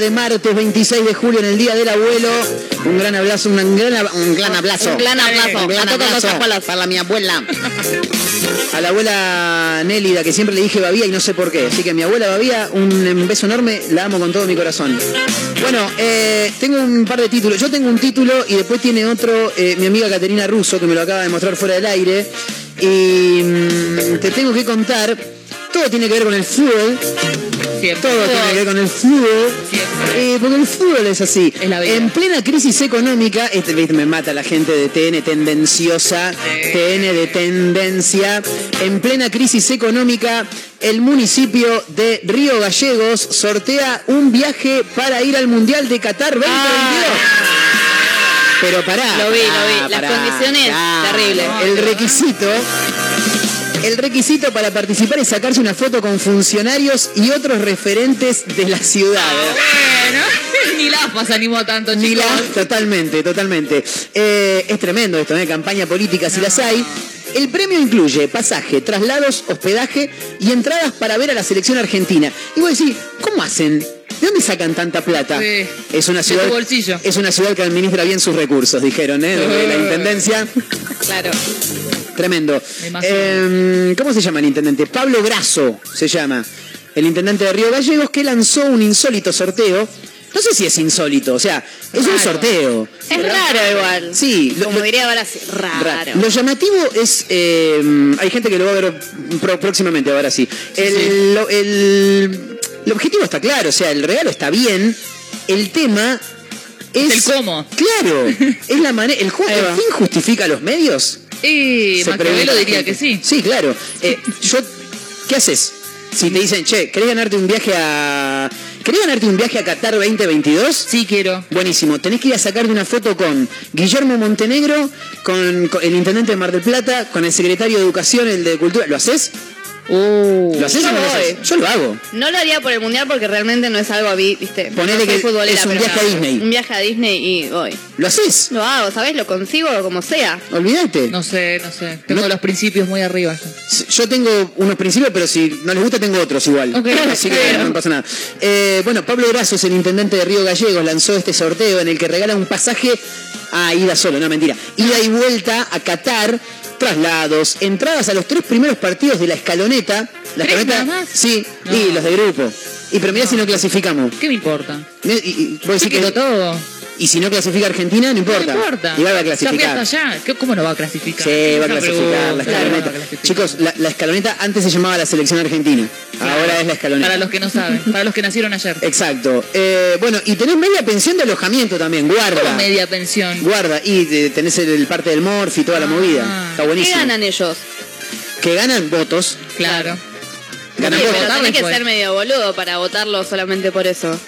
Speaker 5: De martes 26 de julio en el Día del Abuelo. Un gran abrazo, un gran, un gran abrazo.
Speaker 6: Un gran abrazo.
Speaker 5: Un gran abrazo para mi abuela. A la abuela Nélida, que siempre le dije Babía y no sé por qué. Así que mi abuela Babía, un beso enorme, la amo con todo mi corazón. Bueno, eh, tengo un par de títulos. Yo tengo un título y después tiene otro eh, mi amiga Caterina Russo, que me lo acaba de mostrar fuera del aire. Y mm, te tengo que contar, todo tiene que ver con el fútbol. Todo tiene que ver con el fútbol. Eh, porque el fútbol es así. En plena crisis económica, este me mata la gente de TN tendenciosa, TN de tendencia. En plena crisis económica, el municipio de Río Gallegos sortea un viaje para ir al Mundial de Qatar 2022. Pero pará.
Speaker 6: Ah. Lo vi, lo
Speaker 5: pará,
Speaker 6: vi. Las
Speaker 5: pará.
Speaker 6: condiciones
Speaker 5: Claro.
Speaker 6: terribles.
Speaker 5: El requisito. El requisito para participar es sacarse una foto con funcionarios y otros referentes de la ciudad.
Speaker 25: Bueno, ni la se animó tanto,
Speaker 5: Ni
Speaker 25: chicos.
Speaker 5: la- totalmente, totalmente. Eh, es tremendo esto, ¿eh? campaña política si las hay. El premio incluye pasaje, traslados, hospedaje y entradas para ver a la selección argentina. Y vos decís, ¿cómo hacen? ¿De dónde sacan tanta plata?
Speaker 25: Sí.
Speaker 5: Es una
Speaker 25: De
Speaker 5: ciudad.
Speaker 25: tu bolsillo.
Speaker 5: Es una ciudad que administra bien sus recursos, dijeron, ¿eh? Desde la intendencia.
Speaker 6: Claro.
Speaker 5: Tremendo. Eh, ¿Cómo se llama el intendente? Pablo Grasso se llama. El intendente de Río Gallegos que lanzó un insólito sorteo. No sé si es insólito, o sea, es un sorteo.
Speaker 6: Es raro igual.
Speaker 5: Sí, lo-
Speaker 6: Como diría ahora, sí, raro.
Speaker 5: Lo llamativo es. eh, hay gente que lo va a ver pro- próximamente, ahora sí. El, lo- el- el objetivo está claro, o sea, el regalo está bien. El tema es.
Speaker 25: El cómo.
Speaker 5: Claro, es la manera. ¿El, ¿El fin justifica los medios?
Speaker 25: Y
Speaker 5: Se
Speaker 25: Maquiavelo diría que sí.
Speaker 5: Sí, claro. Eh, yo, ¿Qué haces? Si te dicen, che, ¿querés ganarte un viaje a. ¿Querés ganarte un viaje a Qatar 2022?
Speaker 25: Sí, quiero.
Speaker 5: Buenísimo. Tenés que ir a sacarte una foto con Guillermo Montenegro, con, con el intendente de Mar del Plata, con el secretario de Educación, el de Cultura. ¿Lo haces? ¿Lo haces
Speaker 6: Yo
Speaker 5: o no? Yo lo hago.
Speaker 6: No lo haría por el mundial porque realmente no es algo a mí, viste.
Speaker 5: Ponele
Speaker 6: no
Speaker 5: que
Speaker 6: futbolera,
Speaker 5: es un viaje a. Disney.
Speaker 6: Un viaje a Disney y voy.
Speaker 5: ¿Lo haces?
Speaker 6: Lo hago, ¿sabes? Lo consigo como sea.
Speaker 5: Olvídate.
Speaker 25: No sé, no sé. Tengo los principios muy arriba. yo.
Speaker 5: Tengo unos principios, pero si no les gusta, tengo otros igual.
Speaker 25: Ok.
Speaker 5: Así que no pasa nada. Eh, bueno, Pablo Brazos, el intendente de Río Gallegos, lanzó este sorteo en el que regala un pasaje a ida solo, no mentira. Ida y vuelta a Qatar, traslados, entradas a los tres primeros partidos de la escaloneta. La
Speaker 25: ¿Tres
Speaker 5: escaloneta,
Speaker 25: nada más?
Speaker 5: sí, y los de grupo. Y pero mirá si no clasificamos.
Speaker 25: ¿Qué me importa?
Speaker 5: Y, y-
Speaker 25: Yo quiero
Speaker 5: que-
Speaker 25: todo.
Speaker 5: Y si no clasifica Argentina, no importa.
Speaker 25: No importa.
Speaker 5: Y va a
Speaker 25: Ya
Speaker 5: clasificar.
Speaker 25: hasta allá. ¿Qué- ¿Cómo no va a clasificar?
Speaker 5: Sí, va a clasificar la escaloneta. Chicos, la, la escaloneta antes se llamaba la selección argentina. Ahora es la escaloneta.
Speaker 25: Para los que no saben, para los que nacieron ayer.
Speaker 5: Exacto. Eh, bueno, y tenés media pensión de alojamiento también, guarda.
Speaker 25: Media pensión.
Speaker 5: Guarda. Y tenés el, el parte del morf y toda la movida. Está
Speaker 6: ¿Qué
Speaker 5: buenísimo.
Speaker 6: ganan ellos?
Speaker 5: Que ganan votos.
Speaker 25: Claro.
Speaker 6: Sí, pero tenés que ser medio boludo para votarlo solamente por eso.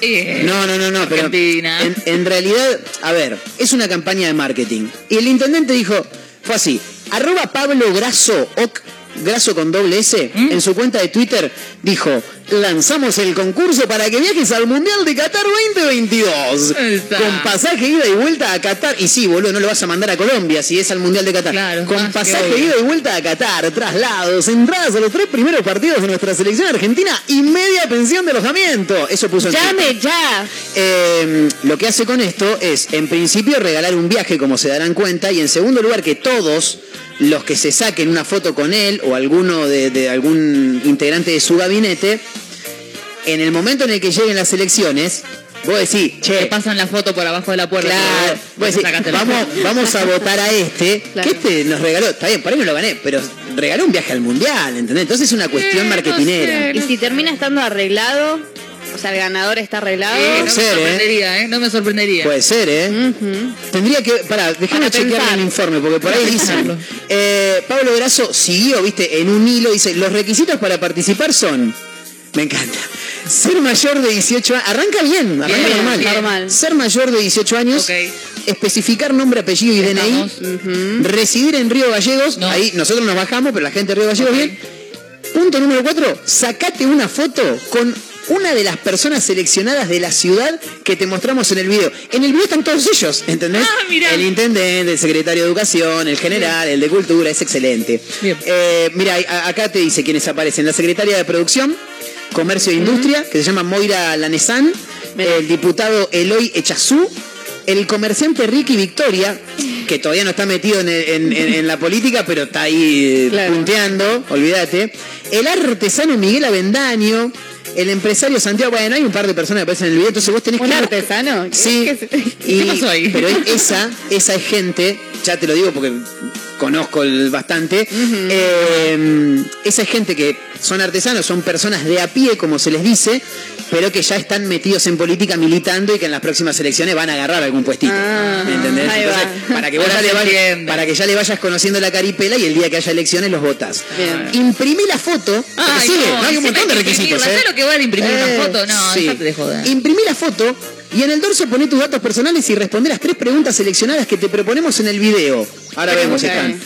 Speaker 5: No, no, no, no, pero en, en realidad, a ver, es una campaña de marketing. Y el intendente dijo, fue así, arroba Pablo Grasso, ok, Grasso con doble S,
Speaker 25: ¿Mm?
Speaker 5: en su cuenta de Twitter, dijo, lanzamos el concurso para que viajes al Mundial de Qatar 2022.
Speaker 25: Ahí está.
Speaker 5: Con pasaje ida y vuelta a Qatar. Y sí, boludo, no lo vas a mandar a Colombia si es al Mundial de Qatar.
Speaker 25: Claro,
Speaker 5: con pasaje ida y vuelta a Qatar, traslados, entradas a los tres primeros partidos de nuestra selección argentina y media pensión de alojamiento. Eso puso en.
Speaker 6: ¡Llame ya!
Speaker 5: Eh, lo que hace con esto es, en principio, regalar un viaje, como se darán cuenta, y en segundo lugar, que todos los que se saquen una foto con él o alguno de, de algún integrante de su gabinete, en el momento en el que lleguen las elecciones, vos decís,
Speaker 25: Te
Speaker 5: che,
Speaker 25: pasan la foto por abajo de la puerta.
Speaker 5: Claro, vos decís, vamos, vamos a votar a este,
Speaker 6: Claro.
Speaker 5: que este nos regaló, está bien, por ahí no lo gané, pero regaló un viaje al mundial, ¿entendés? Entonces es una cuestión
Speaker 25: Eh, no
Speaker 5: marketinera.
Speaker 25: sé,
Speaker 6: Y si termina estando arreglado, o sea, el ganador está arreglado.
Speaker 25: Eh, no
Speaker 5: Puede
Speaker 25: me
Speaker 5: ser, ¿eh?
Speaker 25: sorprendería, ¿eh? No me sorprendería.
Speaker 5: Puede ser, ¿eh?
Speaker 6: Ujú.
Speaker 5: Tendría que. Pará, déjame
Speaker 6: Para
Speaker 5: chequear el informe, porque por ahí dicen. Eh, Pablo Grasso siguió, viste, en un hilo, dice: los requisitos para participar son. Me encanta. Ser mayor de 18 años. Arranca bien, arranca
Speaker 25: Bien,
Speaker 5: normal.
Speaker 25: bien.
Speaker 6: Normal.
Speaker 5: Ser mayor de 18 años.
Speaker 25: Ok.
Speaker 5: Especificar nombre, apellido y. DNI. Residir en Río Gallegos.
Speaker 25: No.
Speaker 5: Ahí nosotros nos bajamos, pero la gente de Río Gallegos bien. Punto número 4. Sacate una foto con una de las personas seleccionadas de la ciudad que te mostramos en el video. En el video están todos ellos, ¿entendés?
Speaker 25: Ah, mirá.
Speaker 5: El intendente, el secretario de educación, el general, el de cultura, es excelente. Eh, mira, acá te dice quiénes aparecen. La secretaria de producción, comercio e industria, que se llama Moira Lanesán, el diputado Eloy Echazú, el comerciante Ricky Victoria, que todavía no está metido en, en- en- en la política, pero está ahí eh, punteando, olvídate. El artesano Miguel Avendaño, el empresario Santiago, bueno, hay un par de personas que aparecen en el video, entonces vos tenés
Speaker 6: ¿Un
Speaker 5: que...
Speaker 6: artesano?
Speaker 5: Sí. Pero esa, esa es gente, ya te lo digo porque conozco el bastante, eh, esa es gente que son artesanos, son personas de a pie, como se les dice, pero que ya están metidos en política militando y que en las próximas elecciones van a agarrar algún puestito. ¿Me entendés? Entonces, para que vos ya le vayas, para que ya le vayas conociendo la caripela y el día que haya elecciones los votas. Imprimí la foto.
Speaker 25: Ay,
Speaker 5: sigue,
Speaker 25: no,
Speaker 5: no, hay un montón de requisitos. ¿eh?
Speaker 25: ¿Sabes lo que vale imprimir una
Speaker 5: Eh,
Speaker 25: foto? No,
Speaker 5: sí.
Speaker 25: de joder.
Speaker 5: Imprimí la foto y en el dorso poné tus datos personales y responde las tres preguntas seleccionadas que te proponemos en el video. Ahora vemos están.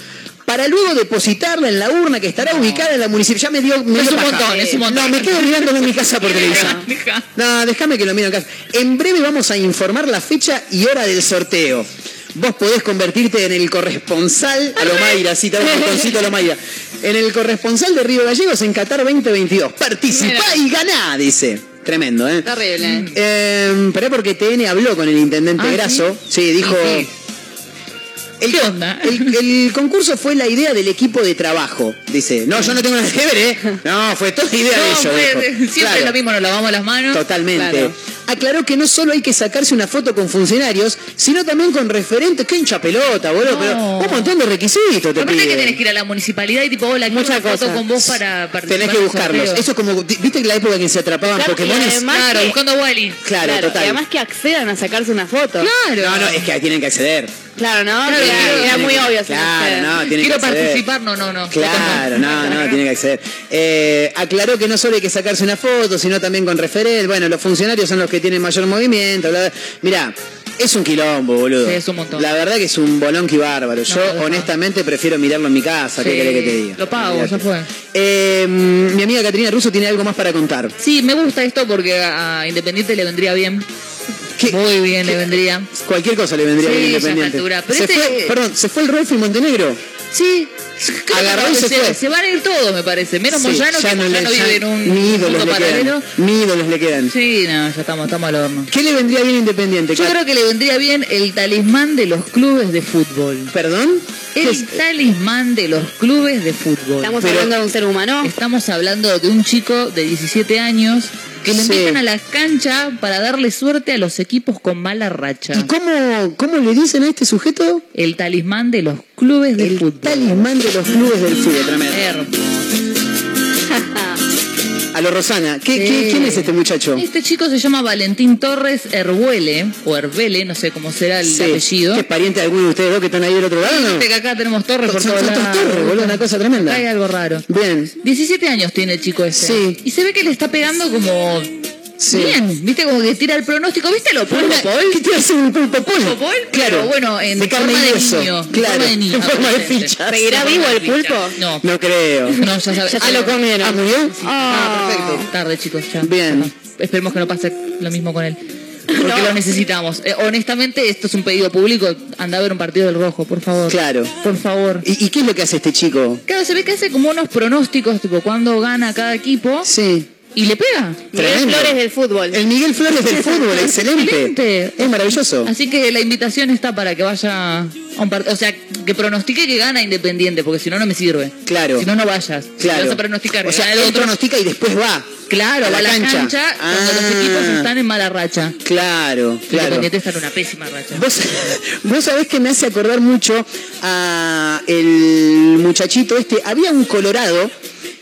Speaker 5: Para luego depositarla en la urna que estará ubicada en la municipalidad. Ya me dio, me
Speaker 25: Es
Speaker 5: dio
Speaker 25: un montón, es un montón.
Speaker 5: No, me quedo mirándolo en mi casa por televisión. No, déjame que lo mire en casa. En breve vamos a informar la fecha y hora del sorteo. Vos podés convertirte en el corresponsal a Lomaira, sí, te un botoncito a Lomaira. En el corresponsal de Río Gallegos en Qatar 2022. Participá y ganá, dice. Tremendo, ¿eh?
Speaker 6: Terrible.
Speaker 5: Eh, pero es porque TN habló con el intendente
Speaker 25: Ah,
Speaker 5: Grasso. Sí, dijo.
Speaker 25: Sí.
Speaker 5: El,
Speaker 25: ¿Qué onda?
Speaker 5: El, el concurso fue la idea del equipo de trabajo. Dice, no, yo no tengo nada que ver, ¿eh? No, fue toda idea de
Speaker 25: No,
Speaker 5: ellos.
Speaker 25: fue-
Speaker 5: dijo.
Speaker 25: siempre
Speaker 5: Claro.
Speaker 25: lo mismo, nos lavamos las manos.
Speaker 5: Totalmente.
Speaker 25: Claro.
Speaker 5: Aclaró que no solo hay que sacarse una foto con funcionarios, sino también con referentes. ¡Qué hincha pelota, boludo!
Speaker 25: No.
Speaker 5: Pero un montón de requisitos te
Speaker 25: Aparte que
Speaker 5: piden.
Speaker 25: tenés que ir a la municipalidad y tipo, hola, quiero
Speaker 6: Muchas
Speaker 25: foto
Speaker 6: cosas.
Speaker 25: con vos para participar
Speaker 5: Tenés que buscarlos. Eso es como, ¿viste la época en que se atrapaban
Speaker 6: Claro, además
Speaker 25: Claro,
Speaker 6: que-
Speaker 25: buscando Wally.
Speaker 5: Claro,
Speaker 6: Claro,
Speaker 5: total.
Speaker 6: y además que accedan a sacarse una foto.
Speaker 25: Claro.
Speaker 5: No, no, es que tienen que acceder.
Speaker 6: Claro, ¿no?
Speaker 25: Claro,
Speaker 6: era,
Speaker 25: claro,
Speaker 6: era
Speaker 25: tiene
Speaker 6: muy
Speaker 5: que-
Speaker 6: obvio.
Speaker 5: Claro, no, tienen
Speaker 25: Quiero
Speaker 5: que acceder.
Speaker 25: participar, no, no, no.
Speaker 5: Claro, no, no, tiene que acceder. Eh, aclaró que no solo hay que sacarse una foto, sino también con referente. Bueno, los funcionarios son los que tienen mayor movimiento. bla, bla. Mirá, es un quilombo, boludo.
Speaker 25: Sí, es un montón.
Speaker 5: La verdad que es un bolonqui bárbaro. Yo,
Speaker 25: No, no, no.
Speaker 5: honestamente, prefiero mirarlo en mi casa. ¿Qué
Speaker 25: Sí,
Speaker 5: querés que te diga?
Speaker 25: Lo pago, ya fue.
Speaker 5: Eh, mi amiga Caterina Russo tiene algo más para contar.
Speaker 25: Sí, me gusta esto porque a Independiente le vendría bien.
Speaker 5: ¿Qué?
Speaker 25: Muy bien le vendría.
Speaker 5: Cualquier cosa le vendría
Speaker 25: Sí,
Speaker 5: bien
Speaker 25: ya a esta
Speaker 5: independiente.
Speaker 25: altura. Pero
Speaker 5: Se
Speaker 25: este-
Speaker 5: fue, perdón, se fue el Rolfi Montenegro.
Speaker 25: Sí. Creo
Speaker 5: Agarró y se fue.
Speaker 25: Se van a ir todos, me parece. Menos
Speaker 5: Sí,
Speaker 25: Moyano, que
Speaker 5: no le-
Speaker 25: Moyano
Speaker 5: ya
Speaker 25: vive en un
Speaker 5: ni ídolos le
Speaker 25: paralelo.
Speaker 5: quedan. Ni ídolos le quedan.
Speaker 25: Sí, no, ya estamos, estamos al horno.
Speaker 5: ¿Qué le vendría bien a Independiente?
Speaker 25: Yo creo que le vendría bien el talismán de los clubes de fútbol.
Speaker 5: ¿Perdón? ¿Qué
Speaker 25: El
Speaker 5: es?
Speaker 25: talismán de los clubes de fútbol.
Speaker 6: Estamos
Speaker 5: Pero-
Speaker 6: hablando de un ser humano.
Speaker 25: Estamos hablando de un chico de 17 años que le
Speaker 5: Sí.
Speaker 25: invitan a la cancha para darle suerte a los equipos con mala racha.
Speaker 5: ¿Y cómo, cómo le dicen a este sujeto?
Speaker 25: El talismán de los clubes de
Speaker 5: El
Speaker 25: fútbol.
Speaker 5: talismán de los clubes del fútbol, tremendo.
Speaker 25: Hermoso.
Speaker 5: A lo Rosana, ¿qué,
Speaker 25: Sí.
Speaker 5: qué- quién es este muchacho?
Speaker 25: Este chico se llama Valentín Torres Herbuele, o Herbele, no sé cómo será el
Speaker 5: Sí.
Speaker 25: apellido.
Speaker 5: ¿Qué es pariente de alguno de ustedes dos que están ahí del otro lado? no?
Speaker 25: Que acá tenemos torres por
Speaker 5: Son
Speaker 25: todos
Speaker 5: todos
Speaker 25: lados.
Speaker 5: torres, boludo, una cosa tremenda.
Speaker 25: Hay algo raro.
Speaker 5: Bien.
Speaker 25: 17 años tiene el chico este.
Speaker 5: Sí.
Speaker 25: Y se ve que le está pegando como...
Speaker 5: Sí.
Speaker 25: Bien, ¿viste? Como que tira el pronóstico. ¿Viste lo pulpo?
Speaker 5: ¿Qué quiere hacer un pulpo Paul?
Speaker 25: ¿Pulpo?
Speaker 5: Claro.
Speaker 25: Pero bueno, en
Speaker 5: de carne
Speaker 25: forma
Speaker 5: y
Speaker 25: de niño,
Speaker 5: Claro.
Speaker 25: forma de niño,
Speaker 5: En forma de fichas.
Speaker 6: ¿Seguirá vivo el
Speaker 25: ficha.
Speaker 6: pulpo?
Speaker 25: No.
Speaker 5: No creo.
Speaker 25: No, ya sabes.
Speaker 6: Ya se lo comieron.
Speaker 5: ¿Ah, murió?
Speaker 25: Ah, perfecto. Tarde, chicos, ya.
Speaker 5: Bien.
Speaker 25: Esperemos que no pase lo mismo con él. Porque lo necesitamos. Eh, honestamente, esto es un pedido público. Anda a ver un partido del rojo, por favor.
Speaker 5: Claro.
Speaker 25: Por favor.
Speaker 5: ¿Y, y qué es lo que hace este chico?
Speaker 25: Claro, se ve que hace como unos pronósticos, tipo, cuando gana cada equipo.
Speaker 5: Sí.
Speaker 25: Y le pega.
Speaker 6: Miguel
Speaker 5: Tremendo.
Speaker 6: Flores del fútbol.
Speaker 5: El Miguel Flores del fútbol, excelente.
Speaker 25: Excelente.
Speaker 5: Es maravilloso.
Speaker 25: Así que la invitación está para que vaya a un partido. O sea, que pronostique que gana Independiente, porque si no, no me sirve.
Speaker 5: Claro.
Speaker 25: Si no, no vayas. Si
Speaker 5: Claro.
Speaker 25: vas a pronosticar
Speaker 5: O sea, él
Speaker 25: otro.
Speaker 5: pronostica y después va.
Speaker 25: Claro,
Speaker 5: a la
Speaker 25: la
Speaker 5: cancha.
Speaker 25: cancha, cuando los
Speaker 5: Ah.
Speaker 25: equipos están en mala racha.
Speaker 5: Claro, claro.
Speaker 25: Independiente está en una pésima racha.
Speaker 5: Vos, vos sabés que me hace acordar mucho a el muchachito este. Había un colorado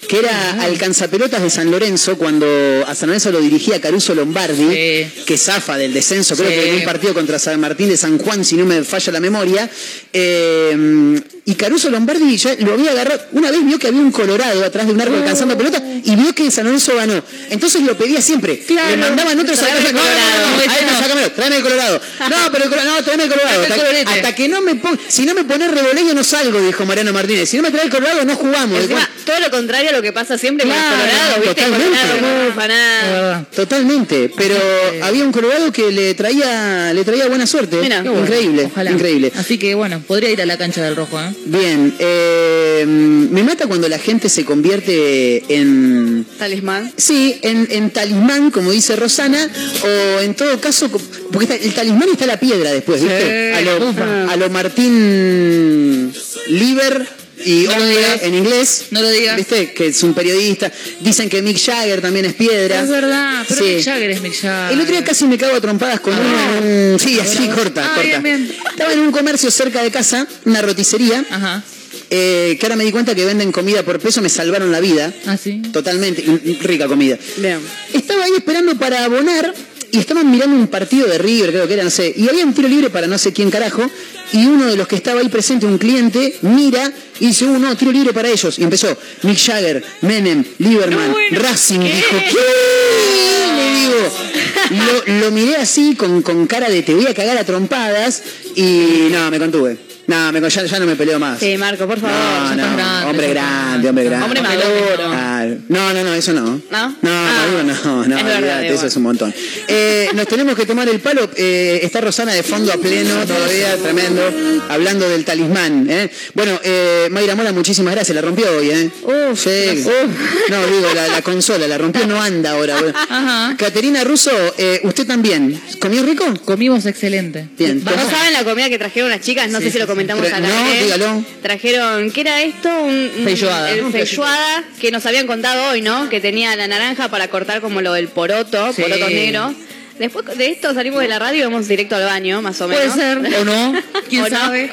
Speaker 5: que era alcanzapelotas de San Lorenzo cuando a San Lorenzo lo dirigía Caruso Lombardi,
Speaker 25: Sí.
Speaker 5: que zafa del descenso, creo
Speaker 25: Sí.
Speaker 5: que en un partido contra San Martín de San Juan, si no me falla la memoria. Eh, y Caruso Lombardi ya lo había agarrado. Una vez vio que había un colorado atrás de un árbol alcanzando pelota y vio que San Lorenzo ganó. Entonces lo pedía siempre. Le mandaban otros a no, no, no, sácamelo, tráeme el colorado. No, pero el colorado, no, tráeme el colorado.
Speaker 25: El
Speaker 5: Hasta, que no me pon, si no me pones reboleño no salgo, dijo Mariano Martínez. Si no me trae el colorado no jugamos.
Speaker 6: Encima, todo lo contrario a lo que pasa siempre
Speaker 5: Claro,
Speaker 6: con
Speaker 5: totalmente.
Speaker 6: Colorado, no nada.
Speaker 5: Totalmente, pero había un colorado que le traía, le traía buena suerte.
Speaker 25: Mira, bueno.
Speaker 5: increíble,
Speaker 25: Ojalá.
Speaker 5: increíble.
Speaker 25: Así que bueno, podría ir a la cancha del rojo, ¿eh?
Speaker 5: Bien, eh, me mata cuando la gente se convierte en...
Speaker 6: Talismán.
Speaker 5: Sí, en, en talismán, como dice Rosana, o en todo caso, porque el talismán está la piedra después, ¿viste? A lo, a lo Martín Lieber y
Speaker 25: No
Speaker 5: en inglés.
Speaker 25: No lo digas.
Speaker 5: ¿Viste? Que es un periodista. Dicen que Mick Jagger también es piedra.
Speaker 25: Es verdad, pero
Speaker 5: Sí.
Speaker 25: Mick Jagger es Mick Jagger.
Speaker 5: El otro día casi me cago a trompadas con un... Sí, así, corta,
Speaker 25: Ah,
Speaker 5: corta.
Speaker 25: bien, bien.
Speaker 5: Estaba en un comercio cerca de casa, una roticería,
Speaker 25: Ajá.
Speaker 5: eh, que ahora me di cuenta que venden comida por peso, me salvaron la vida.
Speaker 25: Ah, sí.
Speaker 5: Totalmente, rica comida.
Speaker 6: Bien.
Speaker 5: Estaba ahí esperando para abonar y estaban mirando un partido de River, creo que era, no sé. Y había un tiro libre para no sé quién carajo. Y uno de los que estaba ahí presente, un cliente, mira y dice, uh, no, tiro libre para ellos. Y empezó, Mick Jagger, Menem, Lieberman, Racing. Dijo, ¿qué? Le digo. Lo, lo miré así, con, con cara de te voy a cagar a trompadas. Y no, me contuve. No, me, ya, ya no me peleo más.
Speaker 6: Sí, Marco, por favor.
Speaker 5: No, no,
Speaker 6: grande,
Speaker 5: hombre grande, hombre grande.
Speaker 6: Hombre maduro.
Speaker 5: No, no, no, eso no.
Speaker 6: ¿No?
Speaker 5: No,
Speaker 6: Ah,
Speaker 5: maduro no, no,
Speaker 6: es verdad,
Speaker 5: eso es un montón. Eh, nos tenemos que tomar el palo. eh, está Rosana de fondo a pleno todavía, tremendo, hablando del talismán. ¿eh? Bueno, eh, Mayra Mola, muchísimas gracias, la rompió hoy. ¿eh? Sí. No, digo, la, la consola, la rompió, no anda ahora.
Speaker 25: Ajá.
Speaker 5: Caterina Russo, eh, usted también. ¿Comió rico?
Speaker 25: Comimos excelente.
Speaker 5: Bien.
Speaker 6: ¿No saben la comida que trajeron las chicas? No
Speaker 25: Sí,
Speaker 6: sé si lo. Comentamos
Speaker 5: Pero-
Speaker 6: al
Speaker 5: no, dígalo.
Speaker 6: Trajeron, ¿qué era esto? Un, un-
Speaker 25: Feijoada.
Speaker 6: El feijoada que nos habían contado hoy, ¿no? Que tenía la naranja para cortar como lo del poroto,
Speaker 25: Sí.
Speaker 6: poroto negro. Después de esto salimos de la radio y vamos directo al baño, más o
Speaker 25: Puede
Speaker 6: menos.
Speaker 25: ser, o no. ¿Quién
Speaker 6: O no.
Speaker 25: sabe?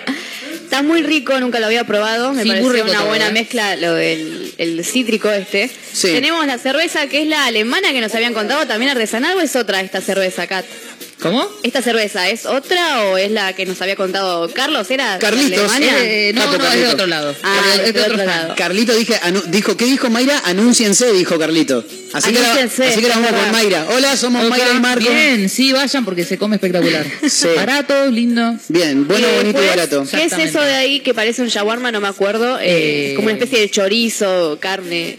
Speaker 6: Está muy rico, nunca lo había probado. Me
Speaker 25: Sí,
Speaker 6: pareció una buena
Speaker 25: ¿eh?
Speaker 6: mezcla lo del el cítrico este.
Speaker 5: Sí.
Speaker 6: Tenemos la cerveza que es la alemana que nos habían contado, también artesanal o es otra esta cerveza, Kat.
Speaker 25: ¿Cómo?
Speaker 6: ¿Esta cerveza es otra o es la que nos había contado Carlos? ¿Era
Speaker 5: Carlitos.
Speaker 25: Eh, no, no, es de otro lado.
Speaker 6: Ah,
Speaker 25: es de,
Speaker 6: es de
Speaker 25: otro
Speaker 6: lado.
Speaker 5: Carlito dije, anu- dijo, ¿qué dijo Mayra? Anúnciense, dijo Carlito. Así que,
Speaker 6: Anúnciense,
Speaker 5: así que éramos
Speaker 6: es
Speaker 5: con
Speaker 6: verdad.
Speaker 5: Mayra. Hola, somos Mayra y Marco.
Speaker 25: Bien, sí, vayan porque se come espectacular.
Speaker 5: Sí.
Speaker 25: Barato, lindo.
Speaker 5: Bien, bueno,
Speaker 6: Y
Speaker 5: bonito y
Speaker 6: después,
Speaker 5: barato.
Speaker 6: ¿Qué es
Speaker 25: Exactamente.
Speaker 6: eso de ahí que parece un shawarma? No me acuerdo. Eh,
Speaker 25: Eh,
Speaker 6: como una especie de chorizo, carne.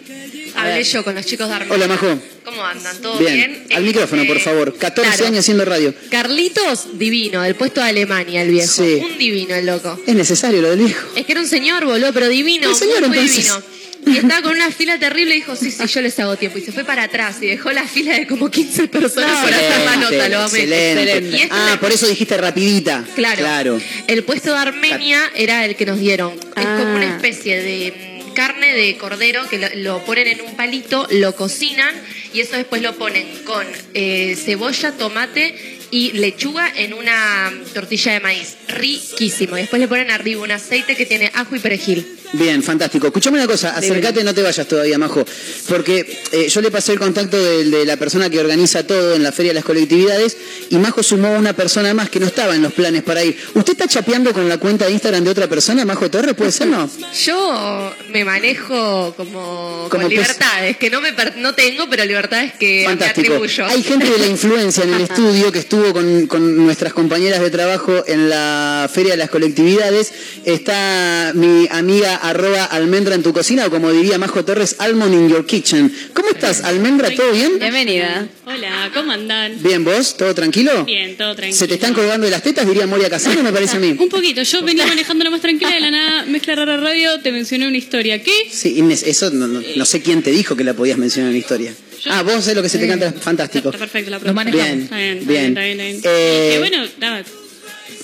Speaker 26: Hablé yo con los chicos de Arma.
Speaker 5: Hola, Majo.
Speaker 26: ¿Cómo andan? ¿Todo
Speaker 5: Bien.
Speaker 26: bien?
Speaker 5: Al micrófono, por favor. 14
Speaker 26: claro.
Speaker 5: años haciendo radio.
Speaker 26: Carlitos, divino, del puesto de Alemania, el viejo.
Speaker 5: Sí.
Speaker 26: Un divino el loco.
Speaker 5: Es necesario lo del viejo.
Speaker 26: Es que era un señor, boludo, pero divino.
Speaker 5: El señor,
Speaker 26: muy,
Speaker 5: entonces.
Speaker 26: divino. Y estaba con una fila terrible y dijo, sí, sí, yo les hago tiempo. Y se fue para atrás y dejó la fila de como 15 personas para hacer la nota, lo amé.
Speaker 5: excelente.
Speaker 26: Este
Speaker 5: Ah, por eso dijiste rapidita.
Speaker 26: Claro.
Speaker 5: Claro.
Speaker 26: El puesto de Armenia era el que nos dieron. Es
Speaker 6: Ah.
Speaker 26: como una especie de carne de cordero que lo, lo ponen en un palito, lo cocinan y eso después lo ponen con eh, cebolla, tomate y lechuga en una tortilla de maíz. Riquísimo. Después le ponen arriba un aceite que tiene ajo y perejil.
Speaker 5: Bien, fantástico. Escuchame una cosa, acércate, no te vayas todavía, Majo. Porque eh, yo le pasé el contacto de, la persona que organiza todo en la Feria de las Colectividades y Majo sumó una persona más que no estaba en los planes para ir. ¿Usted está chapeando con la cuenta de Instagram de otra persona, Majo Torres? ¿Puede ser, no?
Speaker 26: Yo me manejo como,
Speaker 5: Como
Speaker 26: con libertades, que no me per- no tengo, pero libertades que me
Speaker 5: Fantástico.
Speaker 26: atribuyo.
Speaker 5: Hay gente de la influencia en el estudio que estuvo con, con nuestras compañeras de trabajo en la Feria de las Colectividades. Está mi amiga arroba almendra en tu cocina o como diría Majo Torres, almond in your kitchen. ¿Cómo estás, almendra? ¿Todo bien?
Speaker 6: Bienvenida.
Speaker 27: Hola, ¿cómo andan?
Speaker 5: Bien, ¿vos? ¿Todo tranquilo?
Speaker 27: Bien, todo tranquilo.
Speaker 5: ¿Se te están colgando de las tetas, diría Moria Casano, me parece a mí?
Speaker 27: Un poquito, yo venía manejando lo más tranquila de la nada, mezcla rara radio, te mencioné una historia. ¿Qué?
Speaker 5: Sí, Inés, eso no, no- no sé quién te dijo que la podías mencionar en la historia. Ah, vos sé lo que se te canta, fantástico.
Speaker 27: Está perfecto la
Speaker 25: Lo
Speaker 27: pregunta. bien, está
Speaker 5: Bien.
Speaker 27: bien, está bien, está bien.
Speaker 5: Eh,
Speaker 27: Eh, bueno, nada,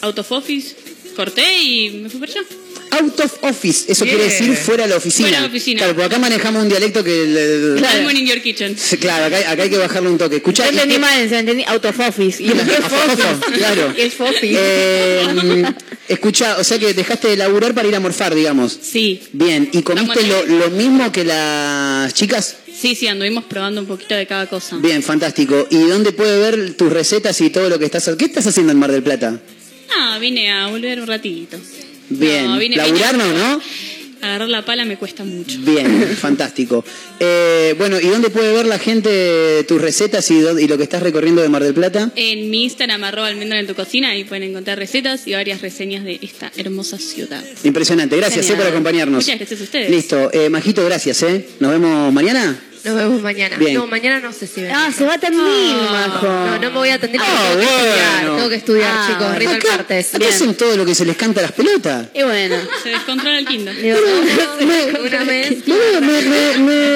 Speaker 27: out of office, corté y me fui para allá.
Speaker 5: Out of office, eso quiere decir fuera de la oficina.
Speaker 27: Fuera de la oficina.
Speaker 5: Claro, porque acá manejamos un dialecto que... el- el-
Speaker 27: Almond in your kitchen.
Speaker 5: Sí, Claro, acá, hay- acá hay que bajarle un toque. Escuchá,
Speaker 6: Yo entendí
Speaker 5: y-
Speaker 6: mal, se entendí out of office.
Speaker 5: Claro.
Speaker 6: ¿Qué es office?
Speaker 5: Eh, escucha, o sea que dejaste de laburar para ir a morfar, digamos.
Speaker 27: Sí.
Speaker 5: Bien, ¿y comiste lo, lo mismo que las chicas?
Speaker 27: Sí, sí, anduvimos probando un poquito de cada cosa.
Speaker 5: Bien, fantástico. ¿Y dónde puede ver tus recetas y todo lo que estás haciendo? ¿Qué estás haciendo en Mar del Plata?
Speaker 27: Ah, vine a volver un ratito.
Speaker 5: Bien.
Speaker 27: No, vine-
Speaker 5: ¿Laburar
Speaker 27: vine-
Speaker 5: no, no?
Speaker 27: Agarrar la pala me cuesta mucho.
Speaker 5: Bien, fantástico. Eh, bueno, ¿y dónde puede ver la gente tus recetas y, lo que estás recorriendo de Mar del Plata?
Speaker 27: En mi Instagram, arroba almendra en tu cocina, ahí pueden encontrar recetas y varias reseñas de esta hermosa ciudad.
Speaker 5: Impresionante. Gracias eh, por acompañarnos.
Speaker 27: Muchas gracias a ustedes.
Speaker 5: Listo. Eh, Majito, gracias. ¿eh? Nos vemos mañana.
Speaker 26: Nos vemos mañana.
Speaker 5: Bien.
Speaker 26: No, mañana no sé si vengo.
Speaker 6: Ah, se va a Tandil, Majo.
Speaker 26: No, no me voy a atender porque
Speaker 5: Ah,
Speaker 26: tengo que estudiar.
Speaker 5: bueno.
Speaker 26: Tengo que estudiar,
Speaker 6: Ah,
Speaker 26: chicos.
Speaker 6: bueno.
Speaker 26: Rindo el
Speaker 5: Acá-
Speaker 26: martes.
Speaker 5: acá hacen todo lo que se les canta a las pelotas.
Speaker 6: Y bueno.
Speaker 27: Se descontrola el kinder.
Speaker 26: Una vez.
Speaker 5: Me, me- me-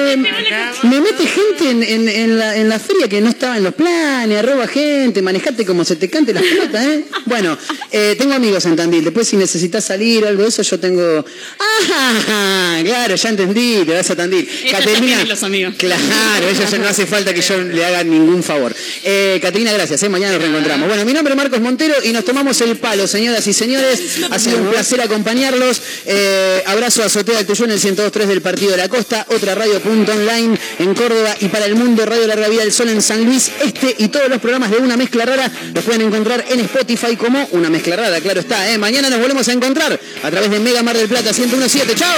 Speaker 5: gente en, en- en la, en la feria que no estaba en los planes, arroba gente, manejate como se te cante las pelotas, ¿eh? Bueno, eh, tengo amigos en Tandil, después si necesitas salir o algo de eso, yo tengo... ¡Ah! Claro, ya entendí, te vas a Tandil.
Speaker 27: Tienen los amigos.
Speaker 5: Claro, eso ya no hace falta que yo le haga ningún favor. Eh, Caterina, gracias, ¿eh? mañana nos reencontramos. Bueno, mi nombre es Marcos Montero y nos tomamos el palo, señoras y señores. Ha sido un placer acompañarlos. Eh, abrazo a Azotea del en el 102.3 del Partido de la Costa, otra radio.online en Córdoba y para el mundo, Radio Larga Vida del Sol en San Luis. Este y todos los programas de Una Mezcla Rara los pueden encontrar en Spotify como Una Mezcla Rara, claro está. ¿eh? Mañana nos volvemos a encontrar a través de Mega Mar del Plata 1017. ¡Chao!